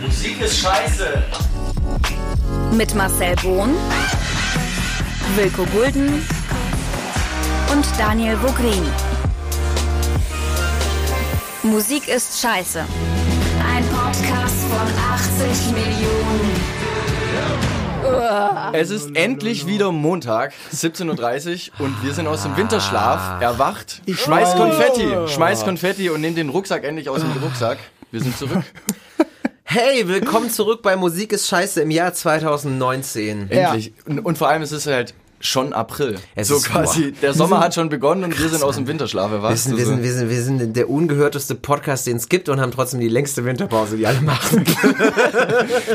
Musik ist scheiße. Mit Marcel Bohn, Wilko Gulden und Daniel Vogrin. Musik ist scheiße. Ein Podcast von 80 Millionen. Es ist endlich wieder Montag, 17.30 Uhr und wir sind aus dem Winterschlaf erwacht. Schmeißt Konfetti, schmeißt Konfetti und nehmt den Rucksack endlich aus dem Rucksack. Wir sind zurück. Hey, willkommen zurück bei Musik ist Scheiße im Jahr 2019. Endlich. Und, und vor allem es ist halt schon April. Es so ist- quasi, der Sommer hat schon begonnen und wir sind aus dem Winterschlaf Wir erwacht. sind, wir, Also- sind, wir, sind, wir sind der ungehörteste Podcast, den es gibt und haben trotzdem die längste Winterpause, die alle machen.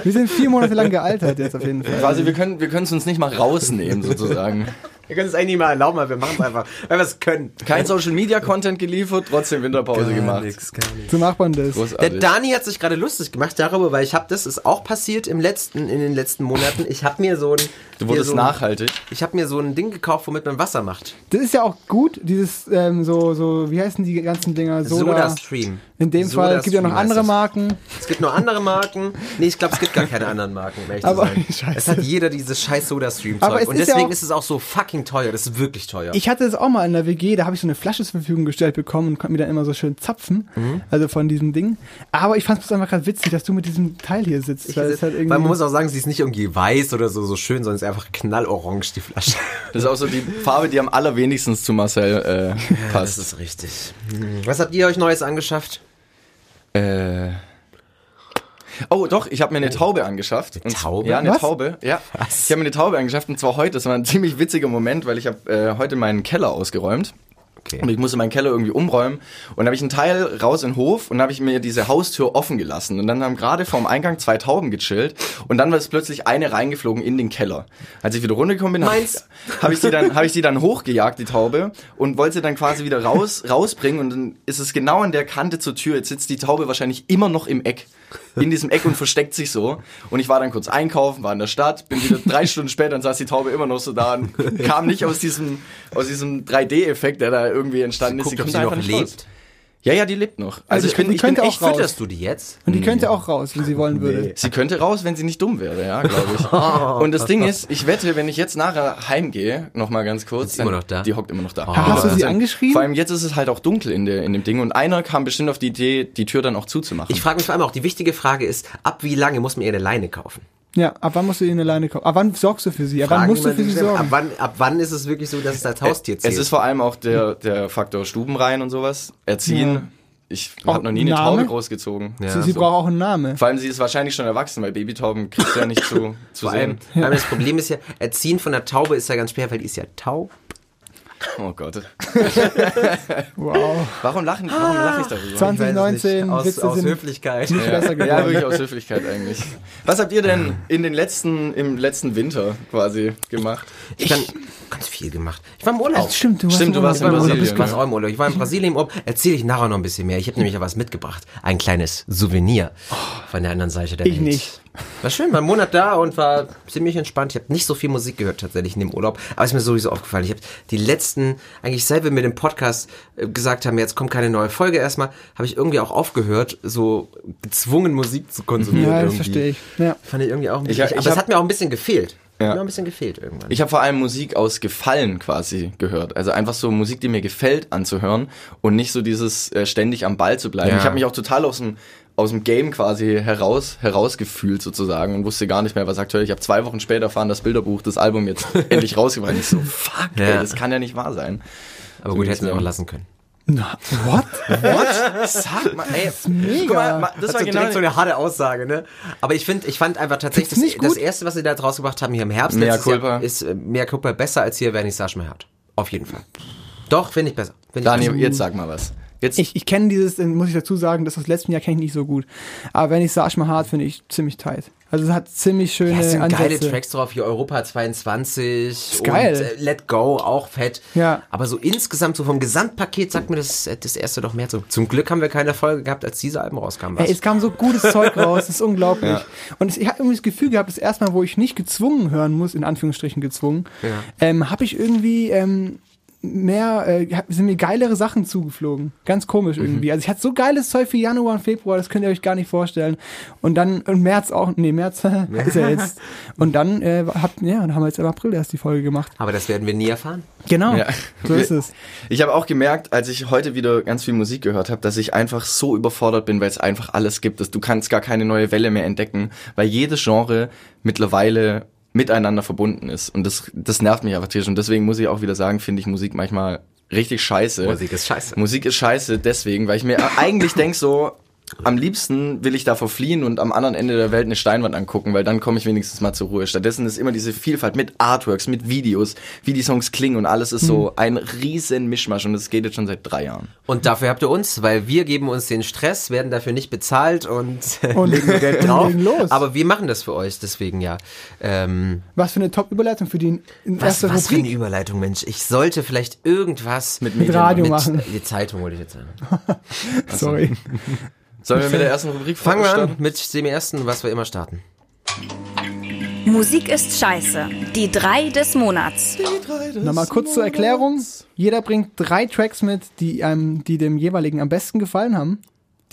Wir sind vier Monate lang gealtert jetzt auf jeden Fall. Quasi, wir können wir können es uns nicht mal rausnehmen, sozusagen. Wir können es eigentlich nicht mal erlauben, aber wir machen es einfach, weil wir es können. Kein Social Media Content geliefert, trotzdem Winterpause gemacht. nix, gar nichts. So macht man das. Der Großartig. Dani hat sich gerade lustig gemacht darüber, weil ich habe das ist auch passiert im letzten in den letzten Monaten. Ich habe mir so ein Du wurdest so ein, nachhaltig. Ich habe mir so ein Ding gekauft, womit man Wasser macht. Das ist ja auch gut, dieses ähm, so, so, wie heißen die ganzen Dinger? Soda. Stream. In dem Soda Fall, es gibt ja noch andere das. Marken. Es gibt noch andere Marken. Nee, ich glaube, es gibt gar keine anderen Marken, um ehrlich Aber- zu sein. Scheiße. Es hat jeder dieses scheiß Soda Stream Aber Zeug. es Und ist ja deswegen auch- ist es auch so fucking teuer. Das ist wirklich teuer. Ich hatte das auch mal in der WG, da habe ich so eine Flasche zur Verfügung gestellt bekommen und konnte mir dann immer so schön zapfen, Mhm. also von diesem Ding. Aber ich fand es einfach gerade witzig, dass du mit diesem Teil hier sitzt. Ich- weil es halt man muss auch sagen, sie ist nicht irgendwie weiß oder so, so schön, sondern es ist einfach knallorange, die Flasche. Das ist auch so die Farbe, die am allerwenigsten zu Marcel äh, Das passt. ist richtig. Hm. Was habt ihr euch Neues angeschafft? Äh. Oh, doch, ich habe mir eine Taube angeschafft. Eine Taube? Ja, eine Was? Taube. Ja. Was? Ich habe mir eine Taube angeschafft und zwar heute. Das war ein ziemlich witziger Moment, weil ich habe äh, heute meinen Keller ausgeräumt. Okay. Und ich musste meinen Keller irgendwie umräumen. Und dann habe ich einen Teil raus in den Hof und habe ich mir diese Haustür offen gelassen. Und dann haben gerade vorm Eingang zwei Tauben gechillt. Und dann war es plötzlich eine reingeflogen in den Keller. Als ich wieder runtergekommen bin, habe ich, hab ich, sie dann- hab ich sie dann hochgejagt, die Taube, und wollte sie dann quasi wieder raus, rausbringen. Und dann ist es genau an der Kante zur Tür. Jetzt sitzt die Taube wahrscheinlich immer noch im Eck. In diesem Eck und versteckt sich so. Und ich war dann kurz einkaufen, war in der Stadt, bin wieder drei Stunden später, dann saß die Taube immer noch so da und kam nicht aus diesem, aus diesem 3D-Effekt, der da irgendwie entstanden ist. Ob kommt sie noch einfach nicht raus. Ja, ja, die lebt noch. Also, Also ich bin, die ich bin könnte auch echt raus. fütter. Fütterst du die jetzt? Und die könnte auch raus, wenn sie wollen würde. Sie könnte raus, wenn sie nicht dumm wäre, ja, glaube ich. Und das Ding ist, ich wette, wenn ich jetzt nachher heimgehe, noch mal ganz kurz, Ist immer noch da? Die hockt immer noch da. Hast du sie Also, angeschrien? Vor allem jetzt ist es halt auch dunkel in, der, in dem Ding und einer kam bestimmt auf die Idee, die Tür dann auch zuzumachen. Ich frage mich vor allem auch, die wichtige Frage ist, ab wie lange muss man ihr eine Leine kaufen? Ja, ab wann musst du ihr eine Leine kaufen? Ab wann sorgst du für sie? Ab wann musst du für sie sorgen? Ab wann, ab wann ist es wirklich so, dass es als Haustier zählt? es ist vor allem auch der, der Faktor Stubenrein und sowas. Erziehen. Ja. Ich habe noch nie eine Name? Taube großgezogen. Ja. sie sie so. braucht auch einen Namen. Vor allem, sie ist wahrscheinlich schon erwachsen, weil Babytauben kriegst du ja nicht zu, zu allem, sehen. vor allem das Problem ist ja, Erziehen von der Taube ist ja ganz schwer, weil die ist ja taub. Oh Gott. Wow. Warum lachen, warum lache ich darüber? 2019, aus, Witze aus sind Höflichkeit. nicht besser Ja, wirklich aus Höflichkeit eigentlich. Was habt ihr denn in den letzten, im letzten Winter quasi gemacht? Ich habe ganz viel gemacht. Ich war im Urlaub. Das stimmt, du, Stimmt, hast du warst Ich war im in Urlaub. Brasilien, Ich war ja. auch im Urlaub. Ich war in Brasilien im Urlaub. Erzähle ich nachher noch ein bisschen mehr. Ich habe nämlich ja was mitgebracht. Ein kleines Souvenir von der anderen Seite der Ich Welt. nicht. War schön, war einen Monat da und war ziemlich entspannt. Ich habe nicht so viel Musik gehört tatsächlich in dem Urlaub, aber ist mir sowieso aufgefallen. Ich habe die letzten, eigentlich seit wir mit dem Podcast äh, gesagt haben, jetzt kommt keine neue Folge erstmal, habe ich irgendwie auch aufgehört, so gezwungen Musik zu konsumieren. Ja, das verstehe ich. Ja. Fand ich irgendwie auch ein Ich bisschen, hab- ich aber es hat mir auch ein bisschen gefehlt. Ja. Hat mir ein bisschen gefehlt irgendwann. Ich habe vor allem Musik aus Gefallen quasi gehört. Also einfach so Musik, die mir gefällt anzuhören und nicht so dieses äh, ständig am Ball zu bleiben. Ja. Ich habe mich auch total aus dem aus dem Game quasi heraus herausgefühlt sozusagen und wusste gar nicht mehr, was aktuell. Ich habe zwei Wochen später erfahren, das Bilderbuch, das Album jetzt endlich rausgebracht. Ich so, fuck, ey, Ja. das kann ja nicht wahr sein. aber gut, hätten wir auch lassen können. Na, what? What? Sag mal, ey, Mega. guck mal, ma- das Das war war genau direkt so eine harte Aussage, ne? Aber ich finde, ich fand einfach tatsächlich das, das gut? erste, was sie da draus gebracht haben hier im Herbst letztes Jahr, ist äh, mehr Culpa besser als hier Vernissage mehr hart. Auf jeden Fall. Doch, finde ich besser. Find ich Daniel, besser. jetzt sag mal was. Jetzt Ich, ich kenne dieses, äh, muss ich dazu sagen, das aus letztem Jahr kenne ich nicht so gut. Aber wenn ich Sage mal hart, finde ich ziemlich tight. Also es hat ziemlich schöne Ja, es sind geile Ansätze. Tracks drauf, hier Europa 22 Ist geil. und äh, Let Go, auch fett. Ja. Aber so insgesamt, so vom Gesamtpaket, sagt mir das, äh, das erste doch mehr zu. Zum Glück haben wir keine Folge gehabt, als diese Alben rauskamen. Ey, es kam so gutes Zeug raus, das ist unglaublich. Und es, ich habe irgendwie das Gefühl gehabt, das erste Mal, wo ich nicht gezwungen hören muss, in Anführungsstrichen gezwungen, Ja. ähm, habe ich irgendwie ähm, mehr, äh, sind mir geilere Sachen zugeflogen. Ganz komisch irgendwie. Also ich hatte so geiles Zeug für Januar und Februar, das könnt ihr euch gar nicht vorstellen. Und dann im März auch, nee, März ist ja jetzt. Und dann äh, hab, ja, dann haben wir jetzt im April erst die Folge gemacht. Aber das werden wir nie erfahren. Genau, Ja. so ist es. Ich habe auch gemerkt, als ich heute wieder ganz viel Musik gehört habe, dass ich einfach so überfordert bin, weil es einfach alles gibt. Dass du kannst gar keine neue Welle mehr entdecken, weil jedes Genre mittlerweile miteinander verbunden ist. Und das, das nervt mich einfach tierisch. Und deswegen muss ich auch wieder sagen, finde ich Musik manchmal richtig scheiße. Musik ist scheiße. Musik ist scheiße deswegen, weil ich mir eigentlich denk so, am liebsten will ich davor fliehen und am anderen Ende der Welt eine Steinwand angucken, weil dann komme ich wenigstens mal zur Ruhe. Stattdessen ist immer diese Vielfalt mit Artworks, mit Videos, wie die Songs klingen und alles ist so ein riesen Mischmasch und das geht jetzt schon seit drei Jahren. Und dafür habt ihr uns, weil wir geben uns den Stress, werden dafür nicht bezahlt und, Und legen Geld und drauf. legen los. Aber wir machen das für euch, deswegen ja. Ähm, Was für eine Top-Überleitung für die was, erste was für eine Rubrik. Überleitung, Mensch. Ich sollte vielleicht irgendwas Mit Mit Medien. Radio mit machen. die Zeitung wollte ich jetzt sagen. Sorry. Sollen wir mit der ersten Rubrik Fangen wir an mit dem ersten, was wir immer starten. Musik ist scheiße. Die drei des Monats. Nochmal kurz zur Erklärung. Jeder bringt drei Tracks mit, die einem, die dem jeweiligen am besten gefallen haben.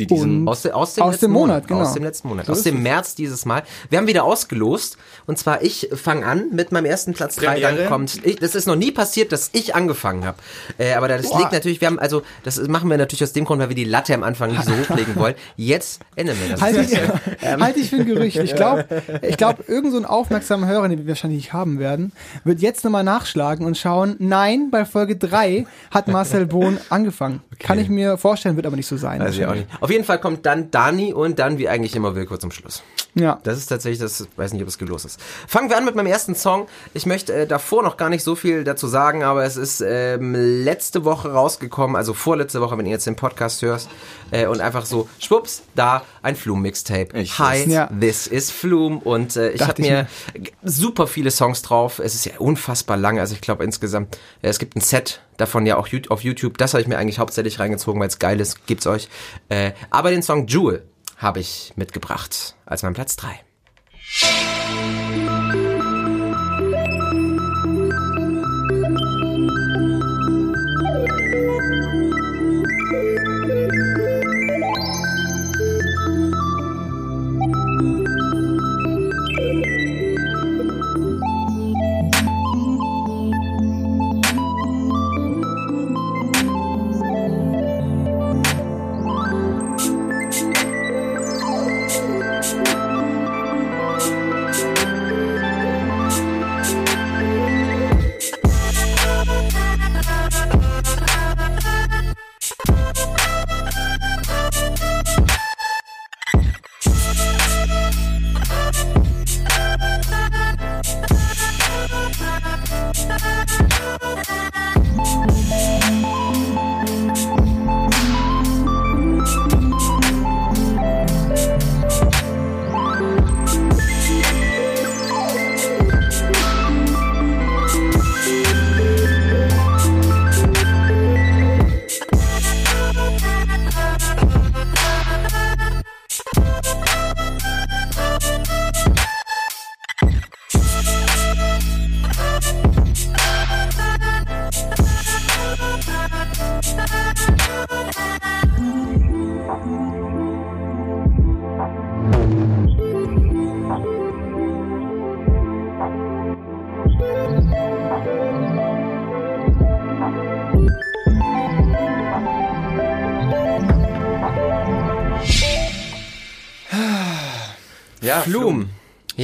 Die diesen Aus, de, aus dem Aus letzten dem Monat, genau. Aus dem letzten Monat. So aus dem. März dieses Mal. Wir haben wieder ausgelost. Und zwar ich fange an mit meinem ersten Platz 3. Dann kommt. Ich, das ist noch nie passiert, dass ich angefangen habe. Äh, aber das liegt natürlich, wir haben, also, das machen wir natürlich aus dem Grund, weil wir die Latte am Anfang nicht so hochlegen wollen. Jetzt ändern wir das. Halte ich, halte ich für ein Gerücht. Ich glaube, ich glaub, irgend so ein aufmerksamer Hörer, den wir wahrscheinlich nicht haben werden, wird jetzt nochmal nachschlagen und schauen, nein, bei Folge 3 hat Marcel Bohn angefangen. Kann ich mir vorstellen, wird aber nicht so sein. Weiß ich auch nicht. Auf jeden Fall kommt dann Dani und dann wie eigentlich immer Wilko zum Schluss. Ja. Das ist tatsächlich, das weiß nicht, ob es gelost ist. Fangen wir an mit meinem ersten Song. Ich möchte äh, davor noch gar nicht so viel dazu sagen, aber es ist ähm, letzte Woche rausgekommen, also vorletzte Woche, wenn ihr jetzt den Podcast hört, äh, und einfach so, schwupps, da ein Flume-Mixtape. Ich Hi, Ja. this is Flume. Und äh, ich habe ich mir super viele Songs drauf. Es ist ja unfassbar lang. Also ich glaube insgesamt, äh, es gibt ein Set davon ja auch auf YouTube. Das habe ich mir eigentlich hauptsächlich reingezogen, weil es geil ist. Gibt's euch. Äh, aber den Song Jewel habe ich mitgebracht als mein Platz 3.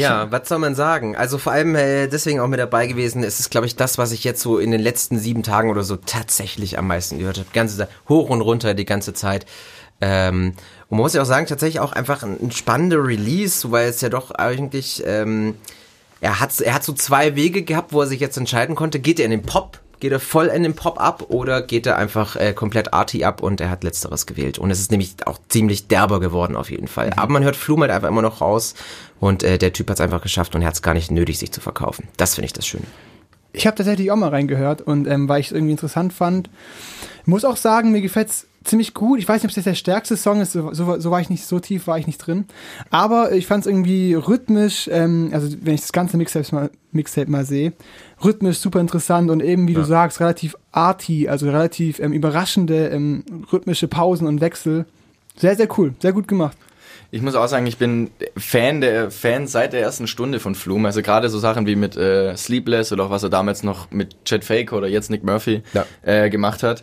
Ja, was soll man sagen? Also vor allem äh, deswegen auch mit dabei gewesen. Es ist, glaube ich, das, was ich jetzt so in den letzten sieben Tagen oder so tatsächlich am meisten gehört habe. Ganze Zeit, hoch und runter die ganze Zeit. Ähm, und man muss ja auch sagen, tatsächlich auch einfach ein, ein spannender Release, weil es ja doch eigentlich, ähm, er hat, er hat so zwei Wege gehabt, wo er sich jetzt entscheiden konnte. Geht er in den Pop? Geht er voll in den Pop ab oder geht er einfach äh, komplett arty ab und er hat letzteres gewählt. Und es ist nämlich auch ziemlich derber geworden auf jeden Fall. Aber man hört Flum halt einfach immer noch raus und äh, der Typ hat es einfach geschafft und er hat es gar nicht nötig, sich zu verkaufen. Das finde ich das Schöne. Ich habe tatsächlich auch mal reingehört und ähm, weil ich es irgendwie interessant fand, muss auch sagen, mir gefällt's ziemlich gut. Ich weiß nicht, ob es der stärkste Song ist, so, so, war ich nicht, so tief war ich nicht drin. Aber ich fand es irgendwie rhythmisch, ähm, also wenn ich das ganze Mixtape mal, Mixtape mal sehe, rhythmisch super interessant und eben, wie du sagst, relativ arty, also relativ ähm, überraschende ähm, rhythmische Pausen und Wechsel. Sehr, sehr cool, sehr gut gemacht. Ich muss auch sagen, ich bin Fan der Fan seit der ersten Stunde von Flume. Also gerade so Sachen wie mit äh, Sleepless oder auch was er damals noch mit Chet Faker oder jetzt Nick Murphy Ja. äh, gemacht hat.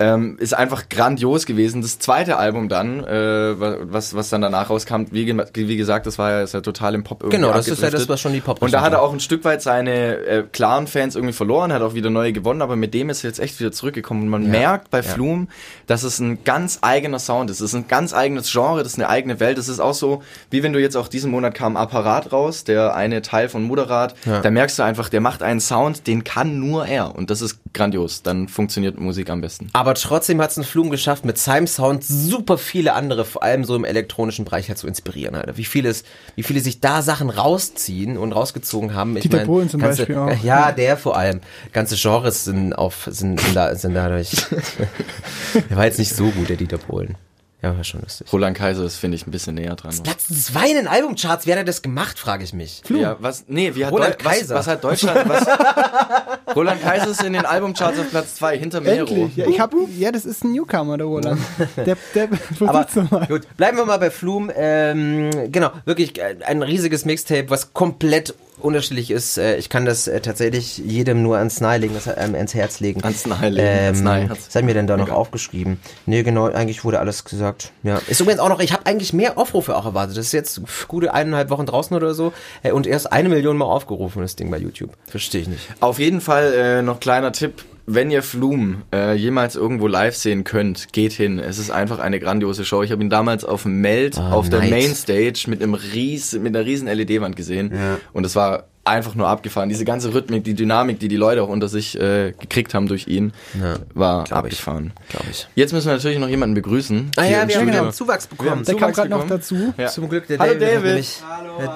Ähm, ist einfach grandios gewesen. Das zweite Album dann, äh, was, was dann danach rauskam, wie, wie gesagt, das war ja, ist ja total im Pop irgendwie Genau, das ist ja das, was schon die pop Und da hat er auch ein Stück weit seine äh, klaren Fans irgendwie verloren, hat auch wieder neue gewonnen, aber mit dem ist er jetzt echt wieder zurückgekommen. Und man merkt bei Flume, dass es ein ganz eigener Sound ist. Es ist ein ganz eigenes Genre, das ist eine eigene Welt. Das ist auch so, wie wenn du jetzt auch diesen Monat kam Apparat raus, der eine Teil von Moderat. Ja. Da merkst du einfach, der macht einen Sound, den kann nur er. Und das ist grandios. Dann funktioniert Musik am besten. Aber trotzdem hat es ein Flum geschafft, mit seinem Sound super viele andere, vor allem so im elektronischen Bereich, halt zu inspirieren. Alter. Wie viele, wie viele sich da Sachen rausziehen und rausgezogen haben. Ich Dieter mein, Bohlen zum ganze, Beispiel auch. Ja, der vor allem. Ganze Genres sind auf, sind, sind, da, sind dadurch. der war jetzt nicht so gut, der Dieter Bohlen. Ja, war schon lustig. Roland Kaiser ist, finde ich, ein bisschen näher dran. Platz zwei in den Albumcharts, wie hat er das gemacht, frage ich mich. Ja, was, nee, wie hat Roland Deu was, Kaiser. was hat Deutschland, was, Roland Kaiser ist in den Albumcharts auf Platz 2 hinter Mero. Ja, ich hab, ja, das ist ein Newcomer, der Roland. Der, der Aber mal. gut, bleiben wir mal bei Flum. Ähm, genau, wirklich ein riesiges Mixtape, was komplett unterschiedlich ist. Äh, Ich kann das äh, tatsächlich jedem nur ans Nahe legen, das, ähm, ans Herz legen. Ans Nahe legen, Ähm, ans Nahe. was haben wir denn da noch aufgeschrieben? Nee, genau, eigentlich wurde alles gesagt. Ja. Ist übrigens auch noch, ich habe eigentlich mehr Aufrufe auch erwartet. Das ist jetzt gute eineinhalb Wochen draußen oder so. Äh, Und erst eine Million Mal aufgerufen, das Ding bei YouTube. Verstehe ich nicht. Auf jeden Fall äh, noch kleiner Tipp. Wenn ihr Flum äh, jemals irgendwo live sehen könnt, geht hin. Es ist einfach eine grandiose Show. Ich habe ihn damals auf dem Meld Ah, auf der nice. Mainstage mit einem ries, mit einer riesen LED-Wand gesehen. Ja. Und es war einfach nur abgefahren. Diese ganze Rhythmik, die Dynamik, die die Leute auch unter sich äh, gekriegt haben durch ihn, Ja, war glaub ich. abgefahren. Glaube ich. Jetzt müssen wir natürlich noch jemanden begrüßen. Ah ja, wir haben Studio. genau Zuwachs bekommen. Der kam Zuwachs gerade noch dazu. Ja. Zum Glück, der Hallo, David, Hat David. nämlich,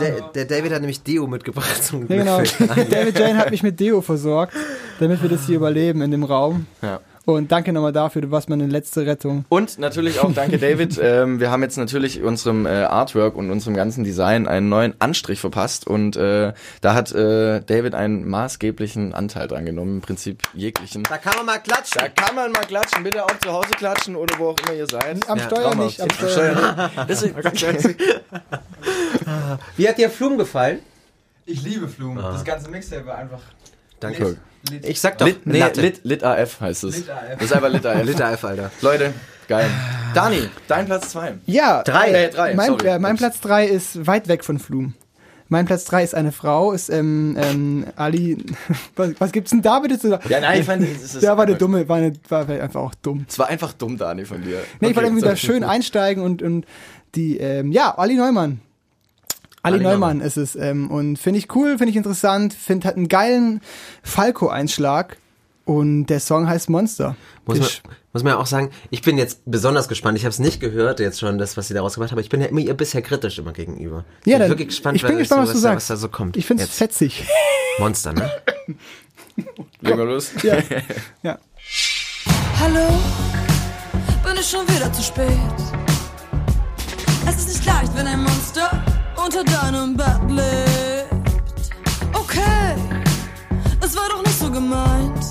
der, der David hat nämlich Deo mitgebracht. Zum Glück. Genau. David Jane hat mich mit Deo versorgt, damit wir das hier überleben in dem Raum. Ja. Und danke nochmal dafür, du warst meine letzte Rettung. Und natürlich auch danke David. ähm, wir haben jetzt natürlich unserem äh, Artwork und unserem ganzen Design einen neuen Anstrich verpasst und äh, da hat äh, David einen maßgeblichen Anteil dran genommen, im Prinzip jeglichen. Da kann man mal klatschen. Da kann man mal klatschen, bitte auch zu Hause klatschen oder wo auch immer ihr seid. Am Ja, Steuer traumhaft. nicht, am Steuer. Das ist, Wie hat dir Flum gefallen? ich liebe Flum. Das ganze Mixtape war einfach. Danke. Ich sag doch, Lit, nee, Latte. Lit, Lit AF heißt es. Das ist einfach Lit AF. Liter F, Alter. Leute, geil. Dani, dein Platz 2. Ja, Drei. Äh, drei, mein, sorry. äh, mein Platz 3 ist weit weg von Flum. Mein Platz 3 ist eine Frau, ist ähm, ähm, Ali. Was, was gibt's denn da bitte zu sagen? Ja, nein, ich fand, es ist Der war eine einfach- dumme, war, eine, war vielleicht einfach auch dumm. Es war einfach dumm, Dani, von dir. Nee, ich wollte irgendwie da schön einsteigen und, und die, ähm, ja, Ali Neumann. Ali, Ali Neumann, ist es. Ähm, und finde ich cool, finde ich interessant, finde hat einen geilen Falco-Einschlag. Und der Song heißt Monster. Muss man, Ich- muss man ja auch sagen, ich bin jetzt besonders gespannt. Ich habe es nicht gehört, jetzt schon das, was sie da rausgebracht haben. Ich bin ja immer ihr bisher kritisch immer gegenüber. ja, ich dann, bin wirklich gespannt, ich bin was, gespannt, was, was, du da, sagst. was da so kommt. Ich finde es Jetzt. fetzig. Monster, ne? Legen wir los. ja. ja. Hallo, bin ich schon wieder zu spät? Es ist nicht leicht, wenn ein Monster unter deinem Bett lebt. Okay, es war doch nicht so gemeint.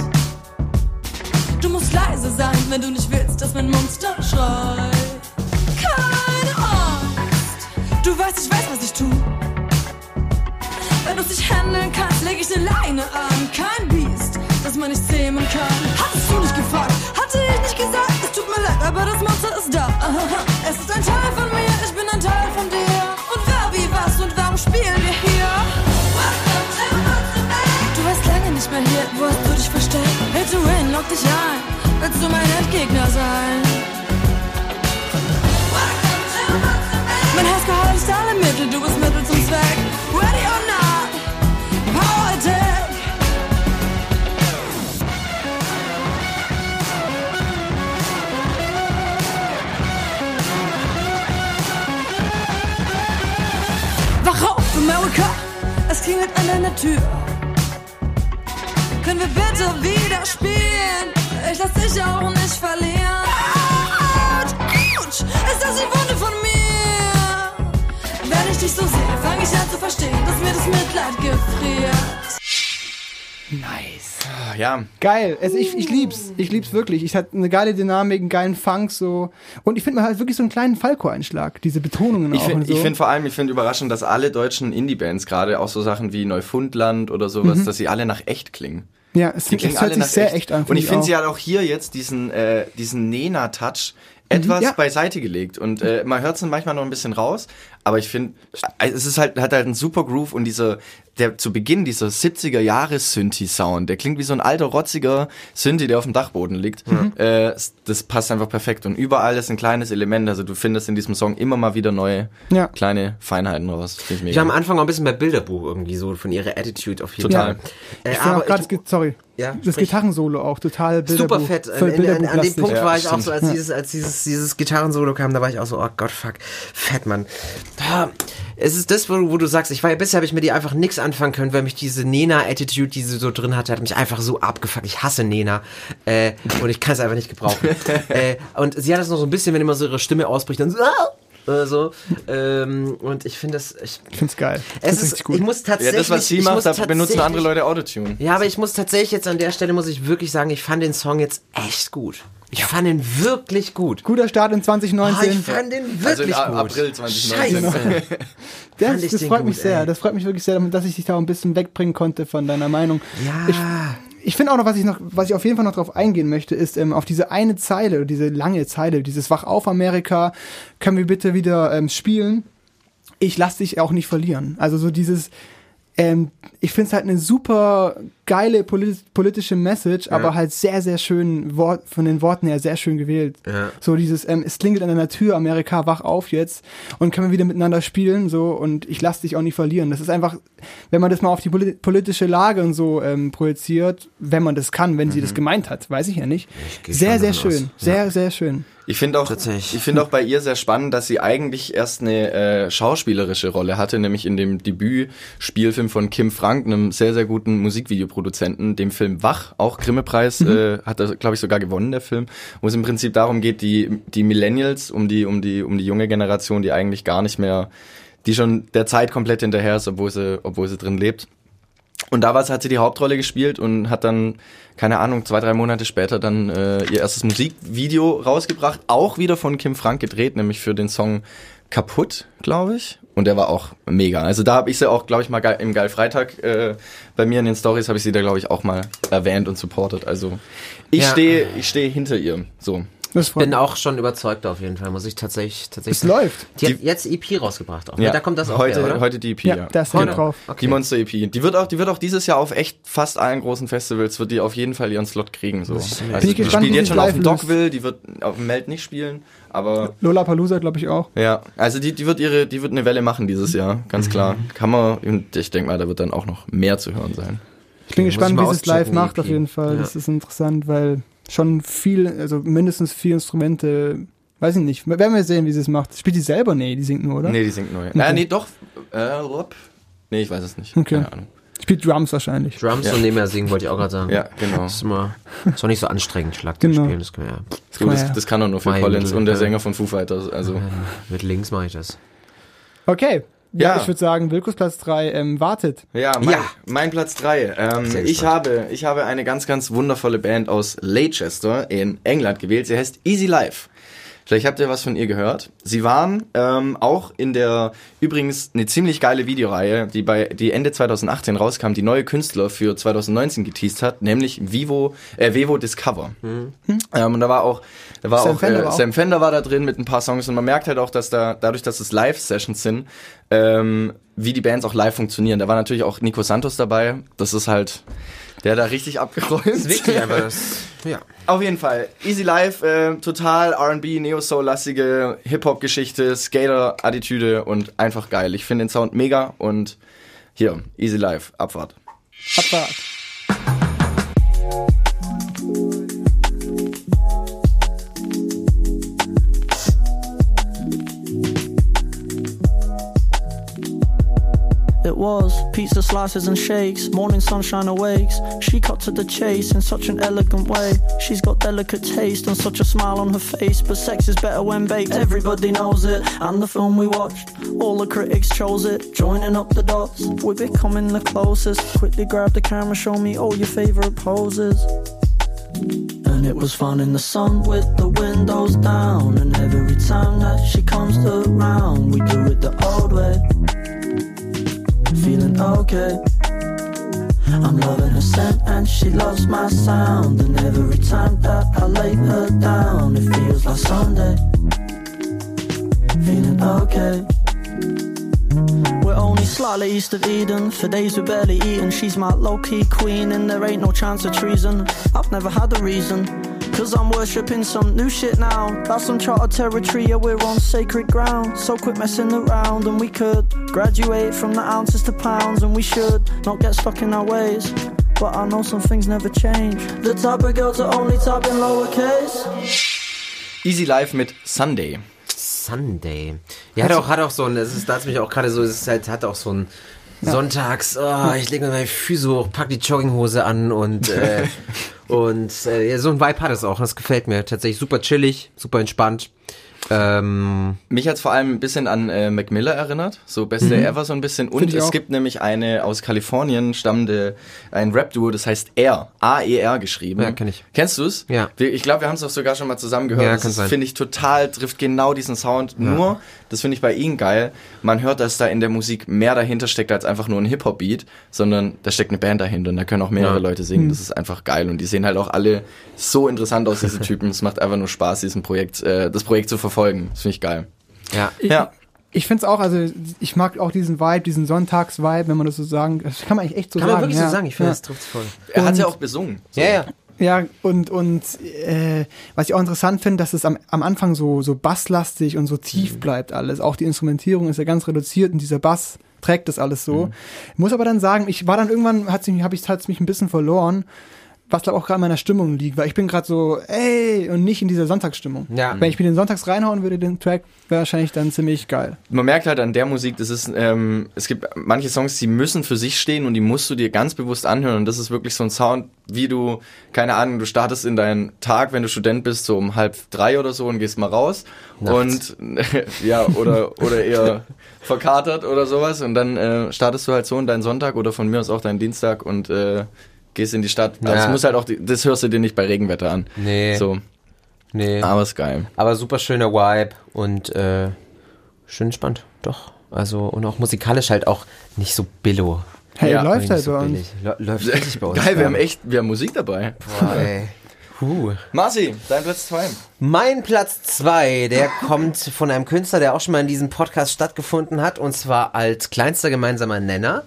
Du musst leise sein, wenn du nicht willst, dass mein Monster schreit. Keine Angst, du weißt, ich weiß, was ich tu. Wenn du's nicht handeln kannst, leg ich ne Leine an. Kein Biest, das man nicht zähmen kann. Hattest du nicht gefragt, hatte ich nicht gesagt, es tut mir leid, aber das Monster ist da. Es ist ein Teil von mir, lock dich ein, willst du mein Endgegner sein? Mein Herz gehorcht alle Mittel, du bist Mittel zum Zweck. Ready or not, Power Attack. Wach auf, America, es klingelt an deiner Tür. Können wir bitte wieder spielen? Ich lass dich auch nicht verlieren. ist die Wunde von mir. Wenn ich dich so sehe, fange ich an zu verstehen, dass mir das Mitleid gefriert. Nice. Ah, Ja, Geil. Also ich, ich lieb's. Ich lieb's wirklich. Ich hatte eine geile Dynamik, einen geilen Funk so. Und ich finde man halt wirklich so einen kleinen Falco-Einschlag. Diese Betonungen Ich auch finde und so. ich find vor allem, ich finde überraschend, dass alle deutschen Indie-Bands, gerade auch so Sachen wie Neufundland oder sowas, dass sie alle nach echt klingen. Ja, es, Die klingen hört alle sich nach sehr echt. echt an. Und ich finde, sie hat auch hier jetzt diesen, äh, diesen Nena-Touch etwas ja. beiseite gelegt. Und äh, man hört es dann manchmal noch ein bisschen raus, aber ich finde, es ist halt, hat halt einen super Groove und dieser, der zu Beginn dieser 70er Jahres Synthi-Sound, der klingt wie so ein alter, rotziger Synthi, der auf dem Dachboden liegt. Äh, das passt einfach perfekt. Und überall ist ein kleines Element. Also du findest in diesem Song immer mal wieder neue Ja. kleine Feinheiten raus. Finde ich Ich mega. war am Anfang auch ein bisschen bei Bilderbuch irgendwie so von ihrer Attitude auf jeden Total. Fall. Äh, Ich finde auch gerade, das Gi- sorry, Ja, das sprich. Gitarrensolo auch total Bilderbuch. super fett. voll An, an, an dem. Punkt Ja, war ich auch stimmt. so, als dieses, als dieses, dieses Gitarrensolo kam, da war ich auch so, oh Gott, fuck, fett, Mann. Da, es ist das, wo, wo du sagst, ich war ja bisher habe ich mir die einfach nix anfangen können, weil mich diese Nena-Attitude, die sie so drin hatte, hat mich einfach so abgefuckt. Ich hasse Nena. Äh, und ich kann es einfach nicht gebrauchen. äh, und sie hat das noch so ein bisschen, wenn immer so ihre Stimme ausbricht, dann so, ah, äh, so. Ähm, und ich finde das, ich, Ich find's geil. es das ist, gut. ich muss ja, tatsächlich, das, was sie ich macht, muss da benutzen andere Leute Autotune. ja, aber ich muss tatsächlich jetzt an der Stelle, muss ich wirklich sagen, ich fand den Song jetzt echt gut. Ich fand ihn wirklich gut. Guter Start in Ah, 2019. ich fand den Also wirklich in A- gut. April 2019. Scheiße. das ich das den freut gut, mich sehr. ey. Das freut mich wirklich sehr, dass ich dich da auch ein bisschen wegbringen konnte von deiner Meinung. Ja. Ich, ich finde auch noch, was ich noch, was ich auf jeden Fall noch drauf eingehen möchte, ist ähm, auf diese eine Zeile, diese lange Zeile, dieses Wach auf Amerika, können wir bitte wieder ähm, spielen? Ich lass dich auch nicht verlieren. Also so dieses, ähm, ich finde es halt eine super geile polit politische Message, aber halt sehr, sehr schön, Wort, von den Worten her sehr schön gewählt. Ja. So dieses, ähm, es klingelt an deiner Tür, Amerika, wach auf jetzt und können wir wieder miteinander spielen, so und ich lass dich auch nicht verlieren. Das ist einfach, wenn man das mal auf die polit politische Lage und so ähm, projiziert, wenn man das kann, wenn sie das gemeint hat, weiß ich ja nicht. gehe Sehr, sehr schön, aus. sehr, sehr schön. Ich finde auch, ich finde auch bei ihr sehr spannend, dass sie eigentlich erst eine äh, schauspielerische Rolle hatte, nämlich in dem Debütspielfilm von Kim Frank, einem sehr, sehr guten Musikvideoproduzenten, dem Film Wach, auch Grimme-Preis, äh, hat er, glaube ich, sogar gewonnen, der Film, wo es im Prinzip darum geht, die, die Millennials, um die, um die, um die junge Generation, die eigentlich gar nicht mehr, die schon der Zeit komplett hinterher ist, obwohl sie, obwohl sie drin lebt. Und da war's, hat sie die Hauptrolle gespielt und hat dann, keine Ahnung, zwei, drei Monate später dann äh, ihr erstes Musikvideo rausgebracht, auch wieder von Kim Frank gedreht, nämlich für den Song Kaputt, glaube ich. Und der war auch mega. Also da habe ich sie auch, glaube ich, mal im Geil Freitag äh, bei mir in den Stories habe ich sie da, glaube ich, auch mal erwähnt und supportet. Also ich Ja. stehe, ich stehe hinter ihr. So. Das freut Bin auch schon überzeugt auf jeden Fall, muss ich tatsächlich, tatsächlich Es sagen. läuft. Die hat jetzt EP rausgebracht auch. ne? Ja, Da kommt das auch heute, her, oder? heute die EP, Ja, ja. da ist Genau. drauf. Okay. Die Monster EP. Die wird auch, die wird auch dieses Jahr auf echt fast allen großen Festivals wird die auf jeden Fall ihren Slot kriegen. So. Also Bin ich die gespannt, spielt wie jetzt schon auf live dem löst. Dogville, die wird auf dem Meld nicht spielen, aber Lollapalooza, glaube ich auch. ja, also die, die wird ihre, die wird eine Welle machen dieses Jahr, ganz klar. Kann man, und ich denke mal, da wird dann auch noch mehr zu hören sein. Ich bin Muss gespannt, ich wie sie es live die macht, auf jeden Fall. Ja. Das ist interessant, weil schon viel, also mindestens vier Instrumente, weiß ich nicht. Werden wir sehen, wie sie es macht. Spielt die selber? Nee, die singt nur, oder? Nee, die singt neu. Äh, nee, doch. Äh, nee, ich weiß es nicht. Okay. Keine Ahnung. Spielt Drums wahrscheinlich. Drums Ja. und nebenher singen, wollte ich auch gerade sagen. Ja, genau. Das ist immer, ist auch nicht so anstrengend, Schlagzeug Genau. spielen. Das kann, ja. Du, kann das, man ja. das kann doch nur Phil Collins und der ja. Sänger von Foo Fighters. Also Mit links mache ich das. Okay. Ja, Ja. ich würde sagen, Wilkus Platz 3 ähm, wartet. Ja, mein, Ja. mein Platz 3. Ähm, ich, habe, ich habe eine ganz, ganz wundervolle Band aus Leicester in England gewählt. Sie heißt Easy Life. Vielleicht habt ihr was von ihr gehört. Sie waren ähm, auch in der übrigens eine ziemlich geile Videoreihe, die bei die Ende 2018 rauskam, die neue Künstler für 2019 geteased hat, nämlich Vivo, äh, Vevo Discover. Ähm, und da war auch, da war Sam auch, Fender äh, war auch- Sam Fender war da drin mit ein paar Songs und man merkt halt auch, dass da dadurch, dass es Live-Sessions sind, ähm, wie die Bands auch live funktionieren. Da war natürlich auch Nico Santos dabei. Das ist halt, der hat da richtig abgeräumt. Wirklich, aber das, ja. Auf jeden Fall. Easy Life, äh, total R&B, Neo-Soul-lastige Hip-Hop-Geschichte, Skater-Attitüde und einfach geil. Ich finde den Sound mega und hier, Easy Life, Abfahrt. Abfahrt. It was. Pizza slices and shakes, morning sunshine awakes. She cut to the chase in such an elegant way. She's got delicate taste and such a smile on her face. But sex is better when baked, everybody knows it. And the film we watched, all the critics chose it. Joining up the dots, we're becoming the closest. Quickly grab the camera, show me all your favorite poses. And it was fun in the sun with the windows down. And every time that she comes around, we do it the old way. Feeling okay. I'm loving her scent and she loves my sound. And every time that I lay her down, it feels like Sunday. Feeling okay. We're only slightly east of Eden. For days we're barely eating. She's my low key queen, and there ain't no chance of treason. I've never had a reason. Cause I'm worshipping some new shit now. That's uncharted territory, yeah, we're on sacred ground. So quit messing around, and we could graduate from the ounces to pounds, and we should not get stuck in our ways. But I know some things never change. The type of girl to only type in lowercase. Easy Life mit Sunday. Sunday. Ja, hat auch, hat auch so ein, das ist, da hat's mich auch gerade so, es ist halt, hat auch so ein Sonntags, oh, ich lege mir meine Füße hoch, pack die Jogginghose an und, äh, und äh, ja, so ein Vibe hat es auch. Das gefällt mir tatsächlich super chillig, super entspannt. Ähm, Mich hat's vor allem ein bisschen an äh, Mac Miller erinnert, so Best Day Ever so ein bisschen. Und es auch. gibt nämlich eine aus Kalifornien stammende, ein Rap-Duo, das heißt R, A-E-R geschrieben. Ja, kenn ich. Kennst du's? Ja. Wir, ich glaube, wir haben es auch sogar schon mal zusammen gehört. Ja, das finde ich total, trifft genau diesen Sound. Nur, das finde ich bei ihnen geil, man hört, dass da in der Musik mehr dahinter steckt als einfach nur ein Hip-Hop-Beat, sondern da steckt eine Band dahinter und da können auch mehrere Ja. Leute singen. Das ist einfach geil und die sehen halt auch alle so interessant aus, diese Typen. Es macht einfach nur Spaß, diesen Projekt, äh, das Projekt zu verfolgen. Das finde ich geil. ja. Ja. Ich finde es auch, also ich mag auch diesen Vibe, diesen Sonntags-Vibe, wenn man das so sagen Das kann man eigentlich echt so Kann sagen. man wirklich ja. so sagen, ich finde, ja. das trifft's voll. Er hat ja auch besungen. So. Ja, ja. Ja, und, und äh, was ich auch interessant finde, dass es am, am Anfang so, so basslastig und so tief bleibt alles. Auch die Instrumentierung ist ja ganz reduziert und dieser Bass trägt das alles so. Muss aber dann sagen, ich war dann irgendwann, hat sich, habe ich hat's mich ein bisschen verloren, was glaube auch gerade in meiner Stimmung liegt, weil ich bin gerade so, ey, und nicht in dieser Sonntagsstimmung. Ja. Wenn ich mir den Sonntags reinhauen würde, den Track, wäre wahrscheinlich dann ziemlich geil. Man merkt halt an der Musik, das ist, ähm, es gibt manche Songs, die müssen für sich stehen und die musst du dir ganz bewusst anhören. Und das ist wirklich so ein Sound, wie du, keine Ahnung, du startest in deinen Tag, wenn du Student bist, so um halb drei oder so und gehst mal raus. Nachts. Und ja, oder, oder eher verkatert oder sowas. Und dann äh, startest du halt so in deinen Sonntag oder von mir aus auch deinen Dienstag und äh, gehst in die Stadt. Also Ja. es muss halt auch, die, das hörst du dir nicht bei Regenwetter an. Nee. So, Nee. aber ist geil. Aber super schöner Vibe und äh, schön entspannt, doch. Also und auch musikalisch halt auch nicht so billo. Hey, Ja, läuft halt so bei uns. Läuft richtig bei uns. Geil, wir haben echt, wir haben Musik dabei. Boah, ey. Huh. Marci, dein Platz zwei. Mein Platz zwei, der kommt von einem Künstler, der auch schon mal in diesem Podcast stattgefunden hat, und zwar als kleinster gemeinsamer Nenner.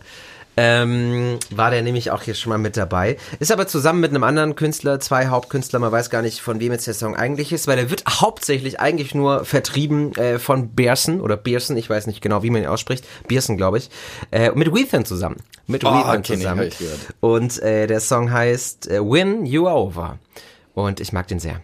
Ähm, war der nämlich auch hier schon mal mit dabei. Ist aber zusammen mit einem anderen Künstler, zwei Hauptkünstler, man weiß gar nicht, von wem jetzt der Song eigentlich ist, weil er wird hauptsächlich eigentlich nur vertrieben äh, von Beerson oder Beerson, ich weiß nicht genau, wie man ihn ausspricht, Beerson, glaube ich, äh, mit Weathan zusammen. Mit Oh, kenn ich, zusammen. Und äh, der Song heißt äh, Win You Over. Und ich mag den sehr.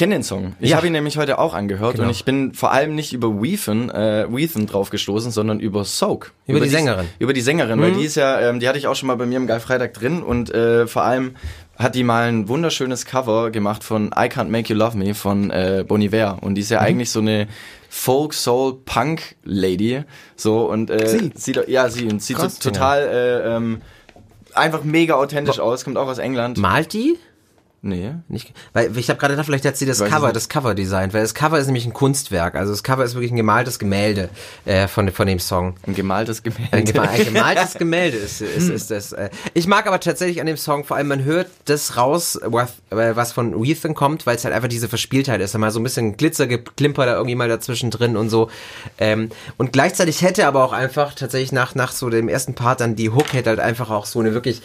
Kenne den Song. Ich Ja. habe ihn nämlich heute auch angehört Genau. und ich bin vor allem nicht über Weethan, äh, Weethan drauf gestoßen, sondern über Soak. Über die Sängerin. Mhm. Über die Sängerin, weil die ist ja, ähm, die hatte ich auch schon mal bei mir im Geilfreitag drin und äh, vor allem hat die mal ein wunderschönes Cover gemacht von I Can't Make You Love Me von äh, Bon Iver und die ist Mhm. ja eigentlich so eine Folk Soul Punk Lady so und äh, Sie? sieht ja sie und sieht Krass, so, total äh, ähm, einfach mega authentisch aus, kommt auch aus England. Malt die? Nee. Nicht, weil ich habe gerade gedacht, vielleicht hat sie das Weiß Cover, das Cover designt, weil das Cover ist nämlich ein Kunstwerk. Also das Cover ist wirklich ein gemaltes Gemälde äh, von, von dem Song. Ein gemaltes Gemälde. Ein, gema ein gemaltes Gemälde ist, ist, ist das. Äh. Ich mag aber tatsächlich an dem Song, vor allem man hört das raus, was, äh, was von Ethan kommt, weil es halt einfach diese Verspieltheit ist. Da mal so ein bisschen Glitzer, Klimper da irgendwie mal dazwischen drin und so. Ähm, und gleichzeitig hätte aber auch einfach tatsächlich nach, nach so dem ersten Part dann die Hook hätte halt einfach auch so eine wirklich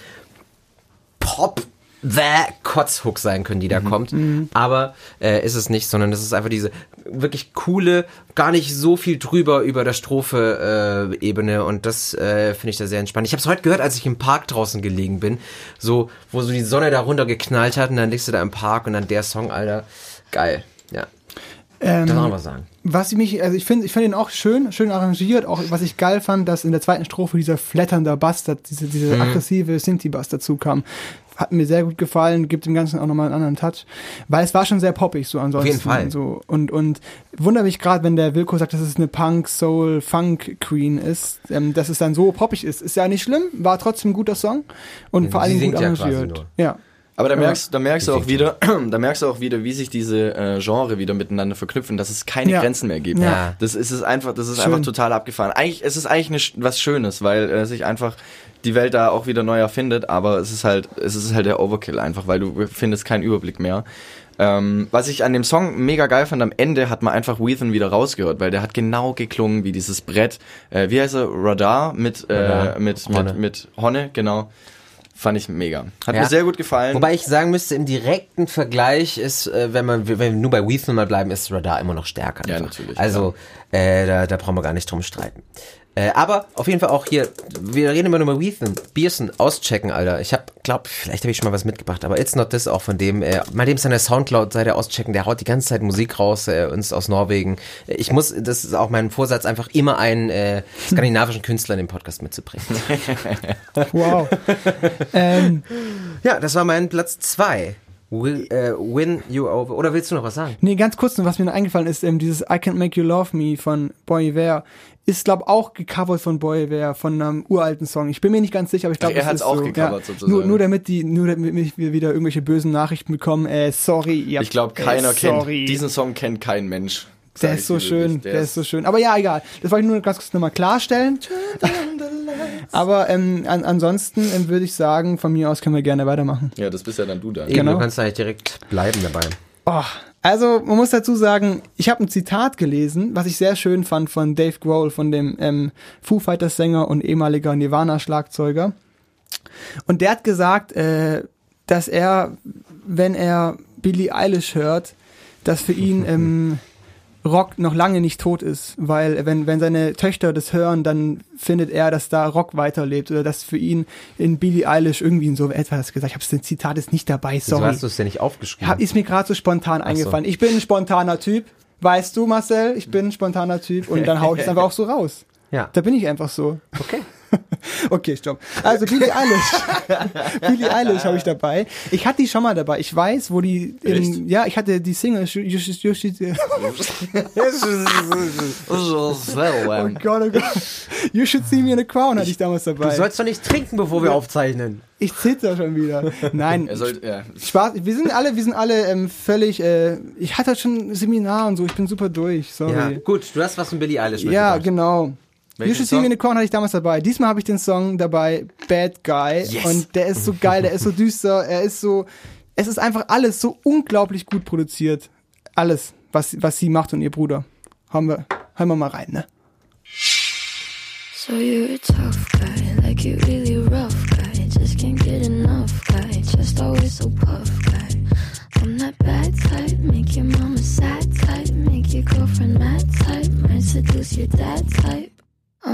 Pop the Kotzhook sein können, die da kommt. Aber äh, ist es nicht, sondern es ist einfach diese wirklich coole, gar nicht so viel drüber über der Strophe äh, Ebene und das äh, finde ich da sehr entspannt. Ich habe es heute gehört, als ich im Park draußen gelegen bin, so wo so die Sonne da runter geknallt hat und dann liegst du da im Park und dann der Song, Alter, geil. Ja, Ähm, kann man was sagen. Was ich mich, also ich finde, ich finde ihn auch schön, schön arrangiert. Auch was ich geil fand, dass in der zweiten Strophe dieser flatternde Bass, diese, diese aggressive Synthi-Bass dazu kam. Hat mir sehr gut gefallen, gibt dem Ganzen auch nochmal einen anderen Touch. Weil es war schon sehr poppig, so ansonsten. jeden Fall. So. Und, und wundere mich gerade, wenn der Wilko sagt, dass es eine Punk, Soul, Funk Queen ist, ähm, dass es dann so poppig ist. Ist ja nicht schlimm, war trotzdem ein guter Song und vor sie allem gut ja quasi arrangiert. Ja. Aber da merkst, da merkst du auch wieder, da merkst du auch wieder, wie sich diese äh, Genre wieder miteinander verknüpfen, dass es keine Ja. Grenzen mehr gibt. Ja. Das ist es einfach, das ist Schön. einfach total abgefahren. Eigentlich, es ist eigentlich eine, Sch- was Schönes, weil äh, sich einfach die Welt da auch wieder neu erfindet, aber es ist halt, es ist halt der Overkill einfach, weil du findest keinen Überblick mehr. Ähm, was ich an dem Song mega geil fand, am Ende hat man einfach Weathan wieder rausgehört, weil der hat genau geklungen wie dieses Brett. Äh, wie heißt er? Radar mit, Radar. äh, mit, Honne. mit, mit Honne, genau. Fand ich mega. Hat Ja. mir sehr gut gefallen. Wobei ich sagen müsste, im direkten Vergleich ist, äh, wenn man, wenn wir nur bei Weathan mal bleiben, ist Radar immer noch stärker. Ja, einfach. natürlich, Also, äh, da, da brauchen wir gar nicht drum streiten. Äh, aber auf jeden Fall auch hier, wir reden immer nur über Weathan, Bierson, auschecken, Alter. Ich hab, glaub, vielleicht habe ich schon mal was mitgebracht, aber It's Not This auch von dem, äh, mal dem seine Soundcloud-Seite auschecken, der haut die ganze Zeit Musik raus, äh, uns aus Norwegen. Äh, Ich muss, das ist auch mein Vorsatz, einfach immer einen äh, skandinavischen Künstler in den Podcast mitzubringen. Wow. ähm, ja, das war mein Platz zwei. Will, äh, win you over. Oder willst du noch was sagen? Nee, ganz kurz noch, was mir noch eingefallen ist, ähm, dieses I Can't Make You Love Me von Boy Iver ist, glaube auch gecovert von Boy Iver, von einem uralten Song. Ich bin mir nicht ganz sicher, aber ich glaube, er es hat's ist auch so. gecovert ja, sozusagen. Nur, nur damit die, nur damit wir wieder irgendwelche bösen Nachrichten bekommen. Äh, sorry, ihr Ich glaube, äh, keiner sorry. kennt, diesen Song kennt kein Mensch. Der ist so schön, wirklich. der, ist so schön. Aber ja, egal. Das wollte ich nur ganz kurz nochmal klarstellen. Aber ähm, an, ansonsten ähm, würde ich sagen, von mir aus können wir gerne weitermachen. Ja, das bist ja dann du dann. Eben, Genau. du kannst eigentlich direkt bleiben dabei. Oh, also man muss dazu sagen, ich habe ein Zitat gelesen, was ich sehr schön fand von Dave Grohl, von dem ähm, Foo Fighters Sänger und ehemaliger Nirvana-Schlagzeuger. Und der hat gesagt, äh, dass er, wenn er Billie Eilish hört, dass für ihn ähm, Rock noch lange nicht tot ist, weil wenn, wenn seine Töchter das hören, dann findet er, dass da Rock weiterlebt oder dass für ihn in Billie Eilish irgendwie in so etwas gesagt. Ich habe das Zitat ist nicht dabei, Wieso sorry. hast du es denn nicht aufgeschrieben? Hab, ist mir gerade so spontan eingefallen. Ich bin ein spontaner Typ. Weißt du, Marcel, ich bin ein spontaner Typ und dann hau ich es einfach auch so raus. Ja. Da bin ich einfach so. Okay. Okay, stopp. Also Billie Eilish. Billie Eilish habe ich dabei. Ich hatte die schon mal dabei. Ich weiß, wo die in, ja, ich hatte die Single you should, you should, Oh Gott, oh Gott. You should see me in a crown hatte ich damals dabei. Du sollst doch nicht trinken, bevor wir aufzeichnen. ich zitter schon wieder. Nein, Er soll, ja. Spaß, wir sind alle, wir sind alle ähm, völlig, äh, ich hatte schon ein Seminar und so, ich bin super durch, sorry. Ja, gut, du hast was von Billie Eilish Ja, genau. Welchen You Should See Me in a Crown hatte ich damals dabei. Diesmal habe ich den Song dabei, Bad Guy. Und der ist so geil, der ist so düster, er ist so, es ist einfach alles so unglaublich gut produziert. Alles, was, was sie macht und ihr Bruder. Haben wir, hören wir mal rein, ne? So you're a tough guy, like you really rough guy. Just can't get enough guy, just always so puff guy. I'm that bad type, make your mama sad type, make your girlfriend mad type, might seduce your dad type.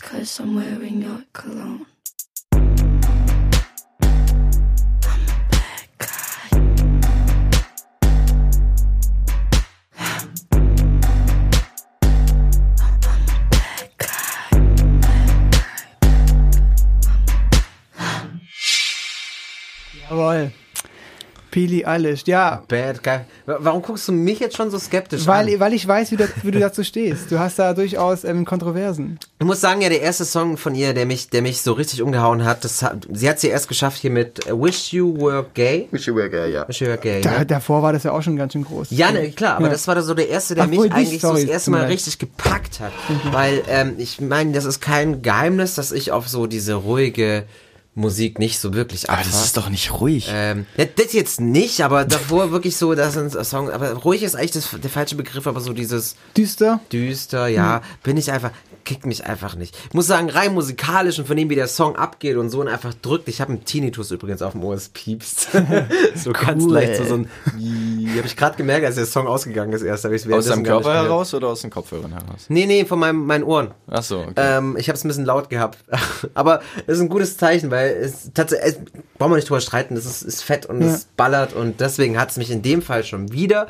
Cause I'm wearing your cologne. Pili Eilish, ja. Bad Guy. Warum guckst du mich jetzt schon so skeptisch Weil, an? weil ich weiß, wie du, wie du dazu stehst. Du hast da durchaus ähm, Kontroversen. Ich muss sagen, ja, der erste Song von ihr, der mich, der mich so richtig umgehauen hat, das hat, sie hat sie erst geschafft hier mit äh, Wish You Were Gay. Wish you were gay, ja. Wish You Were Gay. Da, ne? davor war das ja auch schon ganz schön groß. Ja, ne, klar, aber Ja. das war da so der erste, der Ach, mich eigentlich so das erste Mal richtig gepackt hat. Weil, ähm, ich meine, das ist kein Geheimnis, dass ich auf so diese ruhige Musik nicht so wirklich Aber abfahre. das ist doch nicht ruhig. Ähm, das jetzt nicht, aber davor wirklich so, das sind Songs, aber ruhig ist eigentlich das, der falsche Begriff, aber so dieses Düster. düster, ja, bin ich einfach, kickt mich einfach nicht. Ich muss sagen, rein musikalisch und von dem, wie der Song abgeht und so und einfach drückt. Ich habe einen Tinnitus übrigens auf dem Ohr, es piepst. so ganz Cool. leicht so, so ein, habe ich gerade gemerkt, als der Song ausgegangen ist erst. ich's Aus deinem Körper heraus oder aus den Kopfhörern heraus? Nee, nee, von meinem, meinen Ohren. Ach so, okay. Ähm, ich habe es ein bisschen laut gehabt. Aber es ist ein gutes Zeichen, weil es tatsächlich, brauchen wir nicht drüber streiten, es ist, ist fett und Ja. es ballert und deswegen hat es mich in dem Fall schon wieder.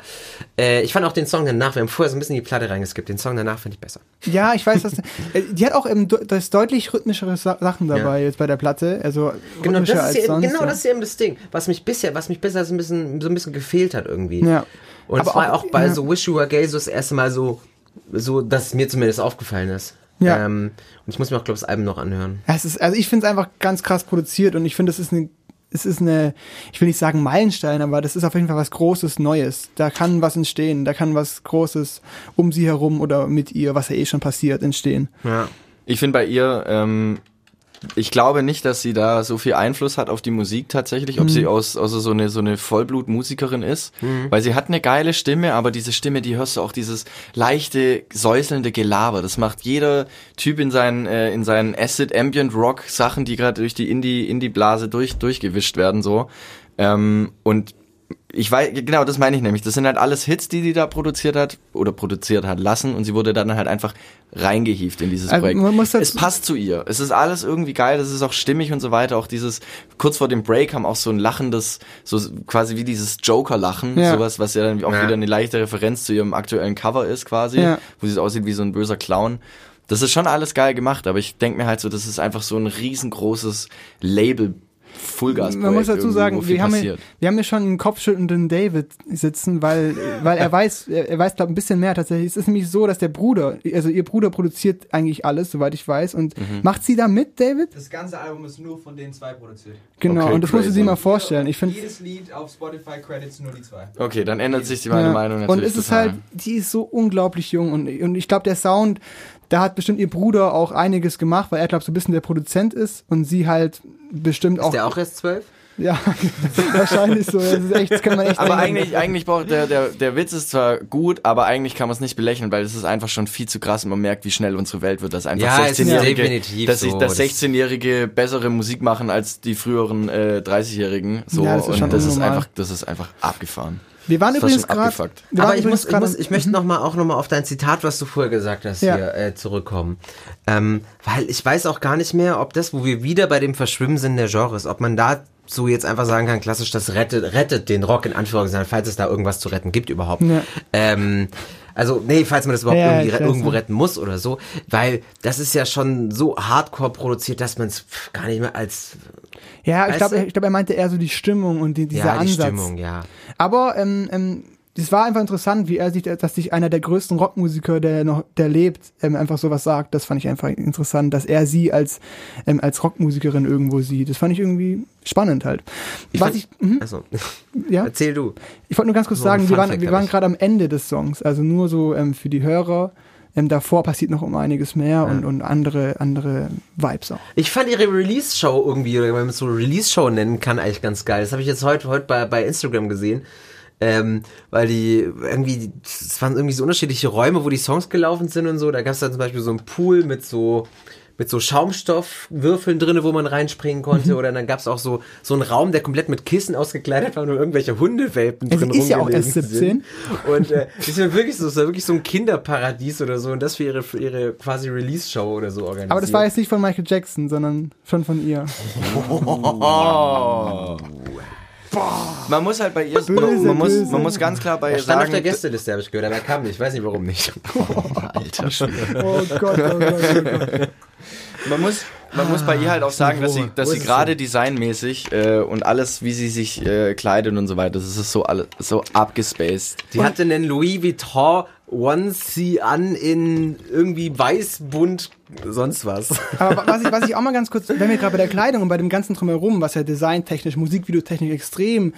Äh, ich fand auch den Song danach, wir haben vorher so ein bisschen in die Platte reingeskippt, den Song danach finde ich besser. Ja, ich weiß, was. Äh, die hat auch ähm, du- das deutlich rhythmischere Sa Sachen dabei jetzt bei der Platte. Also Genau, das ist, als ja, sonst. genau ja. das ist ja eben das Ding, was mich bisher, was mich bisher so ein bisschen, so ein bisschen gefehlt hat irgendwie. Ja. Und Aber es war auch- auch, bei ja. so Wish You Were Gay so das erste Mal so, so, dass es mir zumindest aufgefallen ist. Ja. Ähm, und ich muss mir auch, glaube ich, das Album noch anhören. Ja, Es ist, also ich finde es einfach ganz krass produziert und ich finde, es ist eine, es ist eine, ich will nicht sagen Meilenstein, aber das ist auf jeden Fall was Großes, Neues. Da kann was entstehen, da kann was Großes um sie herum oder mit ihr, was ja eh schon passiert, entstehen. Ja. Ich finde bei ihr, ähm, ich glaube nicht, dass sie da so viel Einfluss hat auf die Musik tatsächlich, ob Mhm. sie aus, also so eine, so eine Vollblutmusikerin ist, weil sie hat eine geile Stimme, aber diese Stimme, die hörst du auch dieses leichte, säuselnde Gelaber. Das macht jeder Typ in seinen, äh, in seinen Acid Ambient Rock Sachen, die gerade durch die Indie, Indie-Blase durch, durchgewischt werden, so. Ähm, und ich weiß, genau, das meine ich nämlich. Das sind halt alles Hits, die die da produziert hat oder produziert hat lassen und sie wurde dann halt einfach reingehievt in dieses Also Projekt. dazu- es passt zu ihr. Es ist alles irgendwie geil, es ist auch stimmig und so weiter. Auch dieses, kurz vor dem Break haben auch so ein lachendes, so quasi wie dieses Joker-Lachen, Ja. sowas, was ja dann auch Ja. wieder eine leichte Referenz zu ihrem aktuellen Cover ist quasi, Ja. wo sie so aussieht wie so ein böser Clown. Das ist schon alles geil gemacht, aber ich denke mir halt so, das ist einfach so ein riesengroßes Label Fullgas Man muss dazu sagen, wir haben, hier, wir haben hier schon einen kopfschüttelnden David sitzen, weil, weil er weiß, er, er weiß, glaube ein bisschen mehr tatsächlich. Es ist nämlich so, dass der Bruder, also ihr Bruder produziert eigentlich alles, soweit ich weiß. Und Mhm. macht sie da mit, David? Das ganze Album ist nur von den zwei produziert. Genau, Okay, und das musst du crazy. dir mal vorstellen. Ich finde Jedes Lied auf Spotify Credits nur die zwei. Okay, dann ändert sich die meine Ja. Meinung natürlich Und es ist total. halt, die ist so unglaublich jung und, und ich glaube, der Sound, da hat bestimmt ihr Bruder auch einiges gemacht, weil er, glaube so ein bisschen der Produzent ist und sie halt bestimmt auch. Ist der auch erst zwölf? Ja, wahrscheinlich so. Das, ist echt, das kann man echt Aber eigentlich, eigentlich braucht der, der, der Witz ist zwar gut, aber eigentlich kann man es nicht belächeln, weil es ist einfach schon viel zu krass und man merkt, wie schnell unsere Welt wird, dass einfach Ja, es ist 16-Jährige, definitiv dass, sich- so. dass Das- 16-Jährige bessere Musik machen als die früheren äh, 30-Jährigen. So Ja, das ist und schon das ist unnormal. einfach, das ist einfach abgefahren. Wir waren übrigens gerade. Aber ich muss, ich muss, ich möchte noch mal auch noch mal auf dein Zitat, was du vorher gesagt hast, Ja. hier äh, zurückkommen, ähm, weil ich weiß auch gar nicht mehr, ob das, wo wir wieder bei dem Verschwimmen sind der Genres, ob man da so jetzt einfach sagen kann, klassisch, das rettet, rettet den Rock in Anführungszeichen, falls es da irgendwas zu retten gibt überhaupt. Ja. Ähm, also, nee, falls man das überhaupt Ja, irgendwie re- irgendwo retten muss oder so, weil das ist ja schon so hardcore produziert, dass man es gar nicht mehr als Ja, ich glaube, ich glaub, er meinte eher so die Stimmung und die, dieser ja, die Ansatz. Stimmung, ja. Aber ähm, ähm, das war einfach interessant, wie er sich, dass sich einer der größten Rockmusiker, der noch, der lebt, ähm, einfach sowas sagt. Das fand ich einfach interessant, dass er sie als ähm, als Rockmusikerin irgendwo sieht. Das fand ich irgendwie spannend halt. Ich Was fand- ich, mhm, Also, ja, erzähl du. ich wollte nur ganz kurz So sagen, wir waren, wir waren gerade am Ende des Songs, also nur so ähm, für die Hörer. Ähm, davor passiert noch um einiges mehr und, und andere andere Vibes auch. Ich fand ihre Release-Show irgendwie, oder wenn man es so Release-Show nennen kann, eigentlich ganz geil. Das habe ich jetzt heute, heute bei, bei Instagram gesehen. Ähm, weil die irgendwie, es waren irgendwie so unterschiedliche Räume, wo die Songs gelaufen sind und so. Da gab es dann zum Beispiel so einen Pool mit so mit so Schaumstoffwürfeln drinne, wo man reinspringen konnte. Oder dann gab's auch so, so einen Raum, der komplett mit Kissen ausgekleidet war und nur irgendwelche Hundewelpen Es drin ist ja auch erst 17. sind. Und äh, das ist ja wirklich so, es war wirklich so ein Kinderparadies oder so und das für ihre, für ihre quasi Release-Show oder so organisiert. Aber das war jetzt nicht von Michael Jackson, sondern schon von ihr. Man muss halt bei ihr, Böse, man, man, muss, man muss ganz klar bei er ihr stand auf sagen, der Gästeliste, habe ich gehört, aber er kam nicht. Ich weiß nicht, warum nicht. Alter, Oh Gott, oh Gott, oh Gott. man muss, man muss bei ihr halt auch sagen, dass sie, dass sie gerade designmäßig äh, und alles, wie sie sich äh, kleidet und so weiter, das ist so alles so abgespaced. Die hatte einen Louis Vuitton Onesie an in irgendwie weißbunt sonst was. Aber wa- was ich, was ich auch mal ganz kurz, wenn wir gerade bei der Kleidung und bei dem ganzen Drumherum, was ja designtechnisch, Musikvideotechnisch extrem,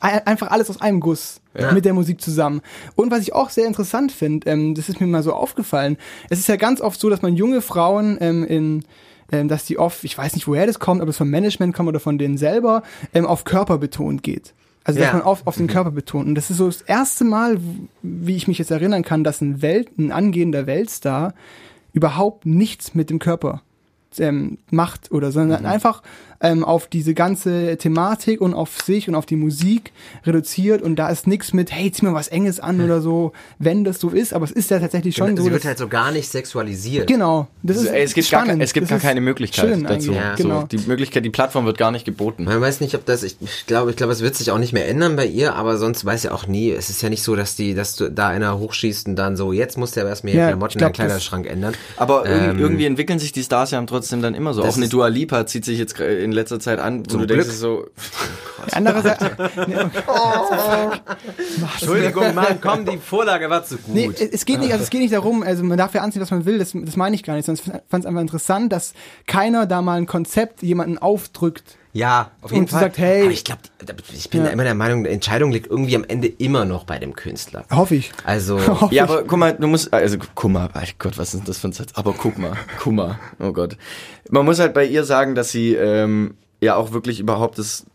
ein- einfach alles aus einem Guss mit der Musik zusammen. Und was ich auch sehr interessant finde, ähm, das ist mir mal so aufgefallen, es ist ja ganz oft so, dass man junge Frauen ähm, in ähm, dass die oft, ich weiß nicht, woher das kommt, ob es vom Management kommt oder von denen selber, ähm, auf Körper betont geht. Also dass Ja. man auf, auf den Körper betont. Und das ist so das erste Mal, wie ich mich jetzt erinnern kann, dass ein Welt, ein angehender Weltstar überhaupt nichts mit dem Körper ähm, macht oder sondern einfach ähm, auf diese ganze Thematik und auf sich und auf die Musik reduziert und da ist nichts mit, hey, zieh mir was Enges an oder so, wenn das so ist, aber es ist ja tatsächlich schon Sie so. wird dass- halt so gar nicht sexualisiert. genau. Das ist es gibt, gar, spannend. ke- es gibt Das gar keine Möglichkeit dazu. Ja. Genau. So, die Möglichkeit, die Plattform wird gar nicht geboten. Man weiß nicht, ob das, ich, ich glaube, ich glaube, es wird sich auch nicht mehr ändern bei ihr, aber sonst weiß ja auch nie, es ist ja nicht so, dass die, dass du da einer hochschießt und dann so, jetzt muss der aber erstmal Ja, Klamotten glaub, in den Kleiderschrank ändern. Aber Ähm, irgendwie entwickeln sich die Stars ja trotzdem dann immer so. Auch eine Dua Lipa zieht sich jetzt in letzter Zeit an, wo Zum du denkst Glück. so, Andererseits, nee, okay. Entschuldigung, Mann, komm, die Vorlage war zu gut. Nee, es es geht nicht, also es geht nicht darum, also man darf ja anziehen, was man will, das, das meine ich gar nicht, sondern ich fand es einfach interessant, dass keiner da mal ein Konzept jemanden aufdrückt. Ja, auf jeden Und Fall. sagt, hey- Aber ich glaube, ich bin Ja. da immer der Meinung, die Entscheidung liegt irgendwie am Ende immer noch bei dem Künstler. Hoffe ich. Also, Hoffe ja, ich. aber guck mal, du musst, also guck mal, mein Gott, was ist das für ein Satz? Aber guck mal, guck mal, oh Gott. Man muss halt bei ihr sagen, dass sie ähm, ja auch wirklich überhaupt das,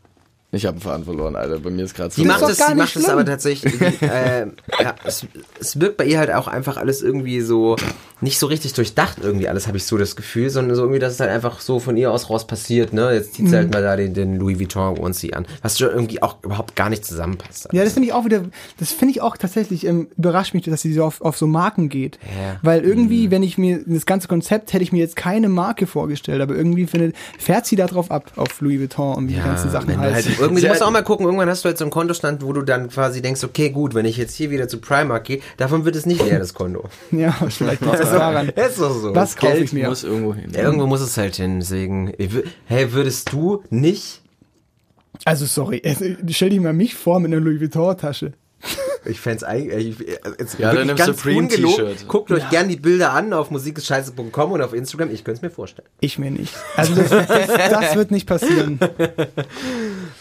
ich habe einen Faden verloren, Alter, bei mir ist gerade so. Die macht es, gar die nicht macht es aber tatsächlich, die, äh, ja, es, es wirkt bei ihr halt auch einfach alles irgendwie so, nicht so richtig durchdacht irgendwie alles, habe ich so das Gefühl, sondern so irgendwie, dass es halt einfach so von ihr aus raus passiert, ne, jetzt zieht sie Mhm. halt mal da den, den Louis Vuitton Onesie an, was schon irgendwie auch überhaupt gar nicht zusammenpasst. Ja, das finde ich auch wieder, das finde ich auch tatsächlich, ähm, überrascht mich, dass sie so auf, auf so Marken geht. Ja. Weil irgendwie, wenn ich mir, das ganze Konzept hätte ich mir jetzt keine Marke vorgestellt, aber irgendwie findet, fährt sie da drauf ab, auf Louis Vuitton und wie die ganzen Sachen halt heißen. Irgendwie, du musst auch mal gucken, irgendwann hast du halt so einen Kontostand, wo du dann quasi denkst, okay, gut, wenn ich jetzt hier wieder zu Primark gehe, davon wird es nicht leer, das Konto. Ja, vielleicht liegt es daran. Ist doch so. Was kaufe Geld ich mir? muss irgendwo hin. Ja, irgendwo muss es halt hin, deswegen, hey, würdest du nicht, Also sorry, also, stell dir mal mich vor mit einer Louis Vuitton Tasche. ich fänd's eigentlich, ich- jetzt Ja, dann wirklich nimmst Supreme ungelogen. T-Shirt. Guckt euch gern die Bilder an auf musikgescheiße.com und auf Instagram, ich könnte es mir vorstellen. Ich mir nicht. Also das, das, das wird nicht passieren.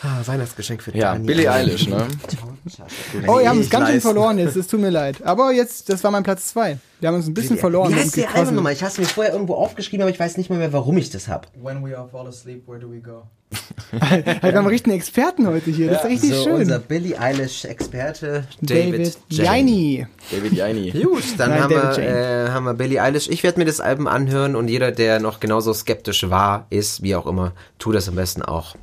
Ah, Weihnachtsgeschenk für Ja, Dani. Billie Eilish, ne? Oh, wir haben uns ganz schön verloren jetzt, es tut mir leid. Aber jetzt, das war mein Platz zwei. Wir haben uns ein bisschen verloren. Wie heißt die. Albumnummer? Ich habe mir vorher irgendwo aufgeschrieben, aber ich weiß nicht mal mehr, warum ich das hab. When we all fall asleep, where do we go? Hey, wir haben richtigen Experten heute hier, das ist richtig so, schön. unser Billie Eilish-Experte David. Jaini. David Jaini. Gut, dann Nein, haben, David wir, äh, haben wir Billie Eilish. Ich werde mir das Album anhören und jeder, der noch genauso skeptisch war, ist, wie auch immer, tu das am besten auch.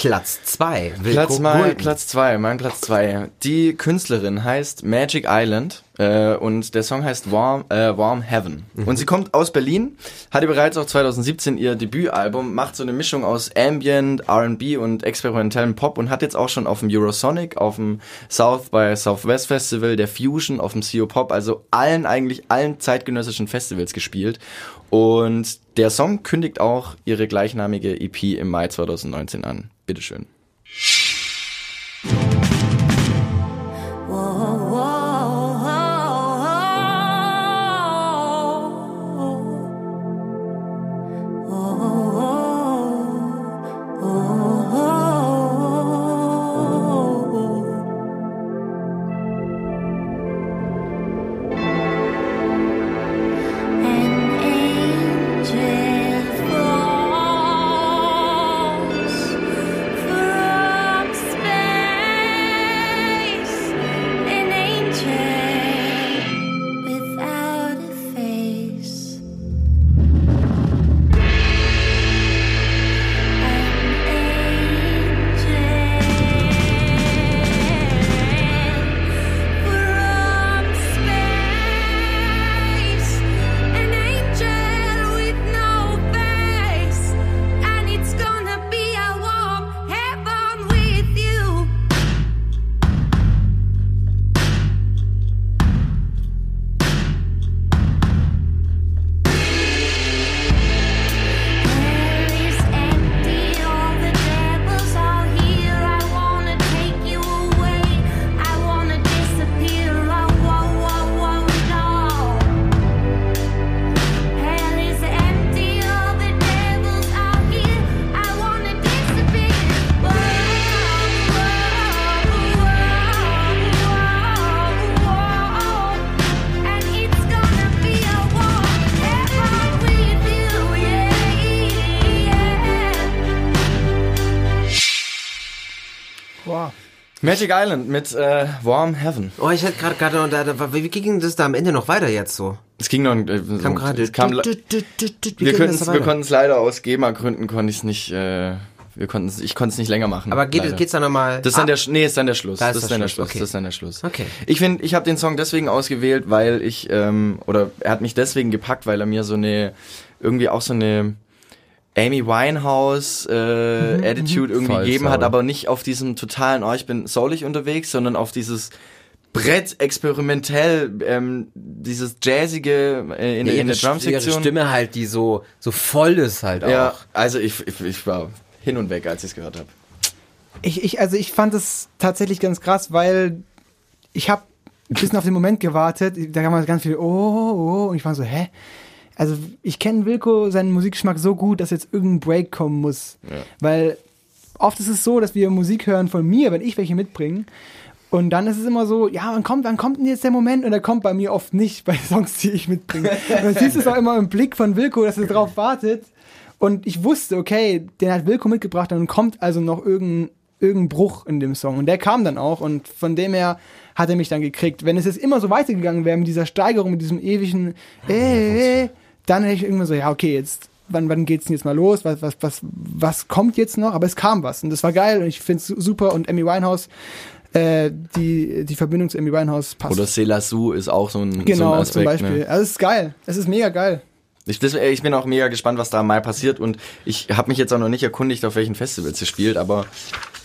Platz 2. Platz, mal, Platz zwei, mein Platz zwei. Die Künstlerin heißt Magic Island äh, und der Song heißt Warm, äh, Warm Heaven. Und sie kommt aus Berlin, hatte bereits auch 2017 ihr Debütalbum, macht so eine Mischung aus Ambient, R&B und experimentellem Pop und hat jetzt auch schon auf dem Eurosonic, auf dem South by Southwest Festival, der Fusion, auf dem CO Pop, also allen eigentlich allen zeitgenössischen Festivals gespielt. Und der Song kündigt auch ihre gleichnamige EP im Mai 2019 an. Bitteschön. Magic Island mit äh, Warm Heaven. Oh, ich hätte gerade gerade noch, wie ging das da am Ende noch weiter jetzt so? Es ging noch. Äh, Kam gerade. wir das konnten es leider aus GEMA-Gründen konnte ich es nicht. Äh, wir konnten ich konnte es nicht länger machen. Aber geht, leider. geht's dann nochmal? Das ist dann der, nee, ist dann der Schluss. Da das ist der dann der Schluss, Schluss. okay. Das ist dann der Schluss. Okay. Ich finde, ich habe den Song deswegen ausgewählt, weil ich ähm, oder er hat mich deswegen gepackt, weil er mir so eine irgendwie auch so eine Amy Winehouse äh, Attitude irgendwie Voll gegeben Soul. hat, aber nicht auf diesem totalen, oh, ich bin soulig unterwegs, sondern auf dieses Brett experimentell, ähm, dieses jazzige äh, in, Ja, der- in der ihre, ihre Drum-Sektion. Stimme halt, die so, so voll ist halt auch. Ja, also ich, ich, ich war hin und weg, als ich es gehört habe. Ich, ich, also ich fand es tatsächlich ganz krass, weil ich habe ein bisschen auf den Moment gewartet. Da kam man ganz viel, oh, oh, und ich war so, hä? Also ich kenne Wilko seinen Musikgeschmack so gut, dass jetzt irgendein Break kommen muss. Weil oft ist es so, dass wir Musik hören von mir, wenn ich welche mitbringe. Und dann ist es immer so, ja, wann kommt, wann kommt denn jetzt der Moment? Und der kommt bei mir oft nicht bei Songs, die ich mitbringe. Und dann siehst du es auch immer im Blick von Wilko, dass er drauf wartet. Und ich wusste, okay, den hat Wilko mitgebracht, dann kommt also noch irgendein, irgendein Bruch in dem Song. Und der kam dann auch und von dem her hat er mich dann gekriegt. Wenn es jetzt immer so weitergegangen wäre mit dieser Steigerung, mit diesem ewigen, äh, dann hätte ich irgendwann so, ja, okay, jetzt, wann, wann geht's denn jetzt mal los? Was, was, was, was kommt jetzt noch? Aber es kam was und das war geil und ich finde es super und Amy Winehouse, äh, die, die Verbindung zu Amy Winehouse passt. Oder Selasu ist auch so ein, so genau, ein Aspekt. zum Beispiel. Ne? Also es ist geil. Es ist mega geil. Ich, das, ich bin auch mega gespannt, was da mal passiert und ich habe mich jetzt auch noch nicht erkundigt, auf welchen Festivals sie spielt, aber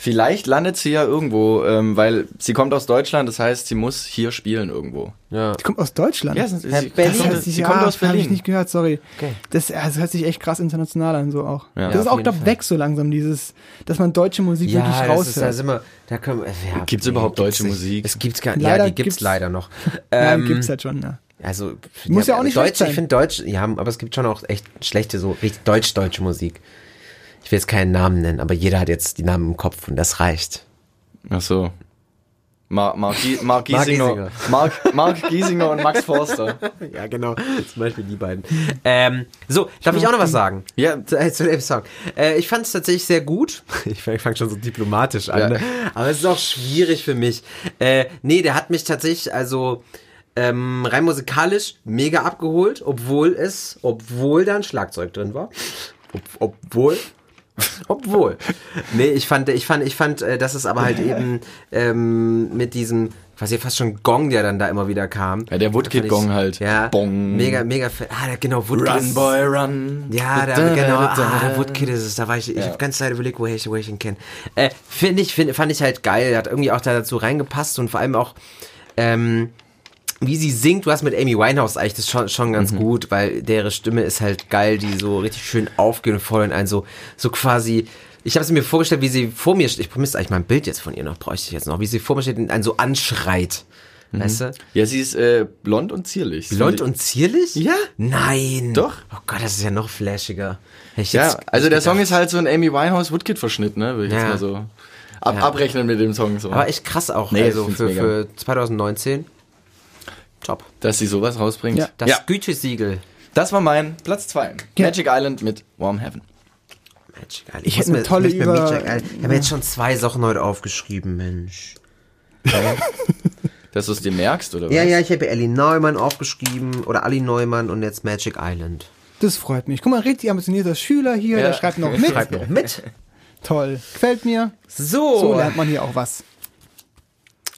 vielleicht landet sie ja irgendwo, ähm, weil sie kommt aus Deutschland, das heißt, sie muss hier spielen irgendwo. Ja. Die kommt aus Deutschland. Ja, sie, sie, Berlin. sie, Das kommt, sich, sie ja, kommt aus Habe ich Berlin. nicht gehört, sorry. Okay. Das, ja, das hört sich echt krass international an, so auch. Ja. das ist auch Fall. weg so langsam, dieses, dass man deutsche Musik wirklich Ja, das ist, da raushört. sind wir, da können wir, ja, Gibt's überhaupt gibt's deutsche nicht. Musik? Es gibt's gar, Leider ja, die gibt's, gibt's- leider noch. Nein, Ähm, gibt's halt schon, ja. Also, Muss ja auch nicht Deutsch, sein. ich finde Deutsch, ja, aber es gibt schon auch echt schlechte, so richtig deutsch-deutsche Musik. Ich will jetzt keinen Namen nennen, aber jeder hat jetzt die Namen im Kopf und das reicht. Ach so. Mark, Mark, Mark, Giesinger. Mark, Mark Giesinger und Max Forster. Ja, genau. Zum Beispiel die beiden. Ähm, so, darf ich auch noch was sagen? Ja. Zu, äh, zu dem Song. Äh, ich fand es tatsächlich sehr gut. Ich fange fang schon so diplomatisch an. Ja. Ne? Aber es ist auch schwierig für mich. Äh, nee, der hat mich tatsächlich, also ähm, rein musikalisch mega abgeholt, obwohl es, obwohl da ein Schlagzeug drin war. Ob, obwohl. Obwohl. Nee, ich fand, ich fand, ich fand, äh, dass es aber halt eben ähm, mit diesem, quasi fast schon Gong, der dann da immer wieder kam. Ja, der Woodkid-Gong halt. Ja. Bong. Mega, mega Ah, der, genau, Woodkid. Run, ist- Boy, run. Ja, da, genau, ah, der Woodkid ist es. Da war ich, ich Ja. habe ganz Zeit überlegt, woher ich, woher ich ihn kenne. Äh, Finde ich, find, fand ich halt geil. Hat irgendwie auch da dazu reingepasst und vor allem auch, ähm, wie sie singt, du hast mit Amy Winehouse eigentlich das schon, schon ganz gut, weil deren Stimme ist halt geil, die so richtig schön aufgeht und voll in einen so, so quasi, ich habe es mir vorgestellt, wie sie vor mir steht, ich müsste eigentlich mal ein Bild jetzt von ihr noch, bräuchte ich jetzt noch, wie sie vor mir steht und einen so anschreit. Weißt du? Ja, sie ist äh, blond und zierlich. Blond und zierlich? Ja. Nein. Doch. Oh Gott, das ist ja noch flashiger. Ja, also der Song ist halt so ein Amy Winehouse Woodkid Verschnitt, ne? Würde ich Ja. jetzt mal so ab, Ja. abrechnen mit dem Song so. Aber echt krass auch. Nee, also für, mega. für 2019. Top. dass sie sowas rausbringt. Ja. Das ja, Gütesiegel. das war mein Platz 2. Ja. Magic Island mit Warm Heaven. Magic Island. Ich hätte eine mir- tolle Über- Magic Island- Ich habe jetzt schon zwei Sachen heute aufgeschrieben, Mensch. Dass du es dir merkst, oder Ja, was? ja, ich habe Ellie Neumann aufgeschrieben oder Ali Neumann und jetzt Magic Island. Das freut mich. Guck mal, richtig ambitionierter Schüler hier, Ja. der schreibt noch mit. Schreibt noch mit. Toll. Gefällt mir. So, So lernt man hier auch was.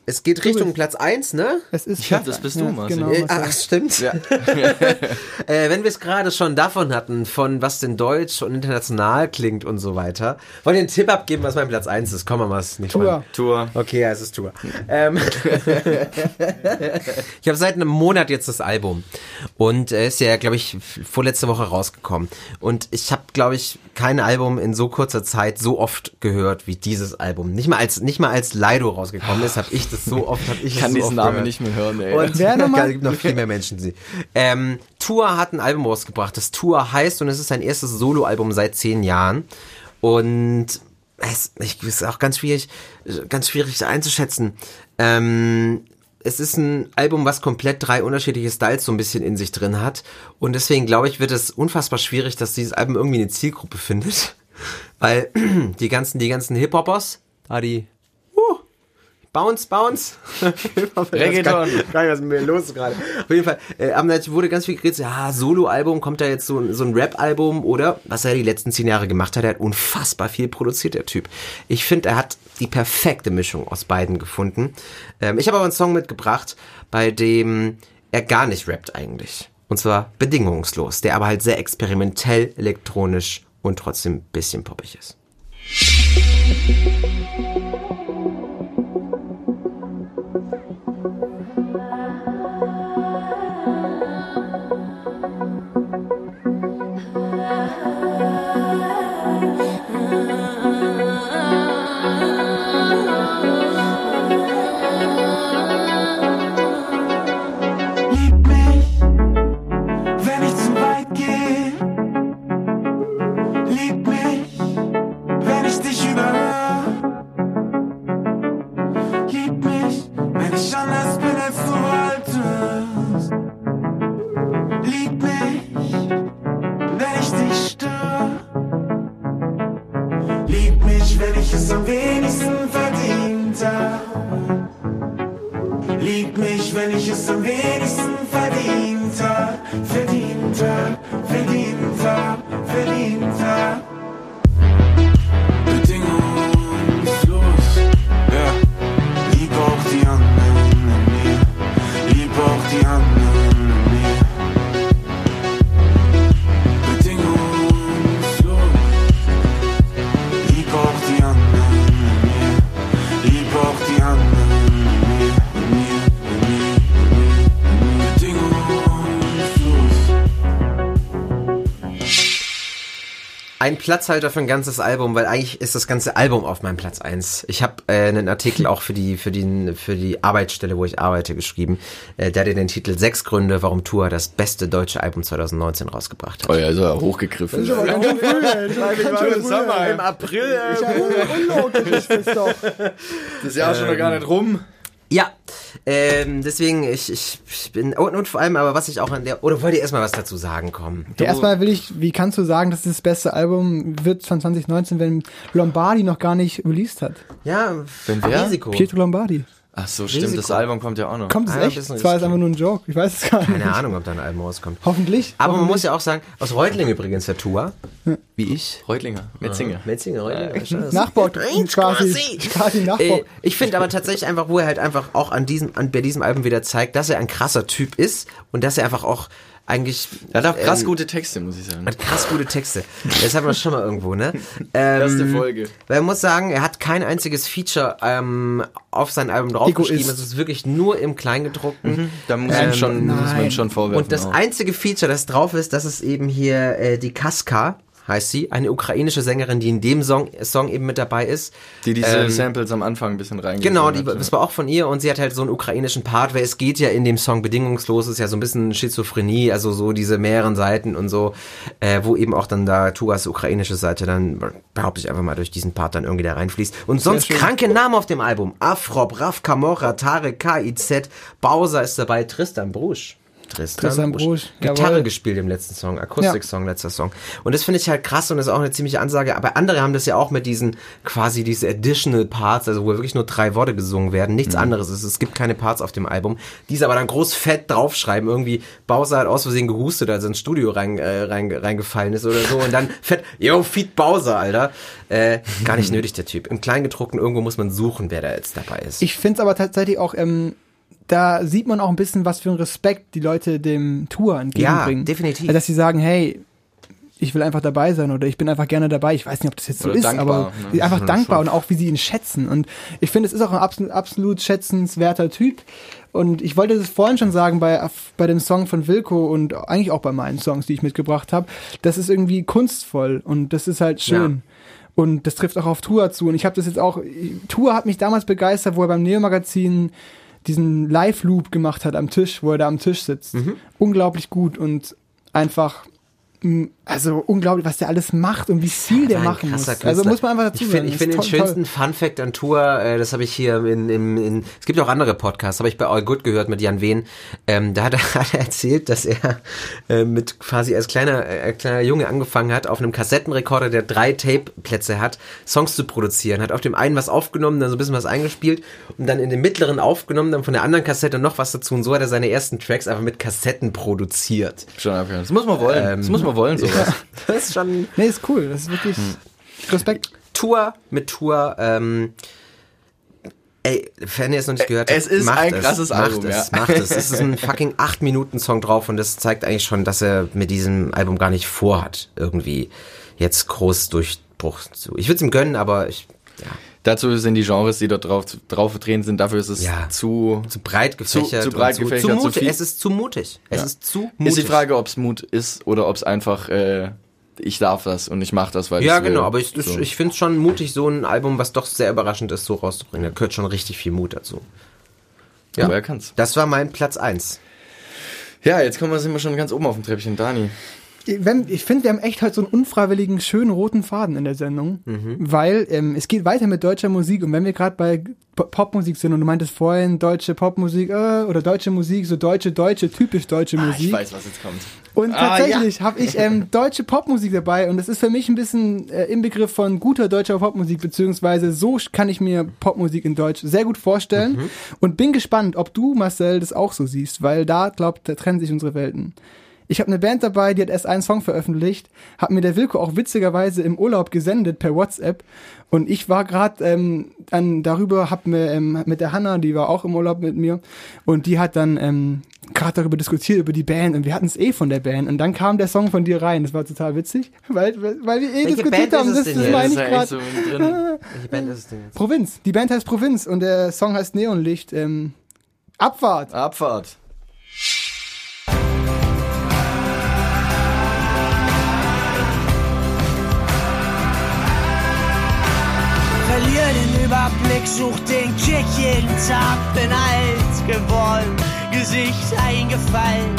Es geht Richtung Platz 1, ne? Es ist Ja, das bist du, Marcel. Genau, Äh, Marcel. Ach, stimmt. Ja. äh, wenn wir es gerade schon davon hatten, von was denn deutsch und international klingt und so weiter, wollen wir einen Tipp abgeben, was mein Platz 1 ist? Komm mal, was nicht Tour. spannend. Tour. Okay, ja, es ist Tour. Ähm, ich habe seit einem Monat jetzt das Album und er ist ja, glaube ich, vorletzte Woche rausgekommen. Und ich habe, glaube ich, kein Album in so kurzer Zeit so oft gehört wie dieses Album. Nicht mal als nicht mal als Lido rausgekommen ist, habe ich das so oft. Hab ich Ich kann so diesen Namen nicht mehr hören, ey. Und Wer nochmal? es gibt noch viel mehr Menschen. die- Ähm, Tour hat ein Album rausgebracht, das Tour heißt und es ist sein erstes Soloalbum seit zehn Jahren. Und es ist auch ganz schwierig, ganz schwierig einzuschätzen. Ähm, es ist ein Album, was komplett drei unterschiedliche Styles so ein bisschen in sich drin hat. Und deswegen glaube ich, wird es unfassbar schwierig, dass dieses Album irgendwie eine Zielgruppe findet. Weil die ganzen, die ganzen Hip-Hoppers, da die, uh, Bounce, Bounce. Reggaeton. Gar nicht, was mit mir los ist gerade. Auf jeden Fall, äh, natürlich wurde ganz viel geredet, ja, Solo-Album, kommt da jetzt so, ein- so ein Rap-Album oder, was er die letzten zehn Jahre gemacht hat, er hat unfassbar viel produziert, der Typ. Ich finde, er hat die perfekte Mischung aus beiden gefunden. Ähm, ich habe aber einen Song mitgebracht, bei dem er gar nicht rappt eigentlich. Und zwar bedingungslos, der aber halt sehr experimentell, elektronisch und trotzdem ein bisschen poppig ist. Ein Platzhalter für ein ganzes Album, weil eigentlich ist das ganze Album auf meinem Platz eins. Ich habe äh, einen Artikel auch für die für die für die Arbeitsstelle, wo ich arbeite, geschrieben. Äh, der hatte den Titel Sechs Gründe, warum Tour das beste deutsche Album 2019 rausgebracht hat. Oh ja, ist er hochgegriffen. Im April. Unlogisch ist das doch. Das Jahr ist schon noch gar nicht rum. Ja, ähm, deswegen ich, ich, ich bin und, und vor allem, aber was ich auch an der oder wollt ihr erstmal was dazu sagen kommen? Ja, erstmal will ich, wie kannst du sagen, dass das beste Album wird von 2019, wenn Lombardi noch gar nicht released hat? Ja, Wenn wer? Risiko. Pietro Lombardi. Ach so, stimmt, Risiko. das Album kommt ja auch noch. Kommt es Ah, echt? Das war jetzt einfach nur ein Joke. Ich weiß es gar nicht. Keine Ahnung, ob da ein Album rauskommt. Hoffentlich. Aber man Hoffentlich. muss ja auch sagen, aus Reutling übrigens der Tour, wie ich. Reutlinger, Metzinger. Metzinger, Reutling. Nachbau, Eins quasi, quasi. Nachbau. Äh, ich finde aber tatsächlich einfach, wo er halt einfach auch an diesem, an, bei diesem Album wieder zeigt, dass er ein krasser Typ ist und dass er einfach auch eigentlich. Er hat auch krass ähm, gute Texte, muss ich sagen. Hat krass gute Texte. Das hat man schon mal irgendwo, ne? Ähm, Erste Folge. Weil man muss sagen, er hat kein einziges Feature ähm, auf sein Album draufgeschrieben. Es ist wirklich nur im Kleingedruckten. Da muss, man schon, muss man schon vorwerfen. Und das auch. einzige Feature, das drauf ist, das ist eben hier äh, die Kaska, heißt sie, eine ukrainische Sängerin, die in dem Song, Song eben mit dabei ist. die diese ähm, Samples am Anfang ein bisschen reingegangen Genau, die, das war auch von ihr und sie hat halt so einen ukrainischen Part, weil es geht ja in dem Song bedingungslos, ist ja so ein bisschen Schizophrenie, also so diese mehreren Seiten und so, äh, wo eben auch dann da Tuas ukrainische Seite dann, behaupte ich einfach mal, durch diesen Part dann irgendwie da reinfließt. Und sonst kranke Namen auf dem Album. Afrop, Raf Kamora, Tarek, KIZ, Bowser ist dabei, Tristan Brusch. Tristan, Tristan Brusch. Gitarre jawohl. gespielt im letzten Song, Akustik-Song, letzter Song. Und das finde ich halt krass und das ist auch eine ziemliche Ansage. Aber andere haben das ja auch mit diesen quasi diese Additional Parts, also wo wirklich nur drei Worte gesungen werden, nichts anderes ist. Es gibt keine Parts auf dem Album. Diese aber dann groß fett draufschreiben. Irgendwie Bowser hat aus Versehen gehustet, als er ins Studio rein, äh, rein, reingefallen ist oder so. Und dann fett, yo, Feed Bowser, Alter. Äh, gar nicht nötig, der Typ. Im Kleingedruckten irgendwo muss man suchen, wer da jetzt dabei ist. Ich finde es aber tatsächlich auch, ähm, da sieht man auch ein bisschen, was für einen Respekt die Leute dem Tour entgegenbringen. Ja, definitiv. Also, dass sie sagen, hey, ich will einfach dabei sein oder ich bin einfach gerne dabei. Ich weiß nicht, ob das jetzt so Oder ist, dankbar, aber ne? einfach Ja, dankbar schon. und auch wie sie ihn schätzen. Und ich finde, es ist auch ein absolut, absolut schätzenswerter Typ. Und ich wollte das vorhin schon sagen bei, bei dem Song von Wilco und eigentlich auch bei meinen Songs, die ich mitgebracht habe. Das ist irgendwie kunstvoll und das ist halt schön. Und das trifft auch auf Tour zu. Und ich habe das jetzt auch, Tour hat mich damals begeistert, wo er beim Neo-Magazin diesen Live-Loop gemacht hat am Tisch, wo er da am Tisch sitzt. Unglaublich gut und einfach also unglaublich, was der alles macht und wie viel der War ein machen muss. krasser Also Künstler. muss man einfach dazu ich sagen. find, Ich finde den ist toll, schönsten Fun-Fact an Tour, äh, das habe ich hier in, in, in, es gibt auch andere Podcasts, habe ich bei All Good gehört mit Jan Wehn. Ähm, da hat er, hat er erzählt, dass er äh, mit quasi als kleiner, äh, kleiner Junge angefangen hat, auf einem Kassettenrekorder, der drei Tape-Plätze hat, Songs zu produzieren. Hat auf dem einen was aufgenommen, dann so ein bisschen was eingespielt und dann in dem mittleren aufgenommen, dann von der anderen Kassette noch was dazu und so hat er seine ersten Tracks einfach mit Kassetten produziert. Schon abgehört. Das muss man wollen. Ähm, das muss man wollen, sowas. Das ist schon Nee, ist cool. Das ist wirklich Hm. Respekt. Tour mit Tour. Ähm, ey, wenn ihr es noch nicht gehört habt, es ist macht ein es, krasses macht Album, es, ja. macht es. Es ist ein fucking 8 Minuten Song drauf und das zeigt eigentlich schon, dass er mit diesem Album gar nicht vorhat, irgendwie jetzt groß Durchbruch zu. Ich würde es ihm gönnen, aber ich, ja, Dazu sind die Genres, die dort drauf, drauf vertreten sind, dafür ist es Ja. zu, zu breit gefächert. zu breit und gefächert, zu, zu mutig. viel- Es ist zu mutig. Es Ja. ist zu mutig. Ist die Frage, ob es Mut ist oder ob es einfach, äh, ich darf das und ich mache das, weil Ja, ich's will. genau, aber ich, So. ich finde es schon mutig, so ein Album, was doch sehr überraschend ist, so rauszubringen. Da gehört schon richtig viel Mut dazu. Ja. Aber er kann's. Das war mein Platz 1. Ja, jetzt kommen wir, sind wir schon ganz oben auf dem Treppchen. Dani. Wenn, ich finde, wir haben echt heute so einen unfreiwilligen, schönen roten Faden in der Sendung, weil ähm, es geht weiter mit deutscher Musik und wenn wir gerade bei Po- Popmusik sind und du meintest vorhin deutsche Popmusik äh, oder deutsche Musik, so deutsche, deutsche, typisch deutsche Ah, Musik. ich weiß, was jetzt kommt. Und Ah, tatsächlich habe ich ähm, deutsche Popmusik dabei und das ist für mich ein bisschen äh, im Begriff von guter deutscher Popmusik, beziehungsweise so kann ich mir Popmusik in Deutsch sehr gut vorstellen und bin gespannt, ob du, Marcel, das auch so siehst, weil da, glaubt, da trennen sich unsere Welten. Ich habe eine Band dabei, die hat erst einen Song veröffentlicht, hat mir der Wilko auch witzigerweise im Urlaub gesendet per WhatsApp und ich war gerade ähm, dann darüber, hab mir ähm, mit der Hanna, die war auch im Urlaub mit mir und die hat dann ähm, gerade darüber diskutiert über die Band und wir hatten es eh von der Band und dann kam der Song von dir rein, das war total witzig, weil weil wir eh Welche diskutiert Band haben, ist es das, denn das meine ich gerade. so drin. Welche Band ist es denn jetzt? Provinz, die Band heißt Provinz und der Song heißt Neonlicht. Ähm, Abfahrt. Abfahrt. Überblick, such den Kick jeden Tag, bin alt geworden, Gesicht eingefallen,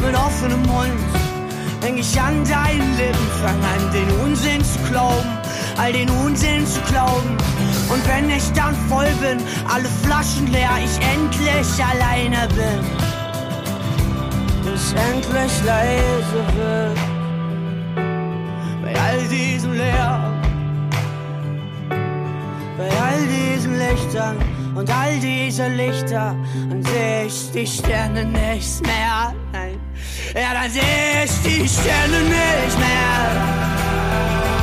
mit offenem Mund. Häng ich an deinen Lippen, fang an den Unsinn zu glauben, all den Unsinn zu glauben. Und wenn ich dann voll bin, alle Flaschen leer, ich endlich alleine bin, bis endlich leise wird, bei all diesem Lärm bei all diesen Lichtern und all diese Lichter, dann seh ich die Sterne nicht mehr. Nein, ja, dann seh ich die Sterne nicht mehr.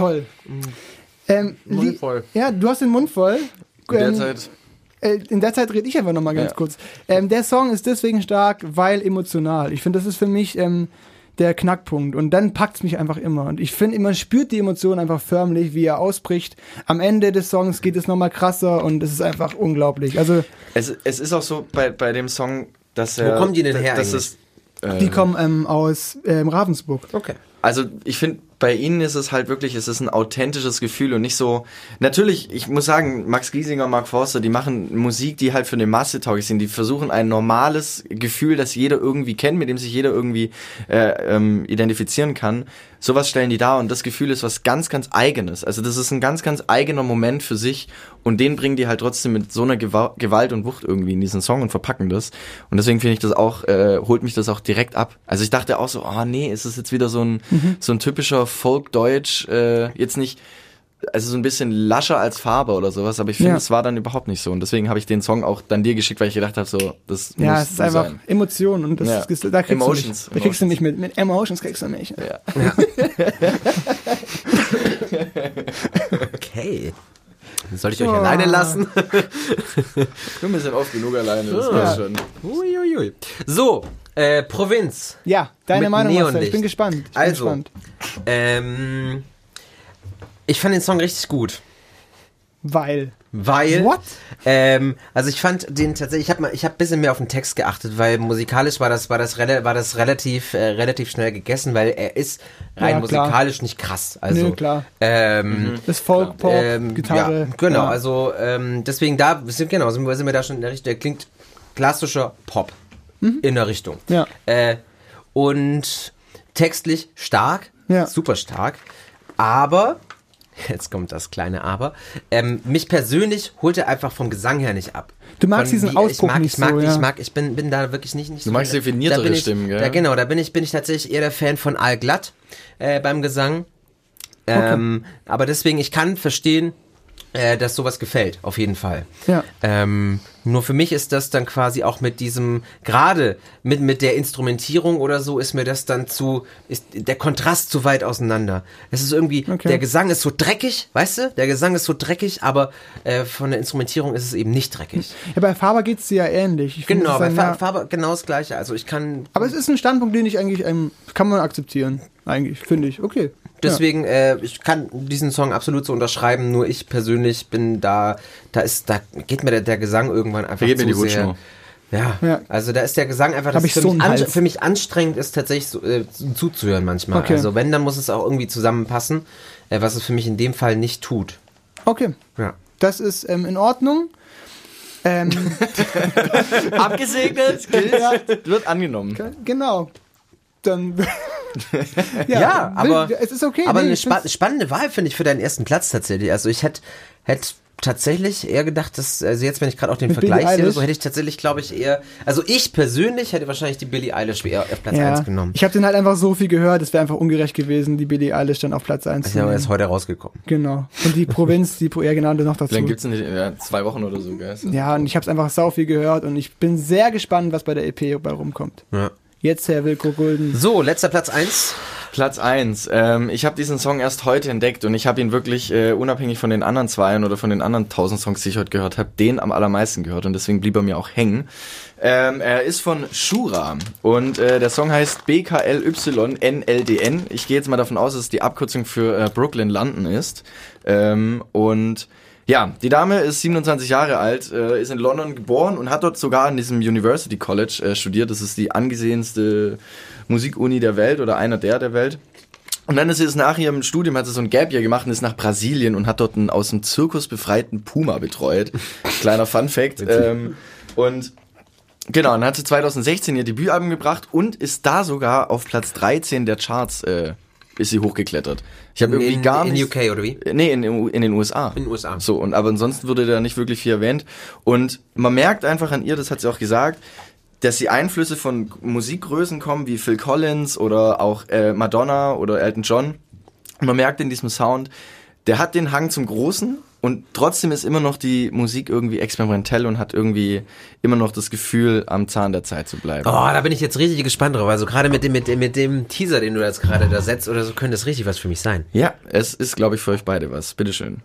Toll. Ähm, Mund voll. Ja, du hast den Mund voll. In der Ähm, Zeit. äh, in der Zeit rede ich einfach nochmal ganz Ja. kurz. Ähm, der Song ist deswegen stark, weil emotional. Ich finde, das ist für mich ähm, der Knackpunkt. Und dann packt's mich einfach immer. Und ich finde, man spürt die Emotion einfach förmlich, wie er ausbricht. Am Ende des Songs geht es nochmal krasser und es ist einfach unglaublich. Also, Es, es ist auch so bei, bei dem Song, dass er. kommen die denn her dass eigentlich? es, äh, die kommen ähm, aus ähm, Ravensburg. Okay. Also ich finde, bei ihnen ist es halt wirklich, es ist ein authentisches Gefühl und nicht so. Natürlich, ich muss sagen, Max Giesinger, Mark Forster, die machen Musik, die halt für eine Masse tauglich sind. Die versuchen ein normales Gefühl, das jeder irgendwie kennt, mit dem sich jeder irgendwie äh, ähm, identifizieren kann. Sowas stellen die dar und das Gefühl ist was ganz, ganz eigenes. Also das ist ein ganz, ganz eigener Moment für sich und den bringen die halt trotzdem mit so einer Gewa Gewalt und Wucht irgendwie in diesen Song und verpacken das. Und deswegen finde ich das auch, äh, holt mich das auch direkt ab. Also ich dachte auch so, oh nee, ist es jetzt wieder so ein, so ein typischer Folk-Deutsch, äh, jetzt nicht, also so ein bisschen lascher als Farbe oder sowas, aber ich finde, Ja. es war dann überhaupt nicht so. Und deswegen habe ich den Song auch dann dir geschickt, weil ich gedacht habe, so, das Ja, muss es ist so einfach sein. Emotion und das Ja. ist, da kriegst Emotions, du mich. Da kriegst du mich mit, mit Emotions kriegst du mich. Ja. Okay. Soll ich euch Oh. alleine lassen? Wir sind oft genug alleine, das Ja. passt schon. Uiuiui. So, äh, Provinz. Ja, deine Mit Meinung, Marcel. Ich bin gespannt. Ich bin Also, gespannt. Ähm, ich fand den Song richtig gut. Weil. Weil, What? ähm, also ich fand den tatsächlich, ich habe mal, ich habe bisschen mehr auf den Text geachtet, weil musikalisch war das, war das, rela war das relativ, äh, relativ schnell gegessen, weil er ist rein Ja, musikalisch nicht krass. Also, Nö, klar. Ähm, Das Folk, Pop, ähm, Gitarre. Ja, genau, Ja. also ähm, deswegen da sind genau, sind wir da schon in der Richtung. Der klingt klassischer Pop in der Richtung. Mhm. Ja. Äh, und textlich stark, Ja. super stark, aber jetzt kommt das kleine Aber. Ähm, mich persönlich holt er einfach vom Gesang her nicht ab. Du magst Von diesen wie- Ausdruck ich mag, nicht ich mag, so, ja. ich mag, ich bin, bin da wirklich nicht, nicht Du magst da definiertere ich, Stimmen, gell? Da, genau, da bin ich, bin ich tatsächlich eher der Fan von Al Glatt äh, beim Gesang. Ähm, Aber deswegen, ich kann verstehen, äh, dass sowas gefällt, auf jeden Fall. Ja. Ähm, nur für mich ist das dann quasi auch mit diesem, gerade mit, mit der Instrumentierung oder so, ist mir das dann zu, ist der Kontrast zu weit auseinander. Es ist irgendwie, Okay. der Gesang ist so dreckig, weißt du? Der Gesang ist so dreckig, aber äh, von der Instrumentierung ist es eben nicht dreckig. Ja, bei Faber geht's dir ja ähnlich. Ich Genau, es bei Fa Faber genau das gleiche. Also ich kann aber es ist ein Standpunkt, den ich eigentlich, ähm, kann man akzeptieren. Eigentlich, finde ich. Okay. Deswegen, äh, ich kann diesen Song absolut so unterschreiben, nur ich persönlich bin da, da ist, da geht mir der, der Gesang irgendwann einfach geht zu mir die sehr. Ja, Ja. also da ist der Gesang einfach, das für, so mich an, für mich anstrengend ist tatsächlich so, äh, zuzuhören manchmal. Okay. Also wenn, dann muss es auch irgendwie zusammenpassen, äh, was es für mich in dem Fall nicht tut. Ja. Okay. Ja. Das ist ähm, in Ordnung. Ähm, Abgesegnet, gilt, wird angenommen. genau. Dann. Ja, aber, will- es ist okay. aber nee, eine spa spannende Wahl finde ich für deinen ersten Platz tatsächlich. Also ich hätte hätte tatsächlich eher gedacht, dass, also jetzt, wenn ich gerade auch den Mit Vergleich Billie sehe, so hätte ich tatsächlich, glaube ich, eher, also ich persönlich hätte wahrscheinlich die Billie Eilish eher auf Platz ja. 1 genommen. Ich habe den halt einfach so viel gehört, es wäre einfach ungerecht gewesen, die Billie Eilish dann auf Platz 1 Ist zu ja aber nehmen. erst heute rausgekommen. Genau. Und die Provinz, die Pro- ja genau, das noch dazu. Wie lange gibt's denn nicht? Ja, zwei Wochen oder so, gell? Ja, und ich habe es einfach sau viel gehört und ich bin sehr gespannt, was bei der EP bei rumkommt. Ja. Jetzt Herr Wilko Gulden. So, letzter Platz 1. Platz 1. Ähm, ich habe diesen Song erst heute entdeckt und ich habe ihn wirklich äh, unabhängig von den anderen zweien oder von den anderen tausend Songs, die ich heute gehört habe, den am allermeisten gehört und deswegen blieb er mir auch hängen. Ähm, er ist von Shura und äh, der Song heißt BKLYNLDN. Ich gehe jetzt mal davon aus, dass es die Abkürzung für äh, Brooklyn London ist. Ähm, und ja, die Dame ist 27 Jahre alt, äh, ist in London geboren und hat dort sogar in diesem University College äh, studiert. Das ist die angesehenste Musikuni der Welt oder einer der der Welt. Und dann ist sie es nach ihrem Studium, hat sie so ein Gap Year gemacht und ist nach Brasilien und hat dort einen aus dem Zirkus befreiten Puma betreut. Kleiner Fun Fact. ähm, und genau, dann hat sie 2016 ihr Debütalbum gebracht und ist da sogar auf Platz 13 der Charts äh, ist sie hochgeklettert. Ich habe irgendwie in, gar in nicht UK oder wie? Nee, in, in den USA. In den USA. So, und aber ansonsten wurde da nicht wirklich viel erwähnt. Und man merkt einfach an ihr, das hat sie auch gesagt, dass sie Einflüsse von Musikgrößen kommen, wie Phil Collins oder auch äh, Madonna oder Elton John. Und man merkt in diesem Sound, der hat den Hang zum Großen und trotzdem ist immer noch die Musik irgendwie experimentell und hat irgendwie immer noch das Gefühl, am Zahn der Zeit zu bleiben. Oh, da bin ich jetzt richtig gespannt drauf. Also gerade mit dem, mit dem, mit dem Teaser, den du jetzt gerade da setzt oder so, könnte das richtig was für mich sein. Ja, es ist, glaube ich, für euch beide was. Bitteschön.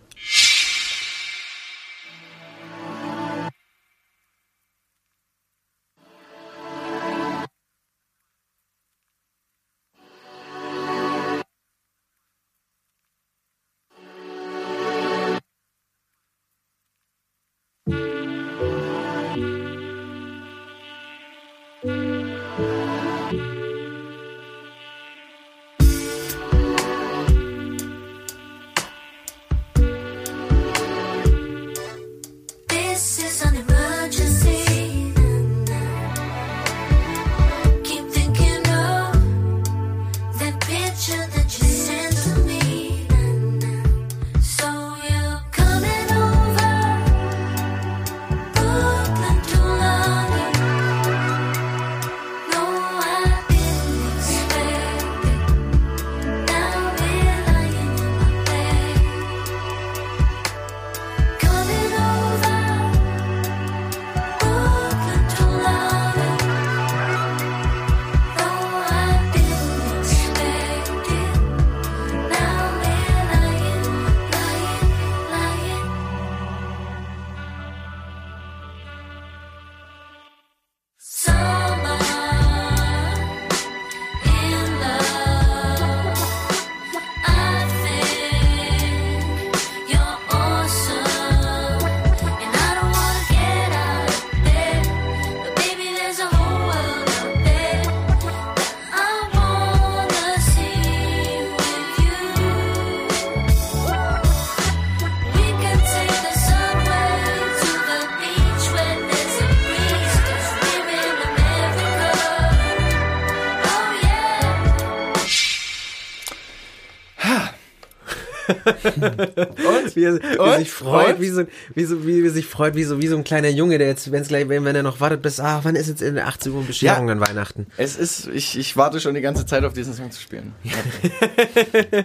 Und? Wie er, wie Und? sich freut, Und? wie so, wie so, wie er sich freut, wie so, wie so ein kleiner Junge, der jetzt, wenn es gleich, wenn, wenn er noch wartet bis, ah, wann ist jetzt in 18 Uhr Bescherung Ja. an Weihnachten? Es ist, ich, ich warte schon die ganze Zeit auf diesen Song zu spielen.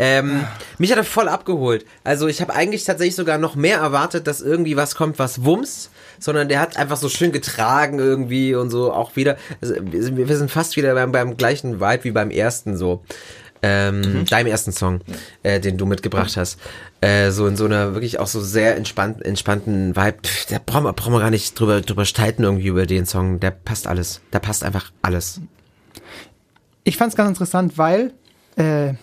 Ähm, mich hat er voll abgeholt. Also ich habe eigentlich tatsächlich sogar noch mehr erwartet, dass irgendwie was kommt, was wumms, sondern der hat einfach so schön getragen irgendwie und so auch wieder. Also wir, sind, wir sind fast wieder beim, beim gleichen Vibe wie beim ersten so. Ähm, Deinem ersten Song, äh, den du mitgebracht hast. Äh, so in so einer wirklich auch so sehr entspannt, entspannten Vibe. Pff, Da brauchen wir, brauchen wir gar nicht drüber, drüber streiten irgendwie über den Song. Der passt alles. Da passt einfach alles. Ich fand es ganz interessant, weil äh,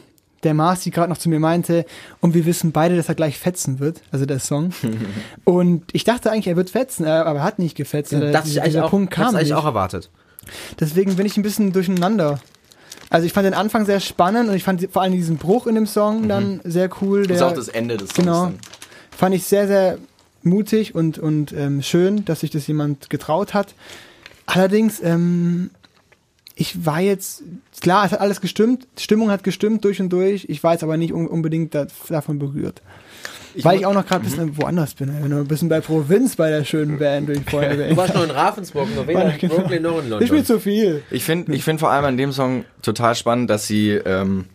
der Marci gerade noch zu mir meinte, und wir wissen beide, dass er gleich fetzen wird, also der Song. und ich dachte eigentlich, er wird fetzen, äh, aber er hat nicht gefetzt. Äh, das ich eigentlich auch, Punkt kam eigentlich nicht. auch erwartet. Deswegen bin ich ein bisschen durcheinander. Also ich fand den Anfang sehr spannend und ich fand vor allem diesen Bruch in dem Song dann sehr cool. Das Der, ist auch das Ende des Songs. Genau. dann. Fand ich sehr, sehr mutig und, und ähm, schön, dass sich das jemand getraut hat. Allerdings, ähm, ich war jetzt, klar, es hat alles gestimmt, die Stimmung hat gestimmt durch und durch, ich war jetzt aber nicht un unbedingt da, davon berührt. Weil ich auch noch gerade ein bisschen woanders bin, ich bin ein bisschen bei Provinz bei der schönen Band durch Feuerwehr. Du warst noch in Ravensburg, noch weder in Genau. Brooklyn noch in London. Ich spiele zu viel. Ich finde ich find vor allem an dem Song total spannend, dass sie ähm,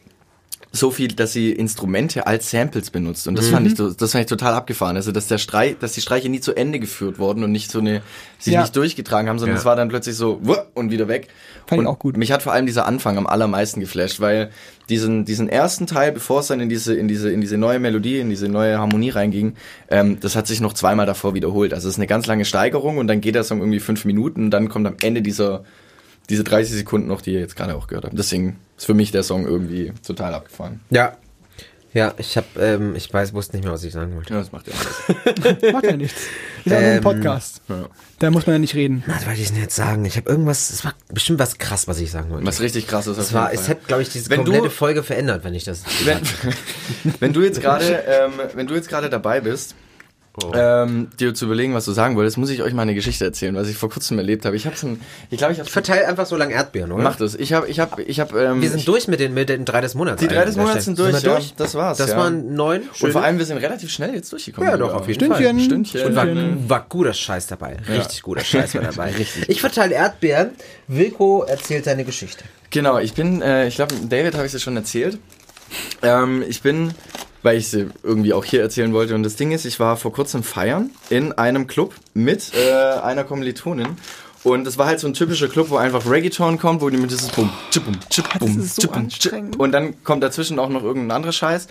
so viel, dass sie Instrumente als Samples benutzt. Und das fand ich so, das fand ich total abgefahren. Also dass der Streich, dass die Streiche nie zu Ende geführt wurden und nicht so eine, sie Ja. nicht durchgetragen haben, sondern Ja. es war dann plötzlich so wuh, und wieder weg. Fand ich und auch gut. Mich hat vor allem dieser Anfang am allermeisten geflasht, weil diesen, diesen ersten Teil, bevor es dann in diese, in diese, in diese neue Melodie, in diese neue Harmonie reinging, ähm, das hat sich noch zweimal davor wiederholt. Also es ist eine ganz lange Steigerung und dann geht der Song irgendwie fünf Minuten und dann kommt am Ende dieser, diese 30 Sekunden noch, die ihr jetzt gerade auch gehört habt. Deswegen ist für mich der Song irgendwie total abgefahren. Ja. Ja, ich hab, ähm, ich weiß, wusste nicht mehr, was ich sagen wollte. Ja, das macht ja alles. Macht ja nichts. Ist ja nur ein Ähm, Podcast. Ja. Da muss man ja nicht reden. Was wollte ich denn jetzt sagen? Ich habe irgendwas, es war bestimmt was krass, was ich sagen wollte. Was richtig krass ist. es war, es hätte, glaube ich, diese Wenn du- komplette Folge verändert, wenn ich das. wenn, wenn du jetzt gerade, ähm, wenn du jetzt gerade dabei bist, ähm, dir zu überlegen, was du sagen wolltest, muss ich euch mal eine Geschichte erzählen, was ich vor kurzem erlebt habe. Ich habe ein, ich glaube, ich habe Ich verteile einfach so lange Erdbeeren, oder? Mach das. Ich habe, ich habe, ich habe. Ähm, Wir sind durch mit den, mit den drei des Monats. Die drei des Monats sind durch, wir ja, durch? das war's, Das ja. waren neun. und vor allem wir sind relativ schnell jetzt durchgekommen. Ja, doch, auf jeden Stündchen. Fall. Stündchen. Und war, war guter Scheiß dabei. Richtig guter Scheiß war dabei. Ich verteile Erdbeeren. Wilko erzählt seine Geschichte. Genau, ich bin, äh, ich glaube, David habe ich es schon erzählt. Ähm, ich bin, weil ich sie irgendwie auch hier erzählen wollte. Und das Ding ist, ich war vor kurzem feiern in einem Club mit äh, einer Kommilitonin. Und es war halt so ein typischer Club, wo einfach Reggaeton kommt, wo die mit dieses Bum, chip, bum, chip, bum, ist so chip, bum, anstrengend. chip. Und dann kommt dazwischen auch noch irgendein anderer Scheiß.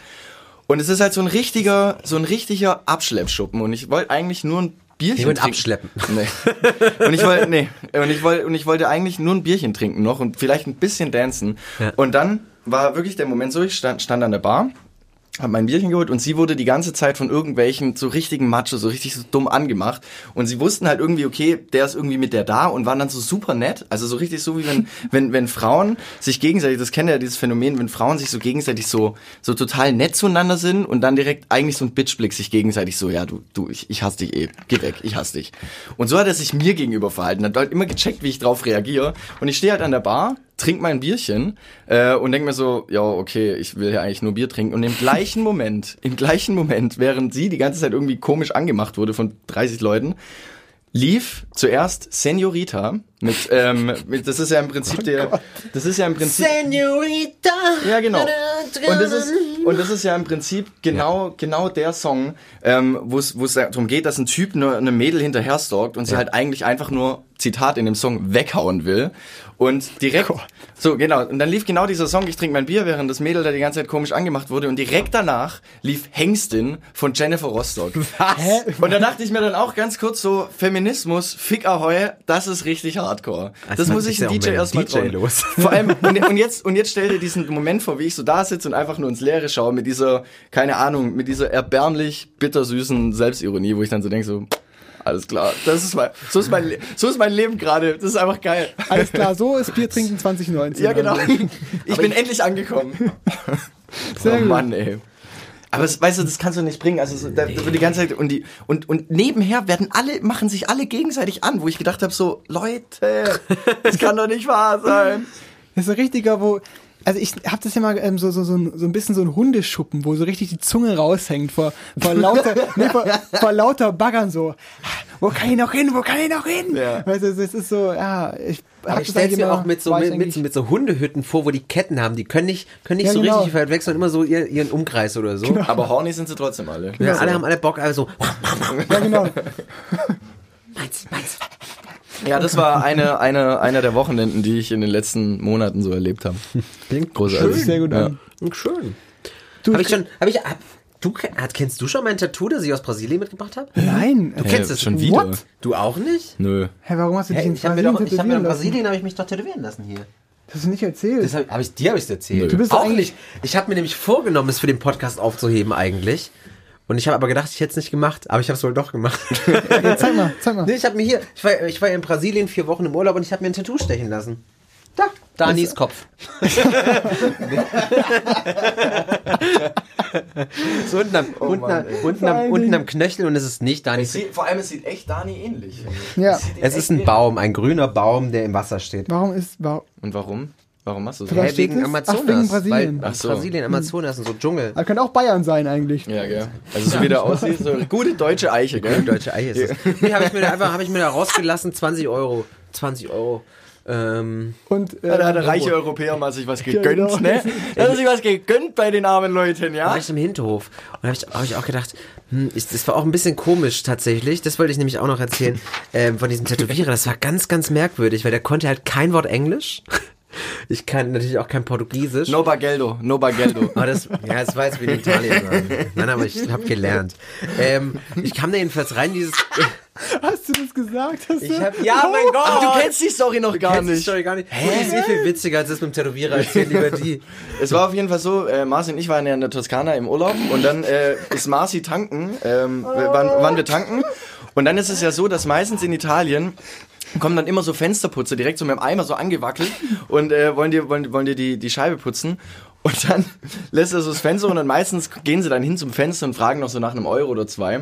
Und es ist halt so ein richtiger, so ein richtiger Abschleppschuppen. Und ich wollte eigentlich nur ein Bierchen Jemand trinken. abschleppen. Nee. Und ich wollte, nee. Und ich wollte, und ich wollte eigentlich nur ein Bierchen trinken noch und vielleicht ein bisschen dancen. Ja. Und dann war wirklich der Moment so, ich stand, stand an der Bar, habe mein Bierchen geholt und sie wurde die ganze Zeit von irgendwelchen so richtigen Macho, so richtig so dumm angemacht. Und sie wussten halt irgendwie, okay, der ist irgendwie mit der da und waren dann so super nett. Also so richtig so wie wenn, wenn, wenn Frauen sich gegenseitig, das kennt ihr ja dieses Phänomen, wenn Frauen sich so gegenseitig so, so total nett zueinander sind und dann direkt eigentlich so ein Bitchblick sich gegenseitig so, ja, du, du, ich, ich hasse dich eh, geh weg, ich hasse dich. Und so hat er sich mir gegenüber verhalten, hat halt immer gecheckt, wie ich drauf reagiere. Und ich stehe halt an der Bar, trink mein Bierchen äh, und denk mir so, ja, okay, ich will ja eigentlich nur Bier trinken. Und im gleichen Moment, im gleichen Moment, während sie die ganze Zeit irgendwie komisch angemacht wurde von 30 Leuten, lief zuerst Senorita mit, ähm, mit das ist ja im Prinzip der, das ist ja im Prinzip, Senorita. ja, genau. Und das ist, und das ist ja im Prinzip genau, genau der Song, ähm, wo es, wo es darum geht, dass ein Typ eine, eine Mädel hinterher stalkt und sie halt eigentlich einfach nur, Zitat in dem Song, weghauen will. Und direkt, so genau, und dann lief genau dieser Song, ich trinke mein Bier, während das Mädel da die ganze Zeit komisch angemacht wurde. Und direkt danach lief Hengstin von Jennifer Rostock. Was? Und da dachte ich mir dann auch ganz kurz so, Feminismus, Fick Ahoi, das ist richtig hardcore. Das Das, muss ich ja DJ erstmal DJ los. Vor allem, und, und, jetzt, und jetzt stell dir diesen Moment vor, wie ich so da sitze und einfach nur ins Leere schaue mit dieser, keine Ahnung, mit dieser erbärmlich bittersüßen Selbstironie, wo ich dann so denke so, alles klar, das ist mein, so ist mein, so ist mein Leben gerade, das ist einfach geil. Alles klar, so ist Bier trinken 2019. Ja, genau. Also, Ich bin endlich angekommen. Sehr oh gut. Mann, ey. Aber das, weißt du, das kannst du nicht bringen. Also so, da, da wird die ganze Zeit und die und und nebenher werden alle machen sich alle gegenseitig an, wo ich gedacht habe so Leute, das kann doch nicht wahr sein. Das ist ein richtiger, wo also ich habe das ja mal ähm, so, so, so, ein, so ein bisschen so ein Hundeschuppen, wo so richtig die Zunge raushängt vor, vor lauter, nee, vor, vor lauter Baggern so. Wo kann ich noch hin? Wo kann ich noch hin? Ja. Weißt du, das ist so, ja, ich Aber ich stelle mir auch mit so, mit, mit, mit so Hundehütten vor, wo die Ketten haben. Die können nicht, können nicht Ja, so genau. richtig weit weg, sondern immer so ihr, ihren Umkreis oder so. Aber horny sind sie trotzdem alle. Ja, alle haben alle Bock, also Ja, genau. meins, meins. Ja, das war eine, eine, einer der Wochenenden, die ich in den letzten Monaten so erlebt habe. Klingt großartig. Sehr gut ja. an. Schön. Du, Habe ich schon, habe ich, hab, du, hat- kennst du schon mein Tattoo, das ich aus Brasilien mitgebracht habe? Nein. Du kennst Hey, es schon wieder. What? Du auch nicht? Nö. Hä, warum hast du dich Hey, in ich habe mir Brasilien doch, ich habe mir in? Brasilien habe ich mich doch tätowieren lassen hier. Das hast du nicht erzählt. Das hab, hab ich dir habe ich erzählt. Nö. Du bist doch auch eigentlich- nicht. Ich habe mir nämlich vorgenommen, es für den Podcast aufzuheben eigentlich. Und ich habe aber gedacht, ich hätte es nicht gemacht, aber ich habe es wohl doch gemacht. Ja, zeig mal, zeig mal. nee, ich habe mir hier, ich war, ich war in Brasilien vier Wochen im Urlaub und ich habe mir ein Tattoo stechen lassen. Da, Danis Kopf. so unten am, unten, Mann, unten, am, unten am Knöchel und es ist nicht Danis. Sieht, vor allem, es sieht echt Dani ähnlich. Ja. Es ist ein Baum, ein grüner Baum, der im Wasser steht. Warum ist, warum, Und warum? Warum machst du so? Steht wegen das? Amazonas. Ach, wegen Brasilien. Weil Ach so. Brasilien, Amazonas und so Dschungel. das könnte auch Bayern sein eigentlich. Ja, gell. Also so wie der aussieht, so eine gute deutsche Eiche, gell? Deutsche Ei ist es. Nee, habe ich mir da einfach, habe ich mir da rausgelassen, 20 Euro. 20 Euro. Ähm, Und, äh, Ja, da hat der reiche Europäer mal sich was gegönnt, genau. ne? Da hat er sich was gegönnt bei den armen Leuten, da ja? war ich im Hinterhof. Und da habe ich, hab ich auch gedacht, hm, ist, das war auch ein bisschen komisch tatsächlich. Das wollte ich nämlich auch noch erzählen. Ähm, von diesem Tätowierer. Das war ganz, ganz merkwürdig, weil der konnte halt kein Wort Englisch. Ich kann natürlich auch kein Portugiesisch. No Bageldo, no Bageldo. Aber das, ja, das jetzt wie in Italien. sagen. Nein, aber ich habe gelernt. Ähm, ich kam da jedenfalls rein, dieses. hast du das gesagt? Hast? Ich hab, ja, mein Gott! Ach, du kennst die Story noch gar Kennst die nicht. Story gar nicht. Hä? Die ist eh viel witziger als das mit dem Tätowierer. Erzähl lieber die. Es war auf jeden Fall so, äh, Marci und ich waren ja in der Toskana im Urlaub und dann äh, ist Marci tanken, ähm, wir waren, waren wir tanken und dann ist es ja so, dass meistens in Italien kommen dann immer so Fensterputzer direkt so mit dem Eimer so angewackelt und äh, wollen dir, wollen, wollen dir die, die Scheibe putzen. Und dann lässt er so das Fenster und dann meistens gehen sie dann hin zum Fenster und fragen noch so nach einem Euro oder zwei.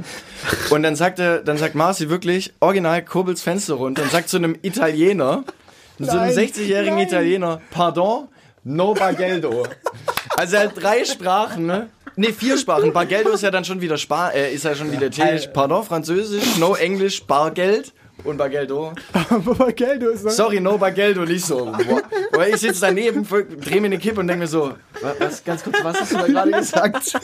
Und dann sagt er, dann sagt Marci wirklich, original kurbelt's Fenster runter und sagt zu einem Italiener, so einem Nein, 60-jährigen nein. Italiener, pardon, no bageldo. Also er hat drei Sprachen, ne? Ne, vier Sprachen. Bargeldo ist ja dann schon wieder Spa äh, ist ja schon wieder Italienisch. Pardon, Französisch, no Englisch, Bargeld und Bargeldo. Aber Geld, du ist Sorry, no Bargeldo, nicht so. Boah. Weil ich sitze daneben, dreh mir eine Kippe und denke mir so, wa- was, ganz kurz, was hast du da gerade gesagt?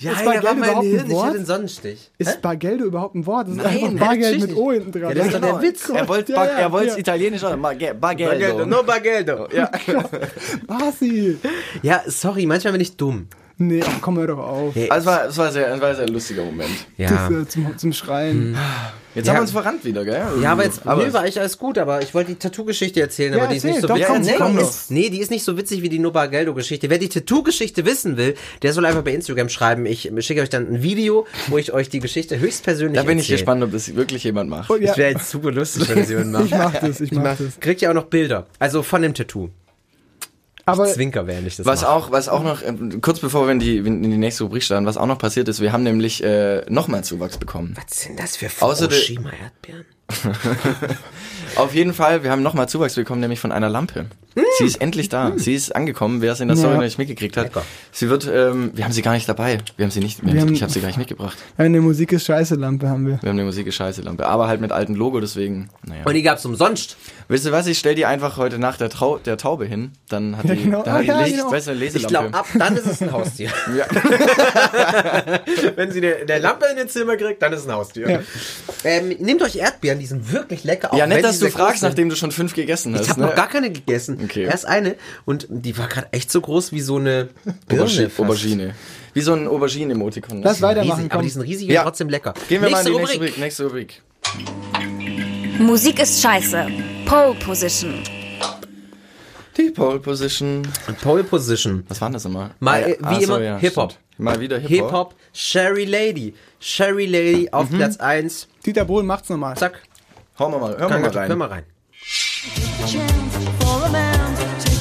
Ja, Ist da Bargeld war mein überhaupt ein Hirn. Ich Wort? hatte einen Sonnenstich. Ist Bargeldo überhaupt ein Wort? Das ist Nein, einfach Bargeld mit O hinten dran. Ja, das ist doch der. Witz. Er wollte Ja, ja, er wollte ja. Italienisch, aber Barge- Bargeldo. no Bargeldo. Ja. Basi. Ja, sorry, manchmal bin ich dumm. Nee, ach, komm hör doch auf. Also es war, es war, sehr, es war ein sehr lustiger Moment. Ja. Das, äh, zum, zum Schreien. Jetzt Ja. haben wir uns verrannt wieder, gell? Ja, aber jetzt, aber nö, war eigentlich alles gut, aber ich wollte die Tattoo-Geschichte erzählen, Ja, aber die ist nicht erzähl, so doch, witzig. komm, nee, komm ist, nee, die ist nicht so witzig wie die No Bargeldo-Geschichte. Wer die Tattoo-Geschichte wissen will, der soll einfach bei Instagram schreiben. Ich schicke euch dann ein Video, wo ich euch die Geschichte höchstpersönlich da bin ich erzähle. gespannt, ob das wirklich jemand macht. Oh, ja. Das wäre jetzt super lustig, wenn das jemand macht. Ich mach das, ich mach das. Kriegt ihr auch noch Bilder. Also von dem Tattoo. Aber Zwinker, während ich das Was mache. auch, was auch noch, ähm, kurz bevor wir in die, in die nächste Rubrik starten, was auch noch passiert ist, wir haben nämlich äh, nochmal Zuwachs bekommen. Was sind das für Fukushima-Erdbeeren? Auf jeden Fall, wir haben nochmal Zuwachs bekommen, nämlich von einer Lampe. Sie ist endlich da. Sie ist angekommen, wer es in der Story Ja. noch nicht mitgekriegt hat. Sie wird, ähm, wir haben sie gar nicht dabei. Wir haben sie nicht, wir Wir haben, ich habe sie gar nicht mitgebracht. eine Musik ist scheiße Lampe haben wir. Wir haben eine Musik scheiße Lampe, aber halt mit altem Logo, deswegen, naja. Und die gab's umsonst. Wisst ihr was, ich stell die einfach heute Nacht der, Trau der Taube hin, dann hat Ja, die, genau. dann hat die Ja, Licht, genau. weißt du, eine Ich Leselampe. glaube, ab dann ist es ein Haustier. Ja. Wenn sie eine, eine Lampe in den Zimmer kriegt, dann ist es ein Haustier. Ja. Ähm, nehmt euch Erdbeeren, die sind wirklich lecker. auch ja, nett, dass du fragst, sind. nachdem du schon fünf gegessen hast. Ich habe ne? noch gar keine gegessen. Okay. Erst eine. Und die war gerade echt so groß wie so eine Birne. Aubergine. Aubergine. Wie so ein Aubergine-Emotikon. Lass weitermachen, Riesig, aber die sind riesig Ja. und trotzdem lecker. Gehen wir mal in die Nächste nächste Rubrik. Nächste Rubrik. Musik ist scheiße. Pole Position. Die Pole Position. Pole Position. Was war denn das immer? Mal, äh, wie Ah, so, immer, ja, Hip-Hop. Mal wieder Hip-Hop. Hip-Hop, Sherry Lady. Sherry Lady auf Platz 1. Dieter Bohlen macht's nochmal. Zack. Hauen wir mal, hören wir mal rein. Hör mal rein.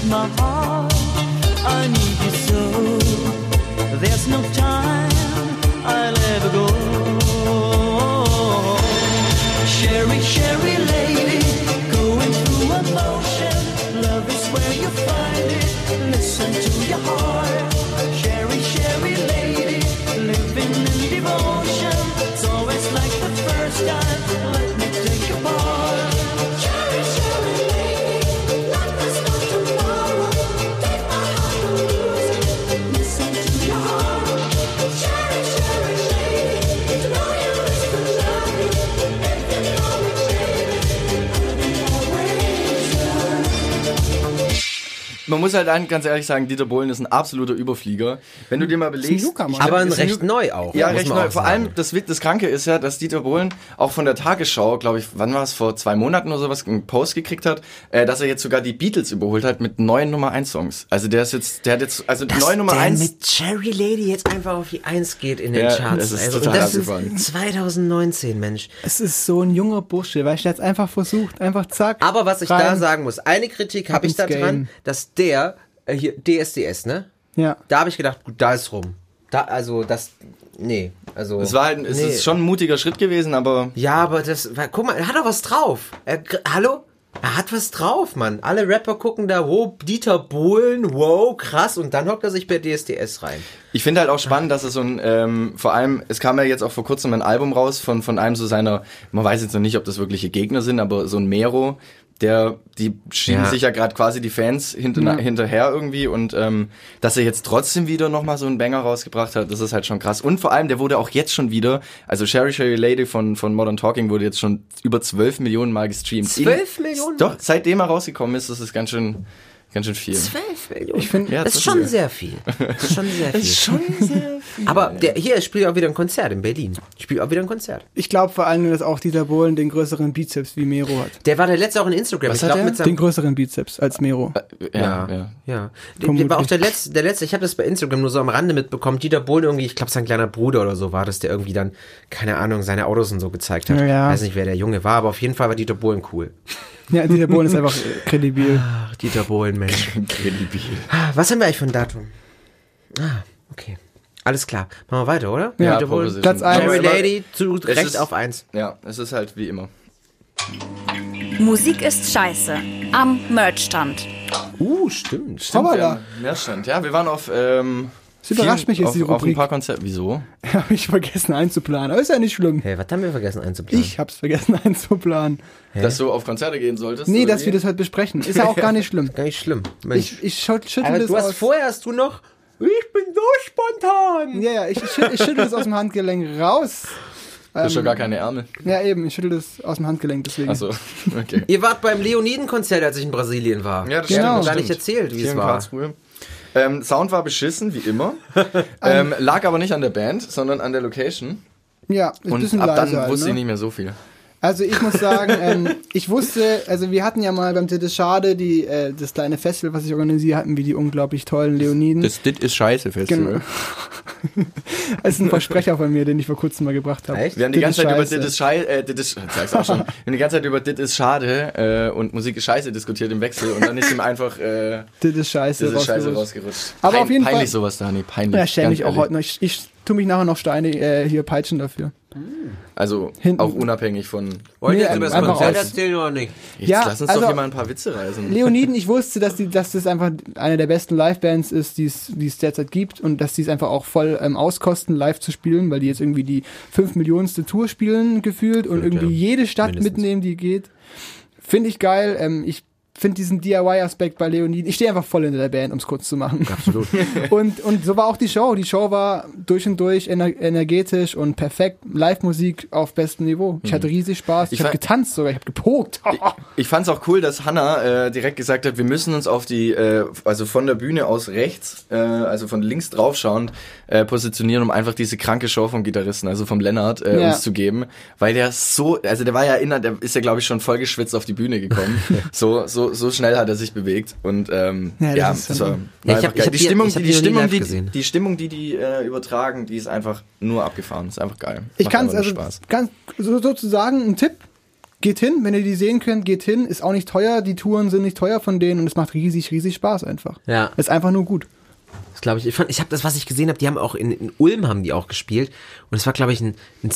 My heart. I need you so. There's no time man muss halt ganz ehrlich sagen, Dieter Bohlen ist ein absoluter Überflieger. Wenn du dir mal belegst. Newcomer. Aber ein ist ein recht neu auch. Ja, recht neu. Vor allem, das, das Kranke ist ja, dass Dieter Bohlen auch von der Tagesschau, glaube ich, wann war es, vor zwei Monaten oder sowas, einen Post gekriegt hat, äh, dass er jetzt sogar die Beatles überholt hat mit neuen Nummer 1 Songs. Also der ist jetzt, der hat jetzt, also Dass neue Nummer der 1. mit Cherry Lady jetzt einfach auf die 1 geht in den Ja, Charts. das ist also, und total das ist abgefahren. 2019, Mensch. Es ist so ein junger Bursche, weil ich jetzt einfach versucht, einfach zack. Aber was ich da rein. sagen muss, eine Kritik habe ich da dran, dass der, äh, hier, DSDS, ne? Ja. Da habe ich gedacht, gut, da ist rum. Da, also, das, nee, also. Es war halt, es nee. ist schon ein mutiger Schritt gewesen, aber Ja, aber das, war- guck mal, er hat doch was drauf. Er, hallo? Er hat was drauf, Mann. Alle Rapper gucken da, wow, Dieter Bohlen, wow, krass, und dann hockt er sich bei DSDS rein. Ich finde halt auch spannend, dass es so ein, ähm, vor allem, es kam ja jetzt auch vor kurzem ein Album raus von, von einem so seiner, man weiß jetzt noch nicht, ob das wirkliche Gegner sind, aber so ein Mero, der, die schieben Ja. sich ja gerade quasi die Fans hinter, Ja. hinterher irgendwie und ähm, dass er jetzt trotzdem wieder nochmal so einen Banger rausgebracht hat, das ist halt schon krass. Und vor allem, der wurde auch jetzt schon wieder, also Sherry Sherry Lady von, von Modern Talking wurde jetzt schon über 12 Millionen Mal gestreamt. 12 Millionen? Doch, seitdem er rausgekommen ist, das ist ganz schön, ganz schön viel. 12 Millionen. Ich finde, Ja, das ist schon sehr viel. Das ist schon sehr viel. schon sehr viel. Aber der, hier spielt auch wieder ein Konzert in Berlin. Spielt auch wieder ein Konzert. ich glaube vor allem, dass auch Dieter Bohlen den größeren Bizeps wie Mero hat. Der war der letzte auch in Instagram. Was ich hat glaube der? mit seinem Den größeren Bizeps als Mero. Ja, ja. Ja. Der, der Vermutlich. war auch der letzte, der letzte, ich habe das bei Instagram nur so am Rande mitbekommen. Dieter Bohlen irgendwie, ich glaube sein kleiner Bruder oder so war das, der irgendwie dann, keine Ahnung, seine Autos und so gezeigt hat. Ja. Weiß nicht, wer der Junge war, aber auf jeden Fall war Dieter Bohlen cool. Ja, Dieter Bohlen ist einfach kredibil. Ach, Dieter Bohlen, Mensch. Kredibil. Ah, Was haben wir eigentlich für ein Datum? Ah, okay. Alles klar. Machen wir weiter, oder? Ja, Dieter Bohlen. Proposition. Platz eins. Cherry Aber Lady zu Recht ist- auf eins. Ja, es ist halt wie immer. Musik ist scheiße. Am Merchstand. Uh, stimmt. Hoppala. Mehrstand. Ja, wir waren auf. Ähm, Es überrascht mich jetzt, auf, die auf ein Rubrik. paar Konzerten. Wieso? Habe ich vergessen einzuplanen. Aber ist ja nicht schlimm. Hey, was haben wir vergessen einzuplanen? Ich hab's vergessen einzuplanen. Dass du auf Konzerte gehen solltest? Nee, dass wie? wir das heute besprechen. Ist ja auch gar nicht schlimm. Gar nicht schlimm. Mensch. Ich, ich schüt- schüttel Aber das du hast aus. vorher hast du noch. Ich bin so spontan. Ja, ja, ich, ich, schüt- ich schüttel das aus dem Handgelenk raus. Du hast Ähm, schon gar keine Ärmel. Ja, eben, ich schüttel das aus dem Handgelenk, deswegen. Achso, okay. Ihr wart beim Leoniden-Konzert, als ich in Brasilien war. Ja, das Genau. stimmt. Gar das nicht erzählt, wie Hier es in war. Karlsruhe. Ähm, Sound war beschissen, wie immer. ähm, lag aber nicht an der Band, sondern an der Location. Ja, ist ein Und bisschen ab dann halt, wusste ne? ich nicht mehr so viel. Also ich muss sagen, ähm, ich wusste, also wir hatten ja mal beim Titte Schade die, äh, das kleine Festival, was ich organisiere, hatten wir die unglaublich tollen Leoniden. Das Dit ist scheiße Festival. Genau. Das ist ein Versprecher von mir, den ich vor kurzem mal gebracht habe. Echt? Wir haben die Dit ganze ist Zeit über. Dit ist scheiße, äh, Dit ist, sag's auch schon. Wir haben die ganze Zeit über Dit ist schade äh, und Musik ist scheiße diskutiert im Wechsel und dann ist ihm einfach äh, Das ist scheiße. Dit ist scheiße rausgerutscht. rausgerutscht. Aber auf jeden peinlich Fall- sowas, Dani, peinlich. Ja, schäme mich auch ehrlich. heute noch. Ich, ich tu mich nachher noch Steine äh, hier peitschen dafür. Also Hinten- auch unabhängig von. Wollt Nee, ihr jetzt über das einfach Konzert aus. erzählen oder nicht? Jetzt Ja, lass uns also- doch hier mal ein paar Witze reißen. Leoniden, ich wusste, dass, die, dass das einfach eine der besten Livebands ist, die es die es derzeit gibt und dass die es einfach auch voll ähm, auskosten, live zu spielen, weil die jetzt irgendwie die 5 Millionenste Tour spielen gefühlt und Fünf, irgendwie ja. jede Stadt Mindestens. mitnehmen, die geht. Finde ich geil. Ähm, ich finde diesen DIY-Aspekt bei Leoniden, ich stehe einfach voll hinter der Band, um es kurz zu machen. Absolut. und, und so war auch die Show. Die Show war durch und durch ener energetisch und perfekt. Live-Musik auf bestem Niveau. Ich hatte riesig Spaß. Ich, Ich habe getanzt sogar, ich habe gepokt. Ich fand's auch cool, dass Hanna äh, direkt gesagt hat, wir müssen uns auf die, äh, also von der Bühne aus rechts, äh, also von links draufschauend, äh, positionieren, um einfach diese kranke Show vom Gitarristen, also vom Lennart, äh, Ja. uns zu geben. Weil der so, also der war ja inner, der ist ja glaube ich schon voll geschwitzt auf die Bühne gekommen. so, so, so schnell hat er sich bewegt. Und ähm, Ja, ja, das ist das ja- war, Ja, ich einfach hab- ich geil. hab die die- Stimmung, die, die Stimmung, die, die Stimmung, die die äh, übertragen, die ist einfach nur abgefahren. ist einfach geil. Ich Macht kann es einfach also ganz so, sozusagen ein Tipp. Geht hin, wenn ihr die sehen könnt, geht hin. Ist auch nicht teuer, die Touren sind nicht teuer von denen und es macht riesig, riesig Spaß einfach. Ja. Ist einfach nur gut. Das glaube ich. Ich, fand- ich habe das, was ich gesehen habe, die haben auch in, in Ulm haben die auch gespielt. Und es war, glaube ich, ein, ein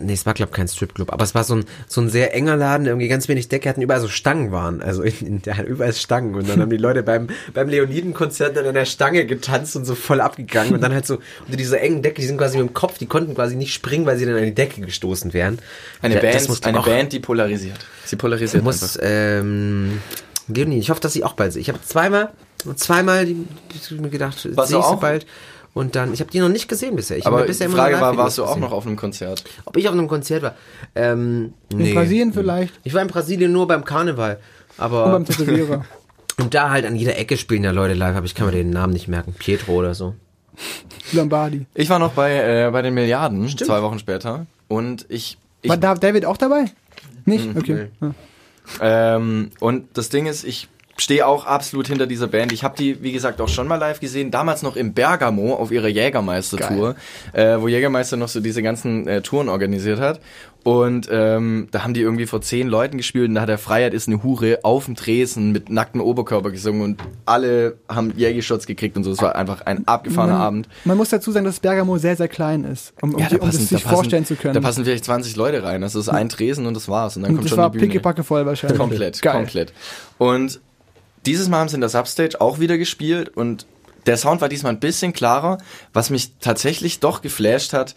nee, es war, glaube ich, kein Stripclub, aber es war so ein, so ein sehr enger Laden, irgendwie ganz wenig Decke, hatten überall so Stangen waren. Also in, in der überall Stangen. Und dann haben die Leute beim, beim Leoniden-Konzert dann an der Stange getanzt und so voll abgegangen. Und dann halt so unter dieser engen Decke, die sind quasi mit dem Kopf, die konnten quasi nicht springen, weil sie dann an die Decke gestoßen wären. Eine das Band, eine auch- Band, die polarisiert. Sie polarisiert muss, einfach. ähm, Leonie, ich hoffe, dass sie auch bald sind. Ich habe zweimal, zweimal die, die, mir gedacht, sehe ich sie bald. Und dann, ich habe die noch nicht gesehen bisher. Ich Aber bisher die Frage war, warst du auch noch auf einem Konzert? Ob ich auf einem Konzert war? Ähm, nee. In Brasilien vielleicht. Ich war in Brasilien nur beim Karneval. Und Aber beim Tätowierer. Und da halt an jeder Ecke spielen ja Leute live, aber ich kann mir den Namen nicht merken. Pietro oder so. Lombardi. Ich war noch bei, äh, bei den Milliarden, zwei Wochen später. Und ich. ich War da David auch dabei? Nicht? Mhm. Okay. Ja. Ähm, und das Ding ist, ich stehe auch absolut hinter dieser Band. Ich habe die, wie gesagt, auch schon mal live gesehen. Damals noch im Bergamo auf ihrer Jägermeister-Tour, äh, wo Jägermeister noch so diese ganzen äh, Touren organisiert hat. Und ähm, da haben die irgendwie vor zehn Leuten gespielt und da hat der Freiheit ist eine Hure auf dem Tresen mit nacktem Oberkörper gesungen und alle haben Jägershots gekriegt und so. Es war einfach ein abgefahrener Man- Abend. Man muss dazu sagen, dass Bergamo sehr, sehr klein ist, um, um, Ja, die- da um passen- das sich da passen- vorstellen zu können. Da passen vielleicht 20 Leute rein. Das ist ein Tresen und das war's. Und dann und kommt das schon war die Bühne. pickepacke voll wahrscheinlich. Komplett, Geil. komplett. Und dieses Mal haben sie in der Substage auch wieder gespielt und der Sound war diesmal ein bisschen klarer, was mich tatsächlich doch geflasht hat,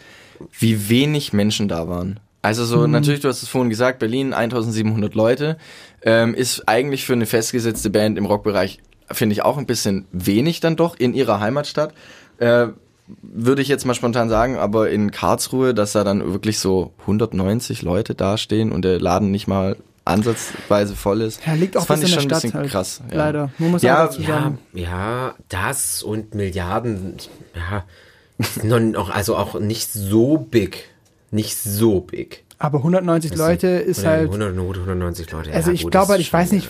wie wenig Menschen da waren. Also so, natürlich, du hast es vorhin gesagt, Berlin 1700 Leute, ähm, ist eigentlich für eine festgesetzte Band im Rockbereich, finde ich auch ein bisschen wenig dann doch in ihrer Heimatstadt. Äh, würde ich jetzt mal spontan sagen, aber in Karlsruhe, dass da dann wirklich so 190 Leute dastehen und der Laden nicht mal ansatzweise voll ist. Ja, liegt auch das fand ich schon in ein der bisschen Stadt halt. krass. Ja. Leider. Man muss Ja, Ja, sagen. ja, das und Milliarden, ja, noch, also auch nicht so big. Nicht so big. Aber 190 Leute ist halt. 100, 190 Leute. Also ja, ich glaube halt, ich weiß nicht,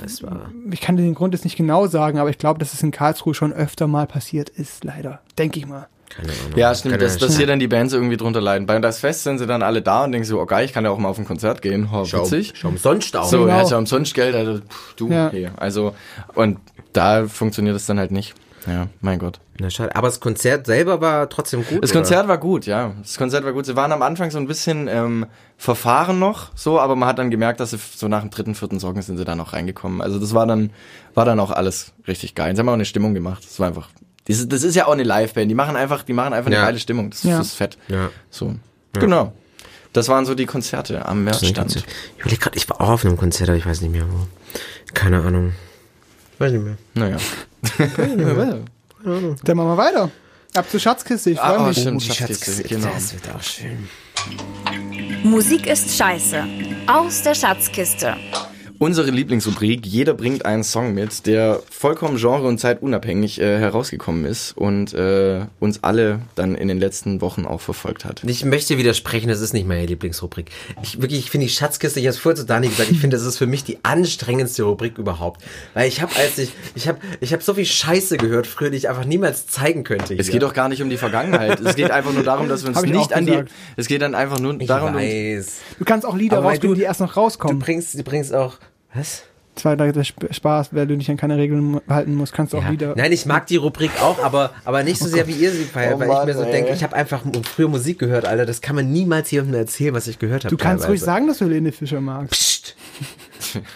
ich kann den Grund jetzt nicht genau sagen, aber ich glaube, dass es in Karlsruhe schon öfter mal passiert ist, leider. Denke ich mal. Keine Ahnung. Ja, stimmt, Keine dass, dass hier dann die Bands irgendwie drunter leiden. Bei das Fest sind sie dann alle da und denken so, oh geil, ich kann ja auch mal auf ein Konzert gehen. Oh, Schau, witzig. schau umsonst auch. So, Genau. ja umsonst Geld, also pff, du, Ja. okay. Also, und da funktioniert es dann halt nicht. Ja, mein Gott. Na, schade. Aber das Konzert selber war trotzdem gut. Das oder? Konzert war gut, ja. Das Konzert war gut. Sie waren am Anfang so ein bisschen ähm, verfahren noch, so, aber man hat dann gemerkt, dass sie so nach dem dritten, vierten Song sind sie dann auch reingekommen. Also das war dann, war dann auch alles richtig geil. Sie haben auch eine Stimmung gemacht. Das war einfach. Das, das ist ja auch eine Liveband. Die machen einfach, die machen einfach eine Ja. geile Stimmung. Das, Ja. das ist fett. Ja. So. Genau. Das waren so die Konzerte am Märzstand. Ich überlege gerade, ich war auch auf einem Konzert, aber ich weiß nicht mehr wo. Keine Ahnung. Weiß nicht mehr. Naja. Dann machen wir weiter. Ab zur Schatzkiste, ich freue Ah, oh, mich. stimmt, die Schatzkiste, Schatzkiste, genau. Das wird auch schön. Musik ist scheiße. Aus der Schatzkiste. Unsere Lieblingsrubrik, jeder bringt einen Song mit, der vollkommen genre- und zeitunabhängig äh, herausgekommen ist und äh, uns alle dann in den letzten Wochen auch verfolgt hat. Ich möchte widersprechen, das ist nicht meine Lieblingsrubrik. Ich wirklich, ich finde die Schatzkiste, ich habe es vorher zu Dani gesagt, ich finde, das ist für mich die anstrengendste Rubrik überhaupt. Weil ich habe, als ich, ich habe, ich habe so viel Scheiße gehört früher, die ich einfach niemals zeigen könnte. Es hier. geht doch gar nicht um die Vergangenheit. Es geht einfach nur darum, dass wir uns Hab ich nicht an die. Es geht dann einfach nur ich darum, um, weiß. Du kannst auch Lieder rausbringen, du- die erst noch Du rauskommen. bringst, du bringst auch, was? Zwei Tage Spaß, weil du dich an keine Regeln halten musst, kannst du auch Ja. Lieder. Nein, ich mag die Rubrik auch, aber, aber nicht so sehr, wie ihr sie feiert, Oh weil Mann, ich mir so ey. denke, ich habe einfach früher Musik gehört, Alter. Das kann man niemals jemandem erzählen, was ich gehört habe. Du kannst ruhig teilweise. sagen, dass du Helene Fischer magst. Psst.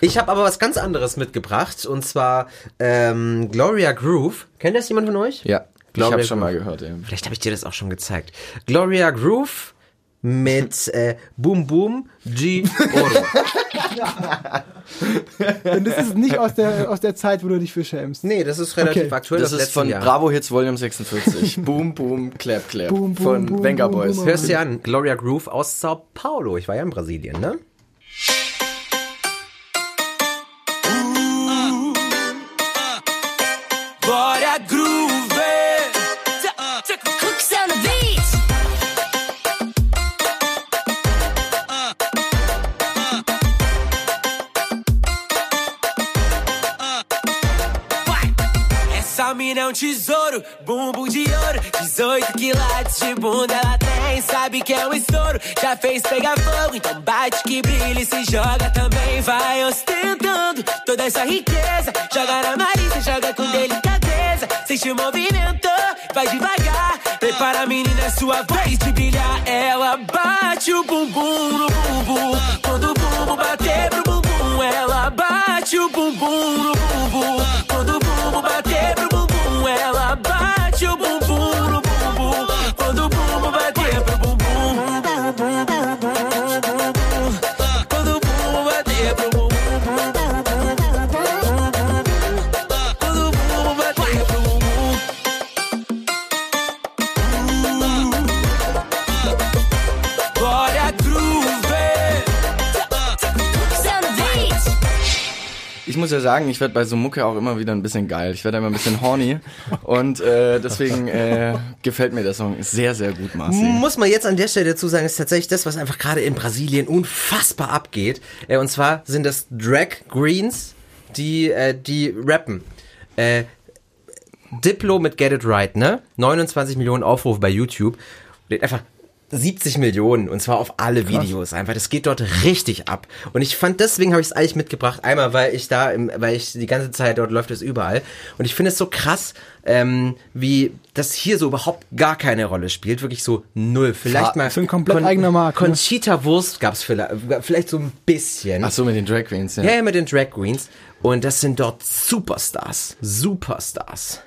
Ich habe aber was ganz anderes mitgebracht und zwar ähm, Gloria Groove. Kennt das jemand von euch? ja, ich Gloria habe schon Groove. mal gehört. Ja. Vielleicht habe ich dir das auch schon gezeigt. Gloria Groove mit äh, Boom Boom G Oro. Und das ist nicht aus der, aus der Zeit, wo du dich für schämst. Nee, das ist relativ Okay. aktuell. Das aus ist von Jahr. Bravo Hits Volume 46. boom, boom, clap, clap. Boom, boom, von boom, Venga boom, Boys. boom, Hörst dir an, Gloria Groove aus Sao Paulo. Ich war ja in Brasilien, ne? Tesouro, bumbum de ouro. 18 quilates de bunda ela tem Sabe que é um estouro, já fez pegar fogo Então bate que brilha e se joga também. Vai ostentando toda essa riqueza. Joga na Marisa, joga com delicadeza. Sente o movimento, vai devagar. Prepara menina, é sua vez de brilhar. Ela bate o bumbum no bumbum. Quando o bumbum bater pro bumbum Ela bate o bumbum no bumbum. Quando o bumbum bater pro bumbum Ela bate ich muss ja sagen, ich werde bei so Mucke auch immer wieder ein bisschen geil. Ich werde immer ein bisschen horny und äh, deswegen äh, gefällt mir der Song sehr, sehr gut, Marci. Muss man jetzt an der Stelle dazu sagen, ist tatsächlich das, was einfach gerade in Brasilien unfassbar abgeht. Äh, und zwar sind das Drag Greens, die, äh, die rappen. Äh, Diplo mit Get It Right, ne? 29 Millionen Aufrufe bei YouTube. Einfach 70 Millionen und zwar auf alle Videos einfach. Das geht dort richtig ab. Und ich fand, deswegen habe ich es eigentlich mitgebracht. Einmal, weil ich da, im, weil ich die ganze Zeit dort läuft es überall. Und ich finde es so krass, ähm, wie das hier so überhaupt gar keine Rolle spielt. Wirklich so null. Vielleicht Fa- mal. so ein komplett eigener Markt, ne? Conchita Wurst gab's vielleicht, vielleicht so ein bisschen. Ach so, mit den Drag Queens, ja. Ja, ja, mit den Drag Queens. Und das sind dort Superstars. Superstars.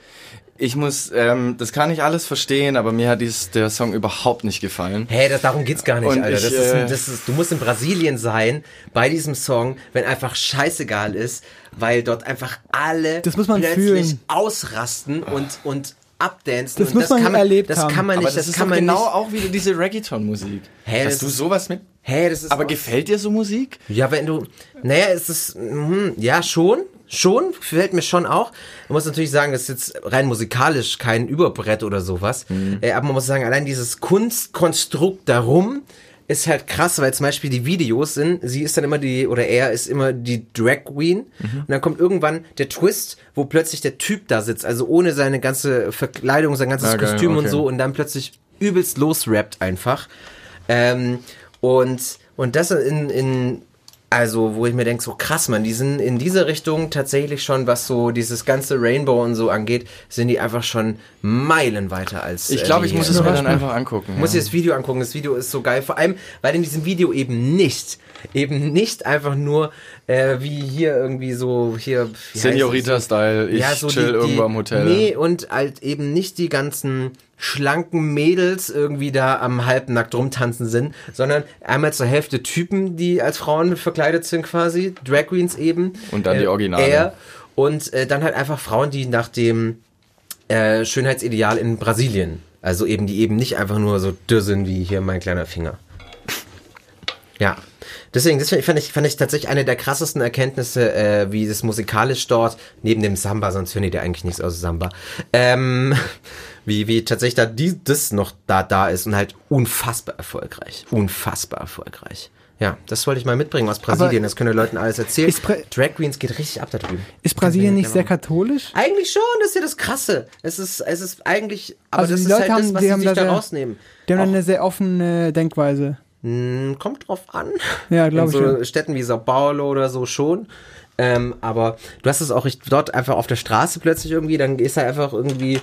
Ich muss, ähm, das kann ich alles verstehen, aber mir hat dies, der Song überhaupt nicht gefallen. Hey, das, darum geht's gar nicht, Und Alter. ich, das ist, äh, ein- das ist, du musst in Brasilien sein bei diesem Song, wenn einfach scheißegal ist, weil dort einfach alle Das muss man plötzlich fühlen. ausrasten und, und abdancen. Das und muss man kann erlebt das haben. kann man Aber nicht, das, das, ist kann man genau nicht. auch wieder diese Reggaeton-Musik. Hä, das Hast du sowas mit? Hey, das ist Aber auch- gefällt dir so Musik? Ja, wenn du, naja, es ist, hm, ja, schon, schon, gefällt mir schon auch. Man muss natürlich sagen, das ist jetzt rein musikalisch kein Überbrett oder sowas. Äh, aber man muss sagen, allein dieses Kunstkonstrukt darum ist halt krass, weil zum Beispiel die Videos sind, sie ist dann immer die, oder er ist immer die Drag Queen. Und dann kommt irgendwann der Twist, wo plötzlich der Typ da sitzt, also ohne seine ganze Verkleidung, sein ganzes Ah, geil, Kostüm und okay. so und dann plötzlich übelst losrappt einfach. Ähm, und, und das in, in, also, wo ich mir denke, so krass, man, die sind in diese Richtung tatsächlich schon, was so dieses ganze Rainbow und so angeht, sind die einfach schon Meilen weiter als. Ich äh, glaube, ich muss es mir dann einfach angucken. Muss ja. dir das Video angucken. Das Video ist so geil. Vor allem, weil in diesem Video eben nicht, eben nicht einfach nur äh, wie hier irgendwie so hier. wie heißt es? Senorita-Style, ich chill irgendwo am Hotel. Nee, und halt eben nicht die ganzen schlanken Mädels irgendwie da am halbnackt rumtanzen sind, sondern einmal zur Hälfte Typen, die als Frauen verkleidet sind quasi, Drag Queens eben. Und dann die Originale. Er und äh, dann halt einfach Frauen, die nach dem äh, Schönheitsideal in Brasilien, also eben die eben nicht einfach nur so dürr sind wie hier mein kleiner Finger. Ja. Deswegen, das fand ich, fand ich tatsächlich eine der krassesten Erkenntnisse, äh, wie das musikalisch dort, neben dem Samba, sonst hören die da eigentlich nichts aus Samba, ähm, wie, wie tatsächlich da die, das noch da, da ist und halt unfassbar erfolgreich. Unfassbar erfolgreich. Ja, das wollte ich mal mitbringen aus Brasilien, das können den Leuten alles erzählen. Drag Queens geht richtig ab da drüben. Ist Brasilien nicht sehr katholisch? Eigentlich schon, das ist ja das Krasse. Es ist, es ist eigentlich, aber Also das die ist Leute halt das, haben- was die sie haben sich da da rausnehmen. Die haben Auch- eine sehr offene Denkweise. Hm, kommt drauf an. Ja, In glaube ich. so ja. Städten wie Sao Paulo oder so schon. Ähm, aber du hast es auch richtig- dort einfach auf der Straße plötzlich irgendwie, dann ist da einfach irgendwie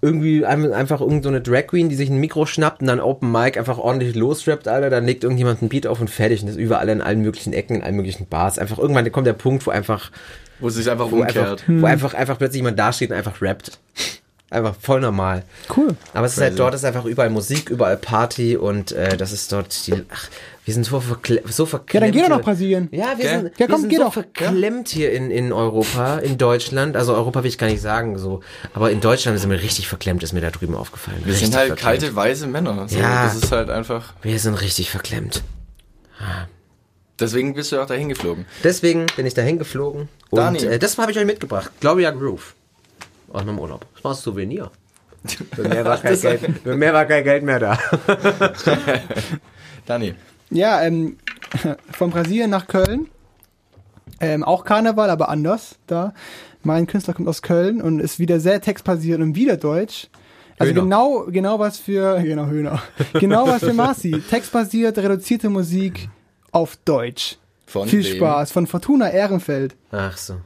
irgendwie ein- einfach irgend so eine Drag Queen, die sich ein Mikro schnappt und dann Open Mic einfach ordentlich losrappt, Alter, dann legt irgendjemand ein Beat auf und fertig und das überall in allen möglichen Ecken, in allen möglichen Bars. Einfach irgendwann kommt der Punkt, wo einfach Wo es sich einfach wo einfach, umkehrt. wo einfach, einfach plötzlich jemand dasteht und einfach rappt. Einfach voll normal. Cool. Aber es ist halt dort ist einfach überall Musik, überall Party und äh, das ist dort die. Ach, wir sind so, verkle so Ja, verklemmt. dann geh doch nach. Brasilien. Ja, wir Gell? sind, Ja, komm, wir sind geh so doch. verklemmt hier in, in Europa, in Deutschland. Also Europa will ich gar nicht sagen, so. Aber in Deutschland sind wir richtig verklemmt, ist mir da drüben aufgefallen. Wir richtig sind halt verklemmt. kalte, weiße Männer. So, Ja. Das ist halt einfach. Wir sind richtig verklemmt. Deswegen bist du ja auch dahin geflogen. Deswegen bin ich dahin geflogen. Und Dani. äh, das habe ich euch mitgebracht. Gloria Groove. Aus meinem Urlaub. Das war ein Souvenir. Für mehr war kein, Geld, für mehr war kein Geld mehr da. Dani. Ja, ähm, von Brasilien nach Köln. Ähm, auch Karneval, aber anders da. Mein Künstler kommt aus Köln und ist wieder sehr textbasiert und wieder deutsch. Also Höhner. genau, genau was für, genau, Höhner. Genau was für Marci. Textbasiert, reduzierte Musik auf Deutsch. Von Viel wem? Spaß. Von Fortuna Ehrenfeld. Ach so.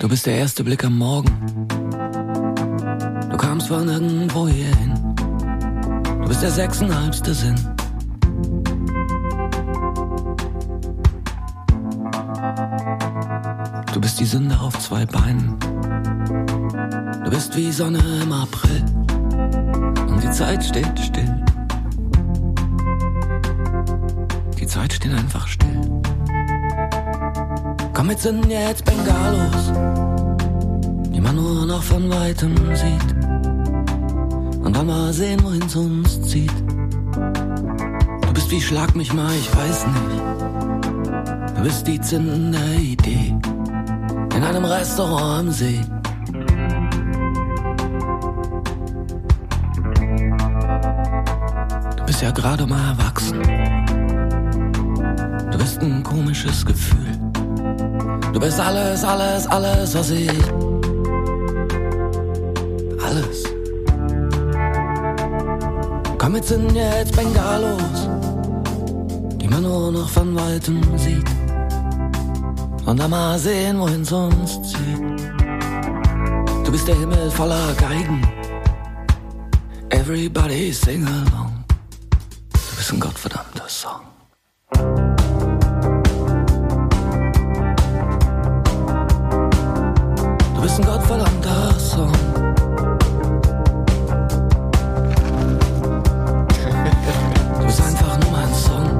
Du bist der erste Blick am Morgen. Du kamst von irgendwo hierhin. Du bist der sechseinhalbste Sinn. Du bist die Sünde auf zwei Beinen. Du bist wie Sonne im April. Und die Zeit steht still. Die Zeit steht einfach still. Komm, wir zünden jetzt Bengalos, die man nur noch von weitem sieht. Und dann mal sehen, wohin's uns zieht. Du bist wie Schlag mich mal, ich weiß nicht. Du bist die zündende Idee in einem Restaurant am See. Du bist ja gerade mal erwachsen. Du bist ein komisches Gefühl. Du bist alles, alles, alles, was ich. Alles. Komm, wir zünden jetzt Bengalos, die man nur noch von Weitem sieht. Und dann mal sehen, wohin es uns zieht. Du bist der Himmel voller Geigen. Everybody sing along. Du bist ein gottverdammter Song. Du bist ein gottverdammter Song. Du bist einfach nur mein Song.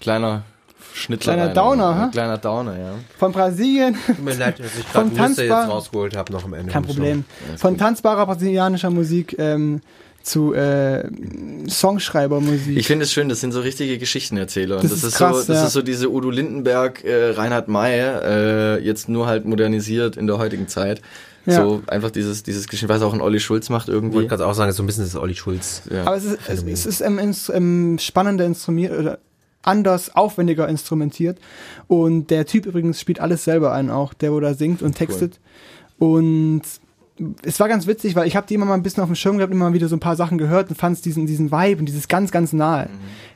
Kleiner Schnittler. Kleiner rein, Downer, ja. hä? Kleiner Downer, ja. Von Brasilien. Tut mir leid, dass ich gerade Nüsse jetzt Tanzbar- rausgeholt habe noch am Ende. Kein Problem. Von tanzbarer brasilianischer Musik ähm, zu äh, Songschreibermusik. Ich finde es schön, das sind so richtige Geschichtenerzähler. Und Das das, ist ist, krass, so, das ja. ist so diese Udo Lindenberg, äh, Reinhard May, äh, jetzt nur halt modernisiert in der heutigen Zeit. Ja. So einfach dieses, dieses Geschichte, was auch ein Olli Schulz macht Ich wollte irgendwie. gerade auch sagen, so ein bisschen das Olli Schulz. Ja. Aber es ist, es, es ist ähm, ins, ähm, spannender instrumiert oder anders, aufwendiger instrumentiert. Und der Typ übrigens spielt alles selber ein, auch der, wo da singt und textet. Und es war ganz witzig, weil ich habe die immer mal ein bisschen auf dem Schirm gehabt, immer mal wieder so ein paar Sachen gehört und fand diesen, diesen Vibe und dieses ganz, ganz nahe.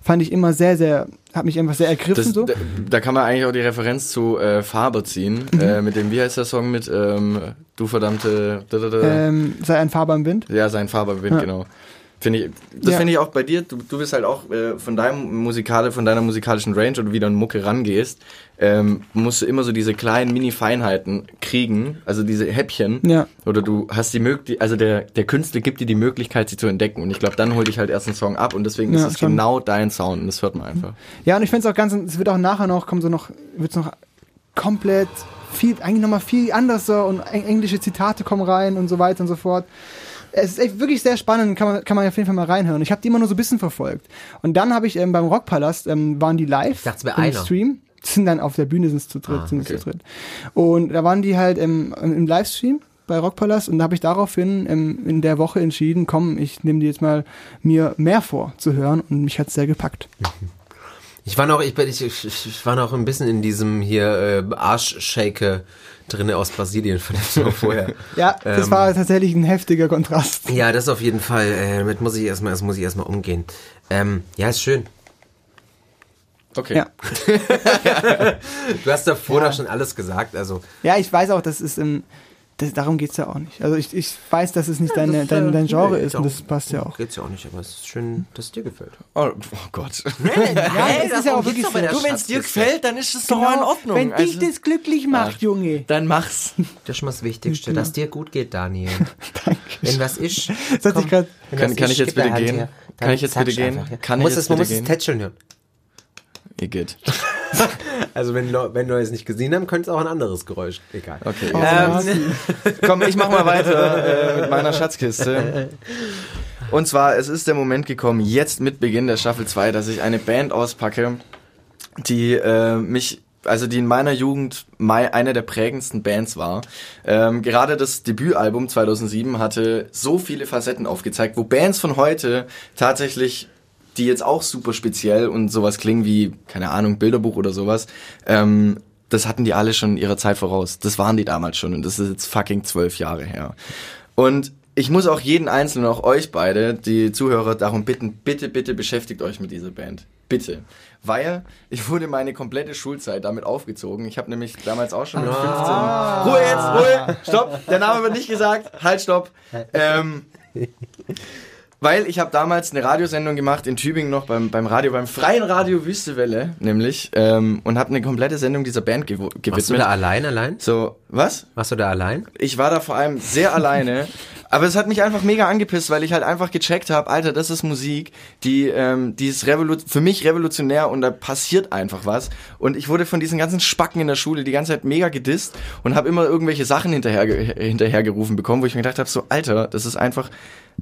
Fand ich immer sehr, sehr, hat mich einfach sehr ergriffen Das, so. da, da kann man eigentlich auch die Referenz zu äh, Faber ziehen, äh, mit dem, wie heißt der Song mit ähm, Du verdammte da, da, da. Ähm, sei ein Farbe am Wind. Ja, sein Faberwind, Ja. genau. Finde ich, das Ja. finde ich auch bei dir, du, du bist halt auch äh, von deinem Musikale, von deiner musikalischen Range oder wie du an Mucke rangehst, ähm, musst du immer so diese kleinen Mini-Feinheiten kriegen, also diese Häppchen. Ja. Oder du hast die Möglichkeit, also der, der Künstler gibt dir die Möglichkeit, sie zu entdecken. Und ich glaube, dann hol dich halt erst einen Song ab und deswegen Ja, ist es schon. genau dein Sound und das hört man einfach. Ja, und ich finde es auch ganz, es wird auch nachher noch, kommt so noch, wird's noch komplett viel, eigentlich nochmal viel anders so und eng- englische Zitate kommen rein und so weiter und so fort. Es ist echt wirklich sehr spannend, kann man, kann man auf jeden Fall mal reinhören. Ich habe die immer nur so ein bisschen verfolgt. Und dann habe ich ähm, beim Rockpalast, ähm, waren die live dachte, es wär im einer. Stream. Sind dann auf der Bühne sind es zu dritt, Ah, sind okay. zu dritt. Und da waren die halt im, im Livestream bei Rockpalast und da habe ich daraufhin ähm, in der Woche entschieden, komm, ich nehme dir jetzt mal mir mehr vor zu hören und mich hat's sehr gepackt. Ich war noch, ich, bin- ich, ich, ich war noch ein bisschen in diesem hier äh, Arschshake drinne aus Brasilien von dem Song vorher. Ja, das Ähm, war tatsächlich ein heftiger Kontrast. Ja, das auf jeden Fall. Äh, damit muss ich erstmal, das muss ich erstmal umgehen. Ähm, ja, ist schön. Okay. Ja. Du hast davor Ja. doch schon alles gesagt. Also Ja, ich weiß auch, das ist ähm, das, darum geht's ja auch nicht. Also ich, ich weiß, dass es nicht deine, das, dein, äh, dein Genre nee, ist und das passt ja auch. Geht's ja auch nicht, aber es ist schön, dass es dir gefällt. Oh, oh Gott. Ja, das ist ja auch wirklich so. Du, wenn es dir gefällt, dann ist es doch Genau, in Ordnung. Wenn dich Also, das glücklich macht, Junge. dann mach's. Das ist schon mal das Wichtigste, Genau. dass dir gut geht, Daniel. Danke. Wenn was ist, Das hat sich grad- wenn Kann- was kann ich jetzt bitte gehen? her. Kann ich jetzt bitte gehen? einfach, ja. Kann man ich muss jetzt es, man bitte muss es gehen? tätscheln hören. Geht. Also wenn, wenn Leute es nicht gesehen haben, könnte es auch ein anderes Geräusch. Egal. Okay. Oh, Ähm, komm, ich mach mal weiter äh, mit meiner Schatzkiste. Und zwar, es ist der Moment gekommen, jetzt mit Beginn der Staffel 2, dass ich eine Band auspacke, die äh, mich, also die in meiner Jugend eine der prägendsten Bands war. Ähm, gerade das Debütalbum 2007 hatte so viele Facetten aufgezeigt, wo Bands von heute tatsächlich die jetzt auch super speziell und sowas klingen wie, keine Ahnung, Bilderbuch oder sowas, ähm, das hatten die alle schon in ihrer Zeit voraus. Das waren die damals schon und das ist jetzt fucking zwölf Jahre her. Und ich muss auch jeden Einzelnen, auch euch beide, die Zuhörer, darum bitten, bitte, bitte beschäftigt euch mit dieser Band. Bitte. Weil ich wurde meine komplette Schulzeit damit aufgezogen. Ich habe nämlich damals auch schon mit 15... Ruhe jetzt, Ruhe, stopp, der Name wird nicht gesagt. Halt, stopp. Ähm, weil ich habe damals eine Radiosendung gemacht in Tübingen noch beim, beim Radio, beim freien Radio Wüstewelle, nämlich, ähm, und habe eine komplette Sendung dieser Band gewo- Warst du gewidmet. da allein, allein? So, was? Warst du da allein? Ich war da vor allem sehr alleine, aber es hat mich einfach mega angepisst, weil ich halt einfach gecheckt habe, Alter, das ist Musik, die, ähm, die ist revolu für mich revolutionär und da passiert einfach was. Und ich wurde von diesen ganzen Spacken in der Schule die ganze Zeit mega gedisst und habe immer irgendwelche Sachen hinterher, hinterhergerufen bekommen, wo ich mir gedacht habe, so, Alter, das ist einfach,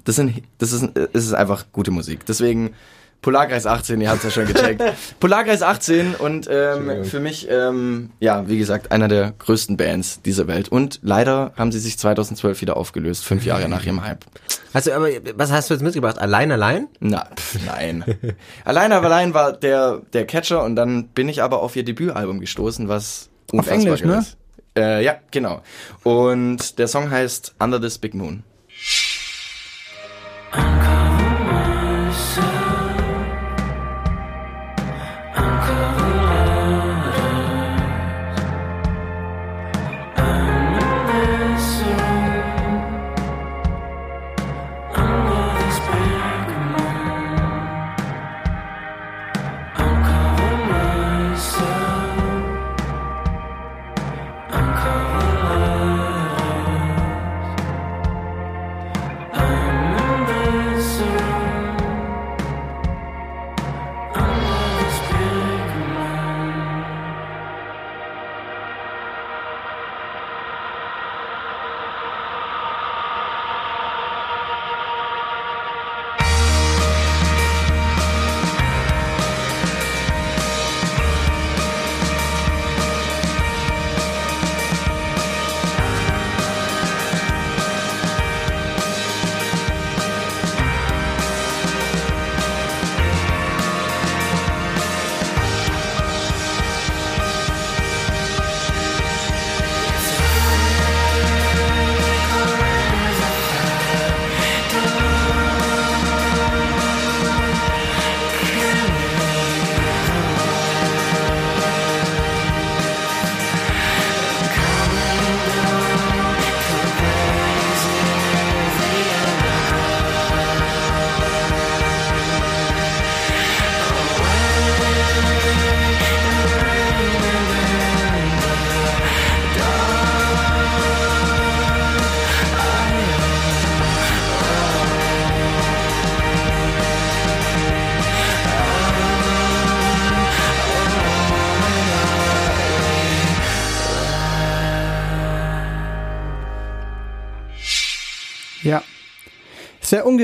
das, sind, das, ist, das ist einfach gute Musik. Deswegen Polarkreis 18, ihr habt es ja schon gecheckt. Polarkreis 18 und ähm, für mich, ähm, ja, wie gesagt, einer der größten Bands dieser Welt. Und leider haben sie sich 2012 wieder aufgelöst, fünf Jahre nach ihrem Hype. Hast du aber, was hast du jetzt mitgebracht? Allein, allein? Na, pf, nein. allein, aber allein war der, der Catcher und dann bin ich aber auf ihr Debütalbum gestoßen, was unfassbar Englisch, ne? ist. Äh, ja, genau. Und der Song heißt Under This Big Moon.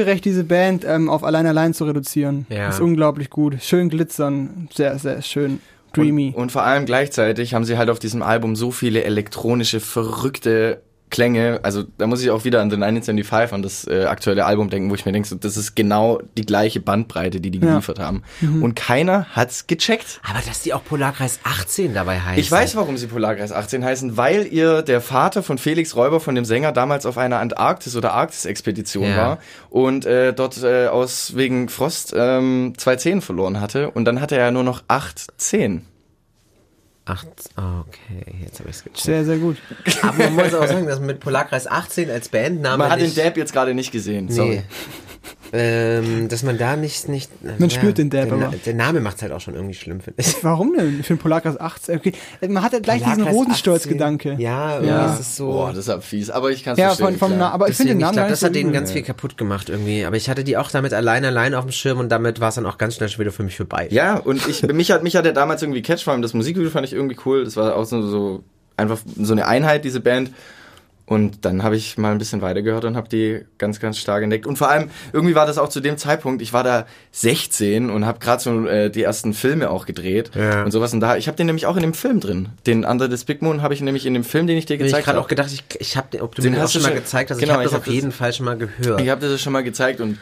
Ungerecht, diese Band ähm, auf allein allein zu reduzieren. Ja. Ist unglaublich gut. Schön glitzern. Sehr, sehr schön. Dreamy. Und, und vor allem gleichzeitig haben sie halt auf diesem Album so viele elektronische, verrückte Klänge. Also da muss ich auch wieder an The 1975, an das äh, aktuelle Album denken, wo ich mir denke, so, das ist genau die gleiche Bandbreite, die die Ja. geliefert haben. Und keiner hat's gecheckt. Aber dass die auch Polarkreis 18 dabei heißen. Ich weiß, warum sie Polarkreis 18 heißen, weil ihr der Vater von Felix Räuber, von dem Sänger, damals auf einer Antarktis- oder Arktis-Expedition Ja. war und äh, dort äh, aus wegen Frost ähm, zwei Zehen verloren hatte. Und dann hatte er nur noch acht Zehen. Acht, ah, okay, jetzt habe ich es gecheckt. Sehr, sehr gut. Aber man muss auch sagen, dass mit Polarkreis 18 als Bandname Man hat den Dab jetzt gerade nicht gesehen. Sorry. nee, ähm, dass man da nicht, nicht Man spürt den Dab der, Na- der Name macht halt auch schon irgendwie schlimm, finde ich. Warum denn? Ich finde Polarkreis 18. Okay. Man hat ja gleich diesen Polarkreis Rosenstolz-Gedanke. 18. Ja, irgendwie Ja. ist es so. Boah, das ist aber fies. Aber ich kann es Ja, verstehen. von, vom klar. Na aber ich finde den Namen ich nicht das so hat denen ganz viel kaputt gemacht irgendwie. Aber ich hatte die auch damit allein allein auf dem Schirm und damit war es dann auch ganz schnell schon wieder für mich vorbei. Ja, und ich, mich hat, mich hat er damals irgendwie catch, vor allem das Musikvideo fand ich irgendwie cool. Das war auch so, so einfach so eine Einheit, diese Band. Und dann habe ich mal ein bisschen weitergehört und habe die ganz, ganz stark entdeckt. Und vor allem, irgendwie war das auch zu dem Zeitpunkt, ich war da 16 und habe gerade so äh, die ersten Filme auch gedreht Ja. und sowas. Und da, ich habe den nämlich auch in dem Film drin. Den Under the Big Moon habe ich nämlich in dem Film, den ich dir Ich habe gezeigt gerade habe. auch gedacht, ich, ich habe, ob du Den mir hast schon mal gezeigt hast. genau, ich habe das ich hab auf das- jeden Fall schon mal gehört. Ich habe das schon mal gezeigt und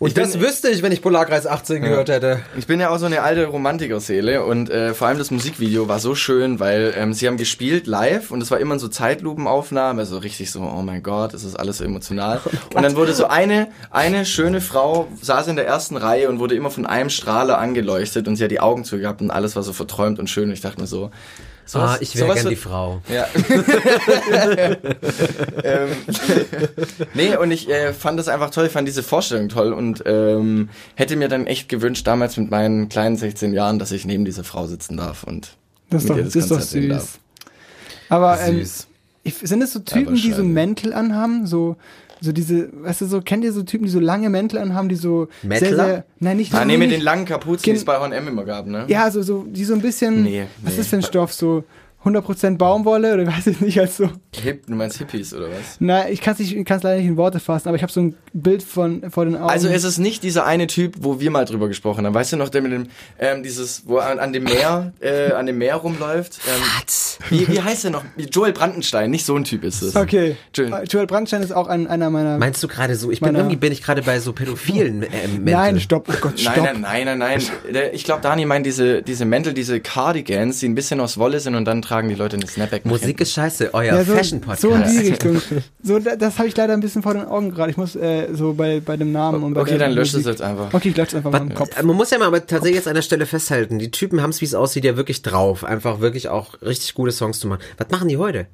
und ich bin- das wüsste ich, wenn ich Polarkreis 18 gehört hätte. Ich bin ja auch so eine alte Romantikerseele und äh, vor allem das Musikvideo war so schön, weil ähm, sie haben gespielt live und es war immer so Zeitlupenaufnahme, also richtig so, oh mein Gott, es ist alles so emotional. und dann wurde so eine, eine schöne Frau saß in der ersten Reihe und wurde immer von einem Strahler angeleuchtet und sie hat die Augen zugehabt und alles war so verträumt und schön und ich dachte mir so, Ah, ich wäre gern die Frau. ja. ähm, nee, und ich äh, fand das einfach toll, ich fand diese Vorstellung toll und ähm, hätte mir dann echt gewünscht, damals mit meinen kleinen 16 Jahren, dass ich neben dieser Frau sitzen darf und Das ist mit doch, ihr das ist doch Konzert sehen süß. Aber ähm, Süß. ich, sind es so Typen, die so. Mäntel anhaben? So, so diese, weißt du, so, kennt ihr so Typen, die so lange Mäntel anhaben, die so sehr, Mettler? sehr, nein, nicht Ah, nee, mit den langen Kapuzen, die es bei H&M immer gab, ne? Ja, so, so, die so ein bisschen, Nee, was nee. ist ein Stoff, so, 100% Baumwolle oder weiß ich nicht, als so. Hip, du meinst Hippies oder was? Na, ich kann es leider nicht in Worte fassen, aber ich habe so ein Bild von vor den Augen. Also es ist nicht dieser eine Typ, wo wir mal drüber gesprochen haben. Weißt du noch, der mit dem, ähm, dieses, wo an, an dem Meer, äh, an dem Meer rumläuft? Ähm, wie, wie heißt der noch? Joel Brandenstein, nicht so ein Typ ist es. Okay. Joel. Joel Brandstein ist auch ein, einer meiner. Meinst du gerade so, ich bin irgendwie bin ich gerade bei so pädophilen äh, Mänteln. Nein, stopp, oh Gott, stopp. Nein, nein, nein, nein, nein. Ich glaube, Dani meint diese, diese Mäntel, diese Cardigans, die ein bisschen aus Wolle sind und dann tragen die Leute eine Snapback. Musik ist scheiße, euer Ja, so, Fashion-Podcast. so in die Richtung. So, da- das habe ich leider ein bisschen vor den Augen gerade. Ich muss äh, so bei, bei dem Namen und bei Okay, der dann löscht es jetzt einfach. Okay, ich lösche es einfach mal im Kopf. Äh, Man muss ja mal aber tatsächlich jetzt an der Stelle festhalten, die Typen haben es, wie es aussieht, ja wirklich drauf. Einfach wirklich auch richtig gute Songs zu machen. Was machen die heute?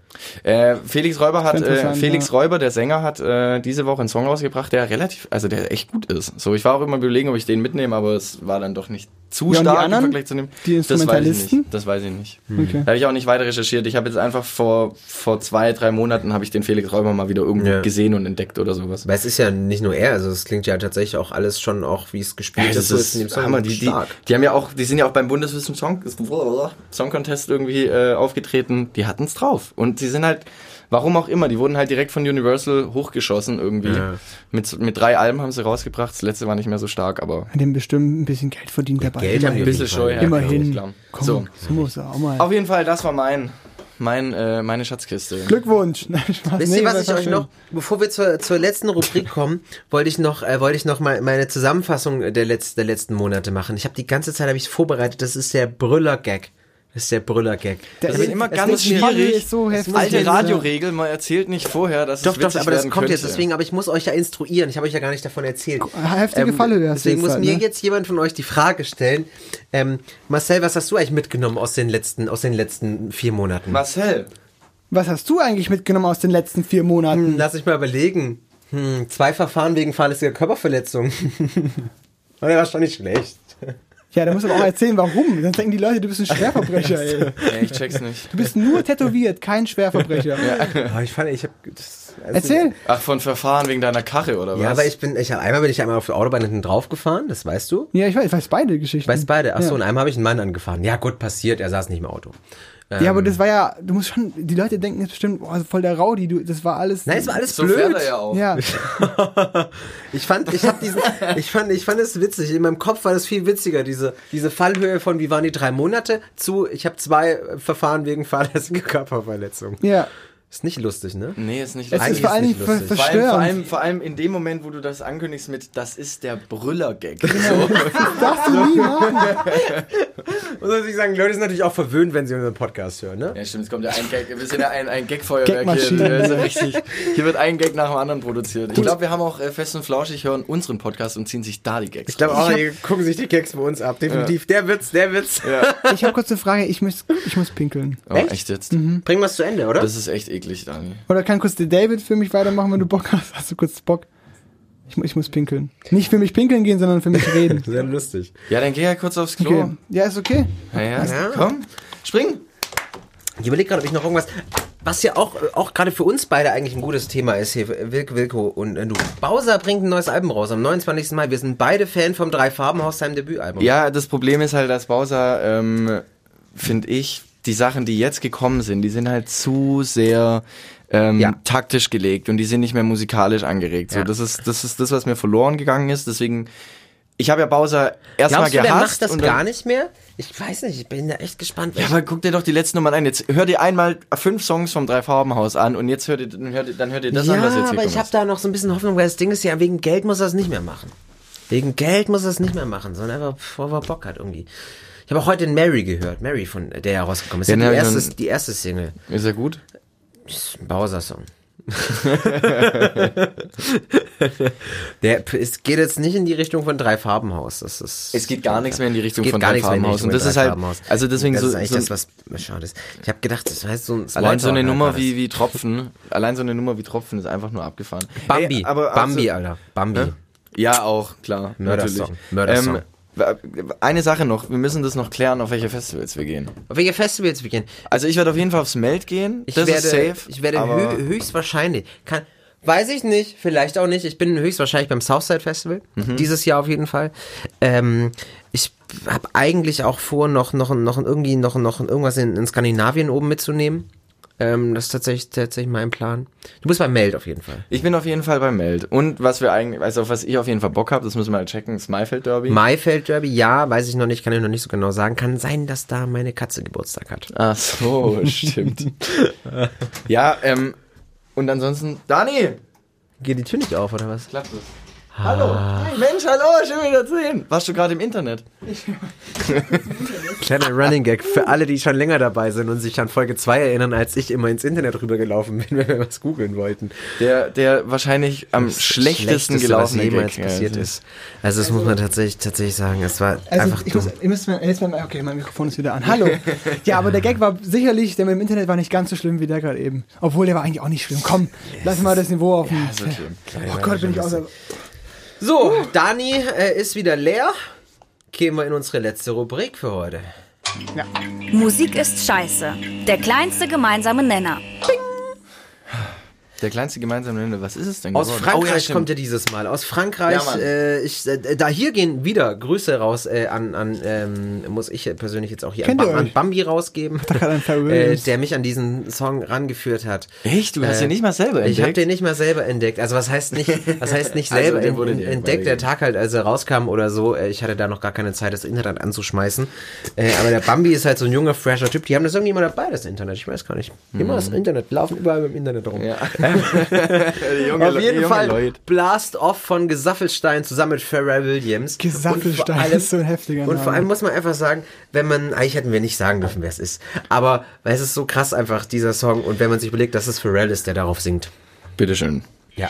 Äh, Felix Räuber hat, äh, Felix ja. Räuber, der Sänger, hat äh, diese Woche einen Song rausgebracht, der relativ, also der echt gut ist. So, ich war auch immer überlegen, ob ich den mitnehme, aber es war dann doch nicht zu Ja, stark anderen? im Vergleich zu dem. Die Das weiß ich Instrumentalisten? nicht. Das weiß ich nicht. Okay. Da habe ich auch nicht weiter recherchiert. Ich habe jetzt einfach vor, vor zwei, drei Monaten habe ich den Felix Räuber mal wieder irgendwo Ja. gesehen und entdeckt oder sowas. Weil es ist ja nicht nur er, also es klingt ja tatsächlich auch alles schon auch, wie es gespielt Ja, ist, das ist in Song Hammer. Die, die, die haben ja auch, die sind ja auch beim Bundeswissen Song, Song Contest irgendwie äh, aufgetreten. Die hatten's drauf. Und sie sind halt, warum auch immer, die wurden halt direkt von Universal hochgeschossen irgendwie. Ja. Mit, mit drei Alben haben sie rausgebracht. Das letzte war nicht mehr so stark, aber Hat dem bestimmt ein bisschen Geld verdient dabei. Geld haben die ein bisschen. Scheu her. Immerhin. Komm, So. so muss er auch mal. Auf jeden Fall, das war mein, mein, äh, meine Schatzkiste. Glückwunsch. Nein, Spaß. Wisst Nee, ihr, was war ich euch schön. noch, bevor wir zur, zur letzten Rubrik kommen, wollte ich noch, äh, wollte ich noch mal meine Zusammenfassung der, Letz-, der letzten Monate machen. Ich habe die ganze Zeit habe ich vorbereitet. Das ist der Brüller-Gag. Das ist der Brüller-Gag. Der Das ist immer es ganz schwierig. ist so. Alte Ja. Radioregel, man erzählt nicht vorher, dass Doch, es doch, aber das kommt jetzt. könnte. Deswegen, aber ich muss euch ja instruieren. Ich habe euch ja gar nicht davon erzählt. Heftige Fallhöhe hast du Deswegen jetzt muss halt, mir ne? jetzt jemand von euch die Frage stellen. Ähm, Marcel, was hast du eigentlich mitgenommen aus den letzten, aus den letzten vier Monaten? Marcel, Was hast du eigentlich mitgenommen aus den letzten vier Monaten? Hm, lass mich mal überlegen. Hm, zwei Verfahren wegen fahrlässiger Körperverletzung. Oder war schon nicht schlecht. Ja, da musst du aber auch erzählen, warum. Sonst denken die Leute, du bist ein Schwerverbrecher, ey. ja, ich check's nicht. Du bist nur tätowiert, kein Schwerverbrecher. Oh, ich fand, ich hab, das, also- Erzähl. Ach, von Verfahren wegen deiner Karre oder was? Ja, aber ich bin, ich hab, einmal bin ich einmal auf der Autobahn hinten drauf gefahren, das weißt du. Ja, ich weiß, ich weiß beide Geschichten. Weißt beide. Ach so, ja. und einmal habe ich einen Mann angefahren. Ja, gut, passiert, er saß nicht im Auto. Ja, aber das war ja, du musst schon, die Leute denken jetzt bestimmt, boah, voll der Rowdy, du, das war alles. Nein, es war alles so blöd. fährt er ja auch. Ja, Ich fand, ich hab diesen, ich fand, ich fand es witzig. In meinem Kopf war das viel witziger, diese, diese Fallhöhe von, wie waren die drei Monate zu, ich habe zwei Verfahren wegen fahrlässiger Körperverletzung. ja. Ist nicht lustig, ne? Nee, ist nicht Es lustig. ist vor Dingen ver lustig. Vor allem, vor, verstörend. allem, vor allem in dem Moment, wo du das ankündigst mit, das ist der Brüller-Gag. Das darfst du nie machen. Muss man sich sagen, Leute sind natürlich auch verwöhnt, wenn sie unseren Podcast hören, ne? Ja, stimmt, es kommt ja ein Gag. Wir sind ja ein, ein Gag-Feuerwerk hier. Gagmaschine. Also richtig, hier wird ein Gag nach dem anderen produziert. Ich glaube, wir haben auch äh, Fest und Flauschig hören unseren Podcast und ziehen sich da die Gags. Ich glaube auch, die gucken sich die Gags bei uns ab. Definitiv. Der Witz, der Witz. Ich habe kurz eine Frage, ich muss, ich muss pinkeln. oh, Echt? echt jetzt? Bringen wir es zu Ende, oder? Das ist echt eklig, Dani. Oder kann kurz der David für mich weitermachen, wenn du Bock hast? Hast du kurz Bock? Ich, ich muss pinkeln. Nicht für mich pinkeln gehen, sondern für mich reden. Sehr lustig. Ja, dann geh ja kurz aufs Klo. Okay. Ja, ist okay. Ja, ja, Ja. komm, spring. Ich überlege gerade, ob ich noch irgendwas. Was ja auch, auch gerade für uns beide eigentlich ein gutes Thema ist hier, Wilke Wilko und äh, du. Bowser bringt ein neues Album raus am 29. Mai. Wir sind beide Fan vom Drei-Farbenhaus, seinem Debütalbum. Ja, das Problem ist halt, dass Bowser, ähm, finde ich, die Sachen, die jetzt gekommen sind, die sind halt zu sehr ähm, Ja. taktisch gelegt und die sind nicht mehr musikalisch angeregt. So, Ja. das ist das ist das, was mir verloren gegangen ist. Deswegen, ich habe ja Bowser erstmal du, der gehasst macht das und gar nicht mehr? Ich weiß nicht, ich bin da echt gespannt. Ja, aber guck dir doch die letzten Nummern an. Jetzt hör dir einmal fünf Songs vom Dreifarbenhaus an und jetzt hör dir, dann hör dir, dann hör dir das ja, an, was jetzt hier aber ich habe da noch so ein bisschen Hoffnung, weil das Ding ist ja, wegen Geld muss er es nicht mehr machen. Wegen Geld muss er es nicht mehr machen, sondern einfach, bevor er Bock hat irgendwie. Ich habe auch heute Mary gehört, Mary von der ja rausgekommen ist. Ja, die, erste, die erste Single. Ist er gut? Ist ein Bowser-Song. Der es geht jetzt nicht in die Richtung von drei Farbenhaus. Das ist Es geht gar nichts mehr in die Richtung von Dreifarbenhaus. Richtung Und das ist halt, also deswegen das so, ist eigentlich so das, was schade ist. Ich habe gedacht, das heißt so ein Allein so eine Nummer wie, wie Tropfen, allein so eine Nummer wie Tropfen ist einfach nur abgefahren. Bambi, Ey, aber Bambi, also- Alter, Bambi. Ja, auch, klar. Mördersong. Mördersong. Ähm, eine Sache noch, wir müssen das noch klären, auf welche Festivals wir gehen. Auf welche Festivals wir gehen? Also ich werde auf jeden Fall aufs Meld gehen, Ich das werde, ist safe. ich werde hö höchstwahrscheinlich, kann, weiß ich nicht, vielleicht auch nicht. Ich bin höchstwahrscheinlich beim Southside Festival, Mhm. dieses Jahr auf jeden Fall. Ähm, ich habe eigentlich auch vor, noch, noch, noch irgendwie noch, noch irgendwas in, in Skandinavien oben mitzunehmen. Ähm, das ist tatsächlich, tatsächlich mein Plan. Du bist bei Meld auf jeden Fall. Ich bin auf jeden Fall beim Meld. Und was wir eigentlich, also auf was ich auf jeden Fall Bock habe, das müssen wir mal checken, das Maifeld Derby. Maifeld Derby, ja, weiß ich noch nicht, kann ich noch nicht so genau sagen. Kann sein, dass da meine Katze Geburtstag hat. Ach so, stimmt. ja, ähm, und ansonsten, Dani! Geht die Tür nicht auf, oder was? Klappt es. Hallo. Hey, Mensch, hallo, schön wieder zu sehen. Warst du gerade im Internet? Kleiner Running Gag für alle, die schon länger dabei sind und sich an Folge 2 erinnern, als ich immer ins Internet rübergelaufen bin, wenn wir was googeln wollten. Der, der wahrscheinlich am schlechtesten was gelaufene jemals Gag. passiert Ja, ist. Also das muss man tatsächlich, tatsächlich sagen. Es war Also einfach ich dumm. muss, ihr müsst mal, jetzt mal, okay, mein Mikrofon ist wieder an. Hallo. Ja, aber der Gag war sicherlich, der mit dem Internet war nicht ganz so schlimm wie der gerade eben. Obwohl, der war eigentlich auch nicht schlimm. Komm, lass mal das Niveau auf den... so schlimm. oh Gott, bin ich außer... So, Dani äh, ist wieder leer. Gehen wir in unsere letzte Rubrik für heute. Musik ist scheiße. Der kleinste gemeinsame Nenner. Der kleinste gemeinsame Nenner, was ist es denn Aus geworden? Frankreich Oh, ja, kommt er dieses Mal. Aus Frankreich. Ja, äh, ich, äh, da hier gehen wieder Grüße raus äh, an, an ähm, muss ich persönlich jetzt auch hier an, an? Bambi rausgeben, äh, der mich an diesen Song rangeführt hat. Echt? Du hast den nicht mal selber Ich habe entdeckt? den nicht mal selber entdeckt. Also was heißt nicht, was heißt nicht Also, selber wurde en- dir entdeckt? Der. Tag halt, als er rauskam oder so. Äh, Ich hatte da noch gar keine Zeit, das Internet anzuschmeißen. Äh, aber der Bambi ist halt so ein junger, fresher Typ. Die haben das irgendwie immer dabei, das Internet. Ich weiß gar nicht. Immer das Internet. Laufen überall im Internet rum. Mhm. Ja. Junge Auf jeden junge Fall Leute. Blast Off von Gesaffelstein zusammen mit Pharrell Williams. Und Gesaffelstein allem- ist so ein heftiger Und Name. vor allem muss man einfach sagen, wenn man, eigentlich hätten wir nicht sagen dürfen, wer es ist. Aber weil es ist so krass einfach, dieser Song. Und wenn man sich überlegt, dass es Pharrell ist, der darauf singt. Bitteschön. Ja.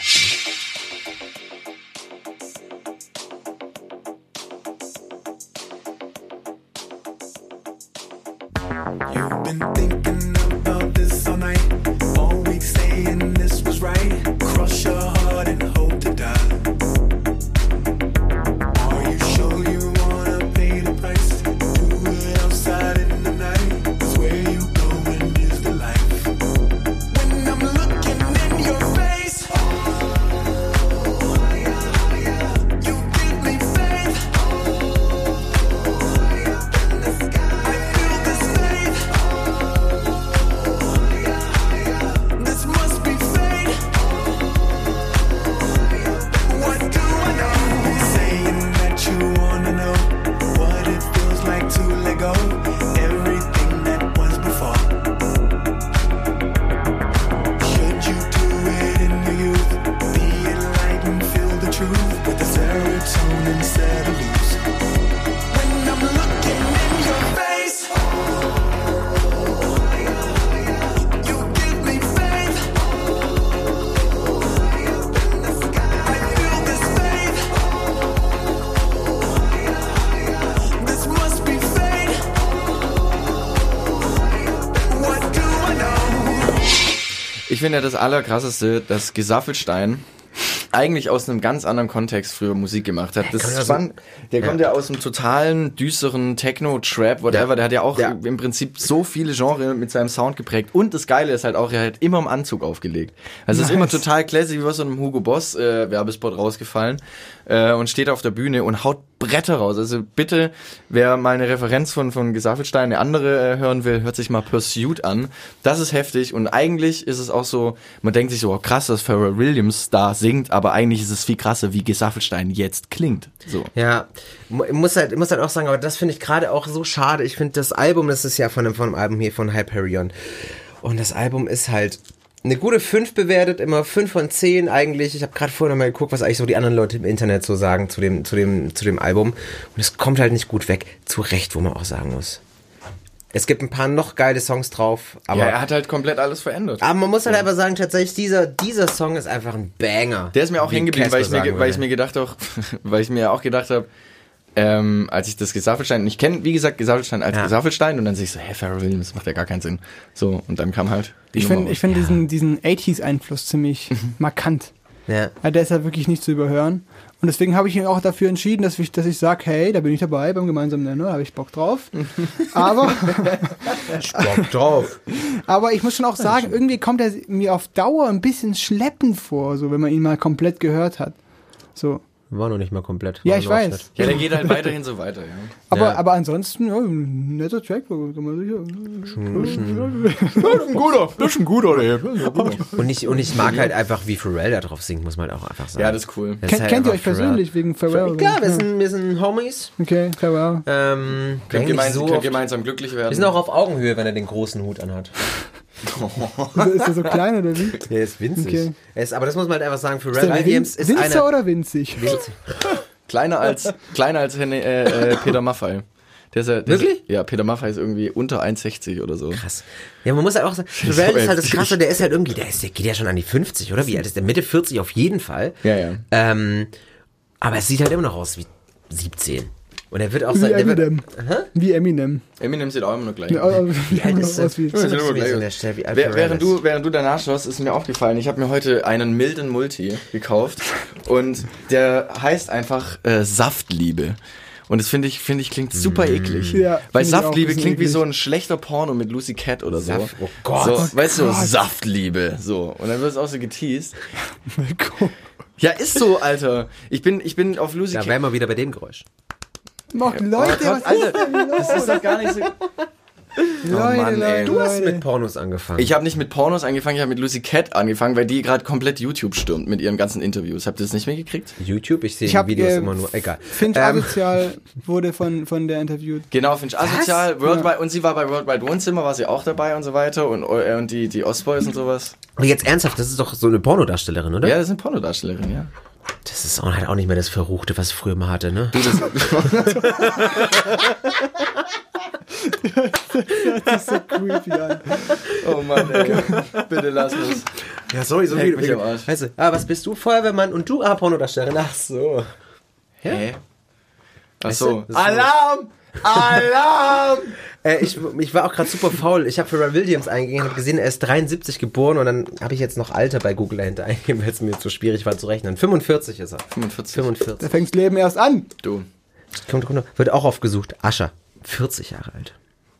Finde ja das Allerkrasseste, dass Gesaffelstein eigentlich aus einem ganz anderen Kontext früher Musik gemacht hat. Das aus spannend. Der kommt ja aus einem totalen, düsteren Techno, Trap, whatever. Ja. Der hat ja auch Ja. im Prinzip so viele Genres mit seinem Sound geprägt. Und das Geile ist halt auch, er hat immer im Anzug aufgelegt. Also es ist immer total classy, wie aus so einem Hugo Boss äh, Werbespot rausgefallen äh, und steht auf der Bühne und haut Bretter raus. Also bitte, wer mal eine Referenz von, von Gesaffelstein, eine andere äh, hören will, hört sich mal Pursuit an. Das ist heftig und eigentlich ist es auch so, man denkt sich so, oh, krass, dass Pharrell Williams da singt, aber eigentlich ist es viel krasser, wie Gesaffelstein jetzt klingt. So. Ja, ich muss halt, muss halt auch sagen, aber das finde ich gerade auch so schade. Ich finde das Album, das ist ja von dem, von dem Album hier von Hyperion. Und das Album ist halt eine gute 5 bewertet, immer 5 von 10 eigentlich. Ich habe gerade vorher noch mal geguckt, was eigentlich so die anderen Leute im Internet so sagen zu dem, zu dem, zu dem Album. Und es kommt halt nicht gut weg. Zu Recht, wo man auch sagen muss. Es gibt ein paar noch geile Songs drauf, aber, ja, er hat halt komplett alles verändert. aber man muss halt einfach sagen, tatsächlich, dieser, dieser Song ist einfach ein Banger. Der ist mir auch Wie hängen geblieben, weil ich, mir, weil ich mir gedacht habe, weil ich mir auch gedacht habe, ähm, als ich das Gesaffelstein, ich kenne, wie gesagt, Gesaffelstein als Ja. Gesaffelstein und dann sehe ich so, hä, Pharrell Williams, das macht ja gar keinen Sinn. So, und dann kam halt die Ich finde ich find diesen, diesen 80s-Einfluss ziemlich markant. Ja. Ja, der ist ja wirklich nicht zu überhören. Und deswegen habe ich mich auch dafür entschieden, dass ich, dass ich sage, hey, da bin ich dabei beim gemeinsamen Nenner, da habe ich Bock drauf. aber, Bock drauf. aber ich muss schon auch sagen, irgendwie kommt er mir auf Dauer ein bisschen schleppend vor, so wenn man ihn mal komplett gehört hat. So. War noch nicht mal komplett. Ja, ich weiß. Ausschnitt. Ja, der geht halt weiterhin so weiter, ja. Aber, Ja. aber ansonsten, ja, ein netter Track, kann man sicher. ein guter, das ist ein guter, ey. Und ich, und ich mag halt einfach, wie Pharrell da drauf singt, muss man halt auch einfach sagen. Ja, das ist cool. Das ist Kennt, halt kennt ihr euch Pharrell. persönlich wegen Pharrell? Klar, wir Ja. sind, wir sind Homies. Okay, Pharrell. Ähm, Könnt, gemeinsam, so könnt gemeinsam glücklich werden. wir sind auch auf Augenhöhe, wenn er den großen Hut anhat. Ist er so klein oder wie? Der ist winzig. Okay. Er ist, aber das muss man halt einfach sagen, Pharrell der Williams Win ist Winzer einer... oder winzig? kleiner als, kleiner als äh, äh, Peter Maffay. Der ist ja, der Wirklich? Ist, ja, Peter Maffay ist irgendwie unter 1,60 oder so. Krass. Ja, man muss halt auch sagen, Pharrell ist halt das. Krasse, der ist halt irgendwie, der, ist, der geht ja schon an die 50, oder? Wie alt ist der? Mitte 40 auf jeden Fall. Ja, ja. Ähm, aber es sieht halt immer noch aus wie 17. Und er wird auch Wie sein... der wird- Eminem. Wie Eminem. Eminem sieht auch immer noch gleich. Ja, aus. also, Wie alt ist er? wie- Das ist Ja, so wie Während du, während du danach schaust, ist mir aufgefallen, ich habe mir heute einen milden Multi gekauft und der heißt einfach äh, Saftliebe. Und das finde ich, finde ich klingt super eklig. Ja, Weil Saftliebe klingt wie eklig. so ein schlechter Porno mit Lucy Cat oder so. Saft- oh Gott. So, weißt du, Gott. Saftliebe. So. Und dann wird es auch so geteased. Ja, ist so, Alter. Ich bin, ich bin auf Lucy Da Cat. wären wir wieder bei dem Geräusch. Mach Oh Leute, Gott, was Alter, ist denn los? das ist doch gar nicht so. Leute, Mann, ey. Leute, Du hast mit Pornos angefangen. Ich habe nicht mit Pornos angefangen, ich habe mit Lucy Cat angefangen, weil die gerade komplett YouTube stürmt mit ihren ganzen Interviews. Habt ihr das nicht mehr gekriegt? YouTube, ich sehe Ich die hab, Videos äh, immer nur... Egal. Finch Ähm, Asozial wurde von, von der interviewt. Genau, Finch Asozial, Worldwide, und sie war bei Worldwide Wohnzimmer, war sie auch dabei und so weiter und, äh, und die, die Ostboys und sowas. Und jetzt ernsthaft, das ist doch so eine Pornodarstellerin, oder? Ja, das sind Pornodarstellerinnen, ja. Das ist auch, halt auch nicht mehr das Verruchte, was früher mal hatte, ne? Das ist so creepy an. Oh Mann, ey. Bitte lass es. Ja, sorry, so Leck mich. Weißt du, ah, was bist du? Feuerwehrmann und du? Ah, Pornodarstellerin. Ach so. Hä? Ach Weißt so. du, das ist- Alarm! Äh, ich, ich war auch gerade super faul. Ich habe Pharrell Williams eingegeben und habe gesehen, er ist 73 geboren und dann habe ich jetzt noch Alter bei Google dahinter eingegeben, weil es mir zu schwierig war zu rechnen. 45 ist er. 45. 45. Da fängt das Leben erst an. Du. Kommt, kommt, wird auch aufgesucht. Ascher. 40 Jahre alt.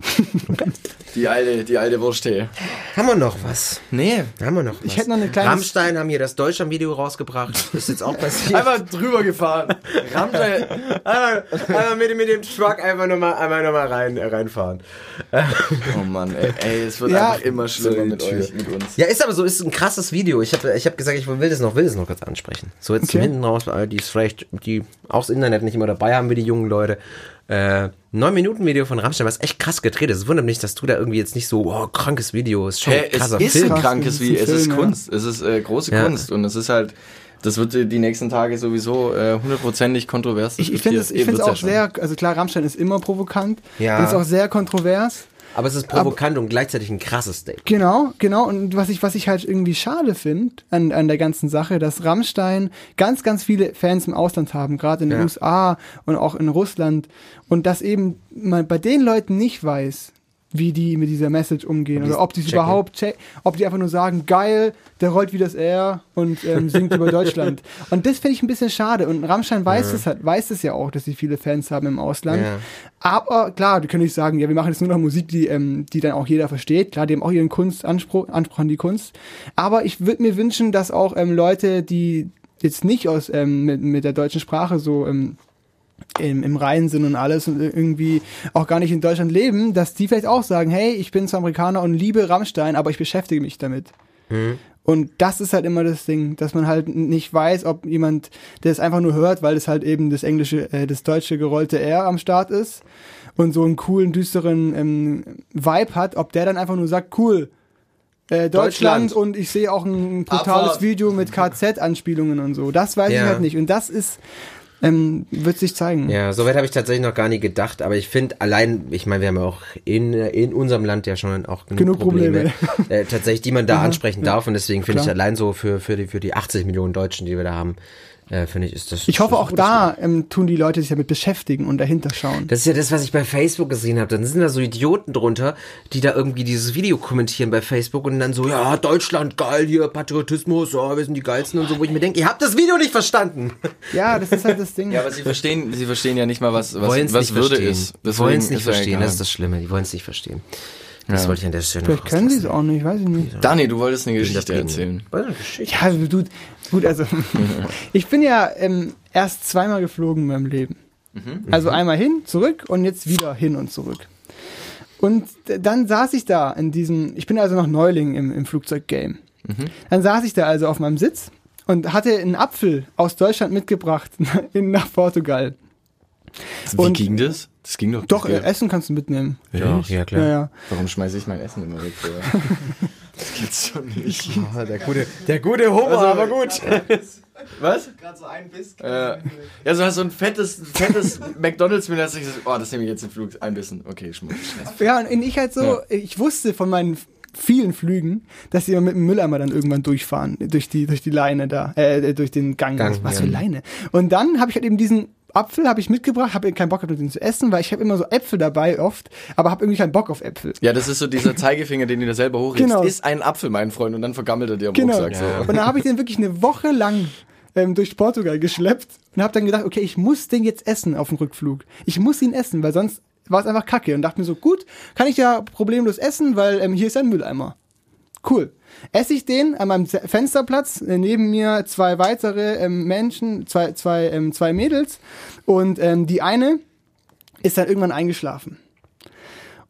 Die alte, die alte Wurst, ey. Haben wir noch was? Nee. Haben wir noch was? Ich hätte noch eine kleine- Rammstein haben hier das Deutschland-Video rausgebracht. Ist jetzt auch passiert. Einfach drüber gefahren. Rammstein. einmal, einmal mit, mit dem Truck einfach nochmal einmal noch mal rein, äh, reinfahren. Oh Mann, ey. Ey, es wird Ja, einfach immer schlimmer mit euch, mit uns. Ja, ist aber so, ist ein krasses Video. Ich habe ich hab gesagt, ich will das noch, will das noch kurz ansprechen. So jetzt Okay. hinten raus, die ist vielleicht, die auch das Internet nicht immer dabei haben wie die jungen Leute. Äh, 9 Minuten Video von Rammstein, was echt krass gedreht ist. Es wundert mich, dass du da irgendwie jetzt nicht so, oh, krankes Video, ist schon ein es ist Film. ein krankes ein es ist. Kunst. Es ist äh, große Ja. Kunst und es ist halt, das wird äh, die nächsten Tage sowieso äh, hundertprozentig kontrovers Ich, ich finde es auch ja sehr, also klar, Rammstein ist immer provokant. Ja. Ist auch sehr kontrovers. Aber es ist provokant und gleichzeitig ein krasses Statement. Genau, genau. Und was ich, was ich halt irgendwie schade finde an, an der ganzen Sache, dass Rammstein ganz, ganz viele Fans im Ausland haben, gerade in den Ja. USA und auch in Russland. Und dass eben man bei den Leuten nicht weiß, wie die mit dieser Message umgehen die oder ob die es überhaupt check, ob die einfach nur sagen, geil, der rollt wie das R und ähm, singt über Deutschland. Und das finde ich ein bisschen schade. Und Rammstein weiß es halt, weiß es ja auch, dass sie viele Fans haben im Ausland. Ja. Aber klar, die können nicht sagen, ja, wir machen jetzt nur noch Musik, die, ähm, die dann auch jeder versteht. Klar, die haben auch ihren Kunstanspruch Anspruch an die Kunst. Aber ich würde mir wünschen, dass auch ähm, Leute, die jetzt nicht aus ähm, mit, mit der deutschen Sprache so ähm, im, im Reinen sind und alles und irgendwie auch gar nicht in Deutschland leben, dass die vielleicht auch sagen, hey, ich bin zwar Amerikaner und liebe Rammstein, aber ich beschäftige mich damit. Und das ist halt immer das Ding, dass man halt nicht weiß, ob jemand, der es einfach nur hört, weil es halt eben das englische, äh, das deutsche gerollte R am Start ist und so einen coolen, düsteren ähm, Vibe hat, ob der dann einfach nur sagt, cool, äh, Deutschland, Deutschland. und ich sehe auch ein brutales. Video mit KZ-Anspielungen und so. Das weiß Ja. ich halt nicht. Und das ist, ähm, wird sich zeigen. Ja, soweit habe ich tatsächlich noch gar nie gedacht, aber ich finde allein, ich meine, wir haben ja auch in, in unserem Land ja schon auch genug, Genug Probleme, Probleme. äh, tatsächlich, die man da ansprechen ja. darf und deswegen finde ich allein so für, für, die, für die 80 Millionen Deutschen, die wir da haben, äh, finde ich, ist das. Ich hoffe das auch da ähm, tun die Leute sich damit beschäftigen und dahinter schauen. Das ist ja das, was ich bei Facebook gesehen habe. Dann sind da so Idioten drunter, die da irgendwie dieses Video kommentieren bei Facebook und dann so, ja, Deutschland, geil, hier, Patriotismus, ja, wir sind die Geilsten und so, wo ich mir denke, ihr habt das Video nicht verstanden. Ja, das ist halt das Ding. Ja, aber sie verstehen, sie verstehen ja nicht mal, was, was, wollen's was nicht Würde verstehen. ist. Die wollen es nicht verstehen, das ist das Schlimme. Die wollen es nicht verstehen. Das Ja. wollte ich an der Stelle Vielleicht können sie es auch nicht, weiß ich nicht. Dani, du wolltest eine Geschichte erzählen. Ja, du, gut, also ich bin ja ähm, erst zweimal geflogen in meinem Leben. Also einmal hin, zurück und jetzt wieder hin und zurück. Und dann saß ich da in diesem, ich bin also noch Neuling im, im Flugzeuggame. Dann saß ich da also auf meinem Sitz und hatte einen Apfel aus Deutschland mitgebracht in, nach Portugal. Wie Und- ging das? Das ging doch. Doch, äh, Essen kannst du mitnehmen. Ja, ja Ja, klar. ja. Warum schmeiße ich mein Essen immer weg? Das gibt's doch nicht. Oh, der gute, der gute Humor, aber gut. Was? Gerade so ein Biss. Äh, ja, so hast so ein fettes, fettes McDonalds mit, dass ich so, oh, das nehme ich jetzt im Flug ein bisschen. Okay, schmeiß. Ja, und ich halt so, ich wusste von meinen vielen Flügen, dass sie immer mit dem Mülleimer dann irgendwann durchfahren, durch die, durch die Leine da, äh, durch den Gang. Gang, was ja. für Leine. Und dann habe ich halt eben diesen Apfel habe ich mitgebracht, habe keinen Bock gehabt, den zu essen, weil ich habe immer so Äpfel dabei oft, aber habe irgendwie keinen Bock auf Äpfel. Ja, das ist so dieser Zeigefinger, den du da selber hochhebst. Genau. Ist ein Apfel, mein Freund, und dann vergammelt er dir am Genau. Rucksack. So. Und dann habe ich den wirklich eine Woche lang ähm, durch Portugal geschleppt und habe dann gedacht, okay, ich muss den jetzt essen auf dem Rückflug. Ich muss ihn essen, weil sonst war es einfach kacke. Und dachte mir so, gut, kann ich ja problemlos essen, weil ähm, hier ist ein Mülleimer. Cool. Esse ich den an meinem Fensterplatz, äh, neben mir zwei weitere ähm, Menschen, zwei, zwei, ähm, zwei Mädels und ähm, die eine ist dann irgendwann eingeschlafen.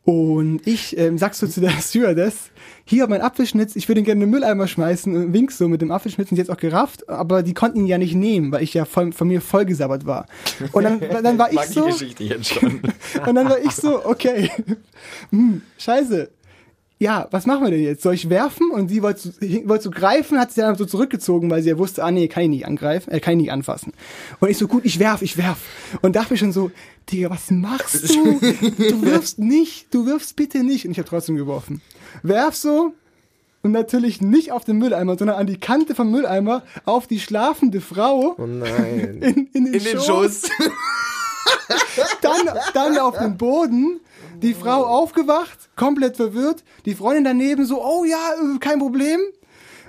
Und ich ähm, sag so zu der Stewardess, hier mein Apfelschnitz, ich würde ihn gerne in den Mülleimer schmeißen und wink so mit dem Apfelschnitz und hat auch gerafft, aber die konnten ihn ja nicht nehmen, weil ich ja voll, von mir vollgesabbert war. Und dann, dann war ich Mag so, die Geschichte jetzt schon. und dann war ich so, okay, hm, scheiße. Ja, was machen wir denn jetzt? Soll ich werfen? Und sie wollte wollte so greifen, hat sich dann so zurückgezogen, weil sie ja wusste, ah nee, kann ich nicht angreifen, äh, kann ich nicht anfassen. Und ich so, gut, ich werf, ich werf. Und dachte mir schon so, Digga, was machst du? Du wirfst nicht, du wirfst bitte nicht. Und ich habe trotzdem geworfen. Werf so, und natürlich nicht auf den Mülleimer, sondern an die Kante vom Mülleimer auf die schlafende Frau Oh nein. in, in den, In den Schoß Schoß. dann, dann auf den Boden, die Frau aufgewacht, komplett verwirrt, die Freundin daneben so, oh ja, äh, kein Problem.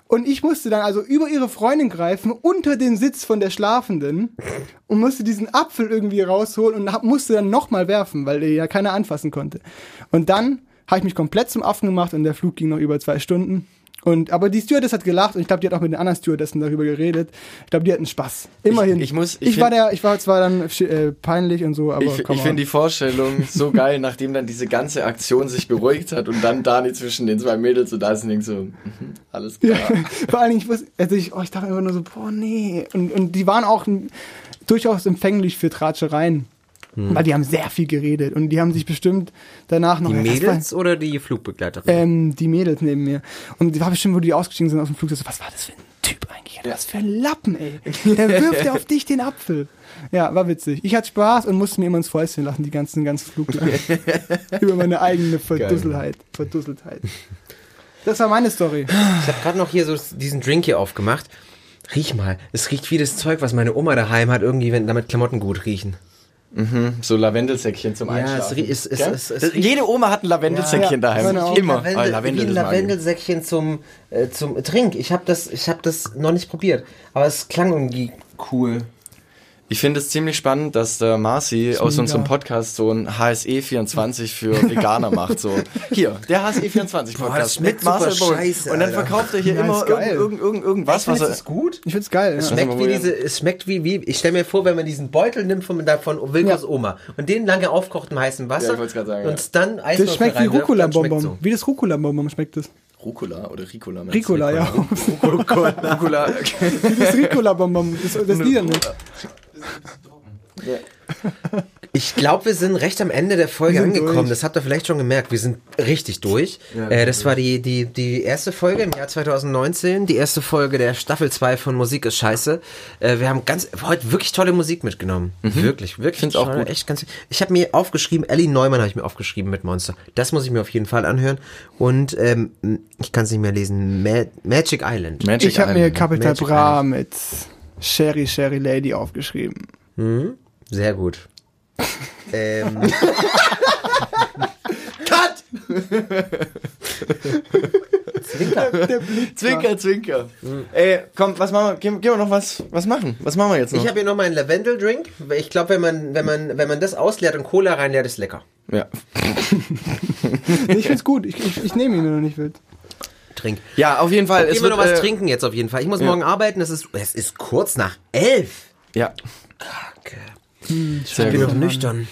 Und ich musste dann also über ihre Freundin greifen, unter den Sitz von der Schlafenden und musste diesen Apfel irgendwie rausholen und hab, musste dann nochmal werfen, weil ja keiner anfassen konnte. Und dann habe ich mich komplett zum Affen gemacht und der Flug ging noch über zwei Stunden. Und, aber die Stewardess hat gelacht und ich glaube, die hat auch mit den anderen Stewardessen darüber geredet. Ich glaube, die hatten Spaß. Immerhin. ich muss- ich ich, war der, ich war zwar dann äh, peinlich und so, aber Ich, ich finde die Vorstellung so geil, nachdem dann diese ganze Aktion sich beruhigt hat und dann Dani zwischen den zwei Mädels so da ist und so, mhm, alles klar. Vor allen Dingen, ich wusste, also ich, oh, ich dachte einfach nur so, boah, nee. Und, und die waren auch durchaus empfänglich für Tratschereien. Weil die haben sehr viel geredet und die haben sich bestimmt danach noch Die Mädels oder die Flugbegleiterin? Ähm, die Mädels neben mir. Und die war bestimmt, wo die ausgestiegen sind aus dem Flug, so, was war das für ein Typ eigentlich? Was für ein Lappen, ey. Der wirft ja auf dich den Apfel. Ja, war witzig. Ich hatte Spaß und musste mir immer ins Fäustchen lachen, die ganzen, ganzen Flug. Über meine eigene Verdusselheit. Verdusseltheit. Das war meine Story. Ich habe gerade noch hier so diesen Drink hier aufgemacht. Riech mal. Es riecht wie das Zeug, was meine Oma daheim hat, irgendwie, wenn damit Klamotten gut riechen. So Lavendelsäckchen zum Ja, Einschlafen. rie- es- es- es- Jede Oma hat ein Lavendelsäckchen Ja, daheim. auch. Immer. Lavendel, Ah, Lavendel, ein. Lavendelsäckchen zum, äh, zum Trink. Ich habe das, ich hab das noch nicht probiert. Aber es klang irgendwie cool. Ich finde es ziemlich spannend, dass der Marci aus mega. unserem Podcast so ein HSE24 für Veganer macht. So, hier, der HSE24 Boah, das Podcast schmeckt mit Marcel scheiße, Und dann verkauft er hier Ja, immer ist geil. irgend, irgend, irgend, irgendwas, was es gut? Ich find's geil. Es Ja. schmeckt wie diese, es schmeckt wie, wie, ich stelle mir vor, wenn man diesen Beutel nimmt von, von Wilkos Ja. Oma und den lange aufkocht im heißen Wasser Ja, sagen, und ja. dann Das Eiswürfel schmeckt wie Rucola-Bonbon. schmeckt's Wie das Rucola-Bonbon schmeckt das. Rucola oder Ricola? du? Ricola, ja. Rucola. Wie das Ricola-Bonbon. Das, das Lieder nicht. Ich glaube, wir sind recht am Ende der Folge angekommen. durch. Das habt ihr vielleicht schon gemerkt. Wir sind richtig durch. äh, das war die, die, die erste Folge im Jahr 2019. Die erste Folge der Staffel 2 von Musik ist scheiße. Äh, wir haben ganz, heute wirklich tolle Musik mitgenommen. Wirklich, wirklich. Find's auch tolle, gut. Echt ganz, ich habe mir aufgeschrieben, Ellie Neumann habe ich mir aufgeschrieben mit Monster. Das muss ich mir auf jeden Fall anhören. Und ähm, ich kann es nicht mehr lesen. Ma Magic Island. Magic Ich habe mir Island. Capital Magic Bra mit Sherry Sherry Lady aufgeschrieben. Sehr gut. ähm, Cut! Zwinker. Zwinker, zwinker. Ey, komm, was machen wir? Gehen, gehen wir noch was, was machen? Was machen wir jetzt noch? Ich habe hier noch meinen Lavendel-Drink. Ich glaube, wenn man, wenn, man, wenn man das ausleert und Cola reinleert, ist lecker. ja. Ich find's gut. Ich, ich, ich nehme ihn, wenn du nicht willst. Trink. ja, auf jeden Fall. Gehen wir noch was äh, trinken jetzt auf jeden Fall. Ich muss morgen arbeiten. Es ist, es ist kurz nach elf. Ja. Ich bin noch nüchtern.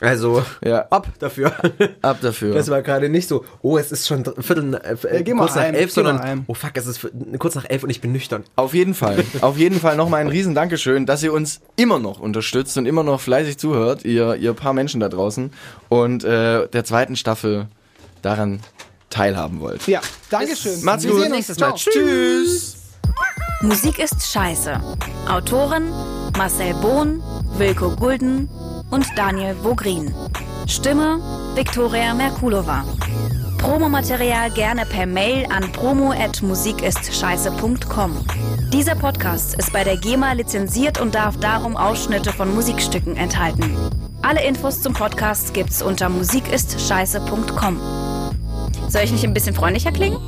Also, Ja. ab dafür. Ab dafür. Das war gerade nicht so, oh, es ist schon Viertel, äh, äh, geh mal kurz nach heim, elf, sondern, oh fuck, es ist kurz nach elf und ich bin nüchtern. Auf jeden Fall. Auf jeden Fall nochmal ein riesen Dankeschön, dass ihr uns immer noch unterstützt und immer noch fleißig zuhört, ihr, ihr paar Menschen da draußen und äh, der zweiten Staffel daran teilhaben wollt. Ja, Dankeschön. Macht's Wir gut. sehen uns. Nächstes Mal. Ciao. Tschüss. Musik ist scheiße. Autoren Marcel Bohn, Wilko Gulden und Daniel Vogrin. Stimme Viktoria Merkulova. Promomaterial gerne per Mail an promo@musikistscheiße.com. Dieser Podcast ist bei der GEMA lizenziert und darf darum Ausschnitte von Musikstücken enthalten. Alle Infos zum Podcast gibt's unter musikistscheiße.com. Soll ich nicht ein bisschen freundlicher klingen?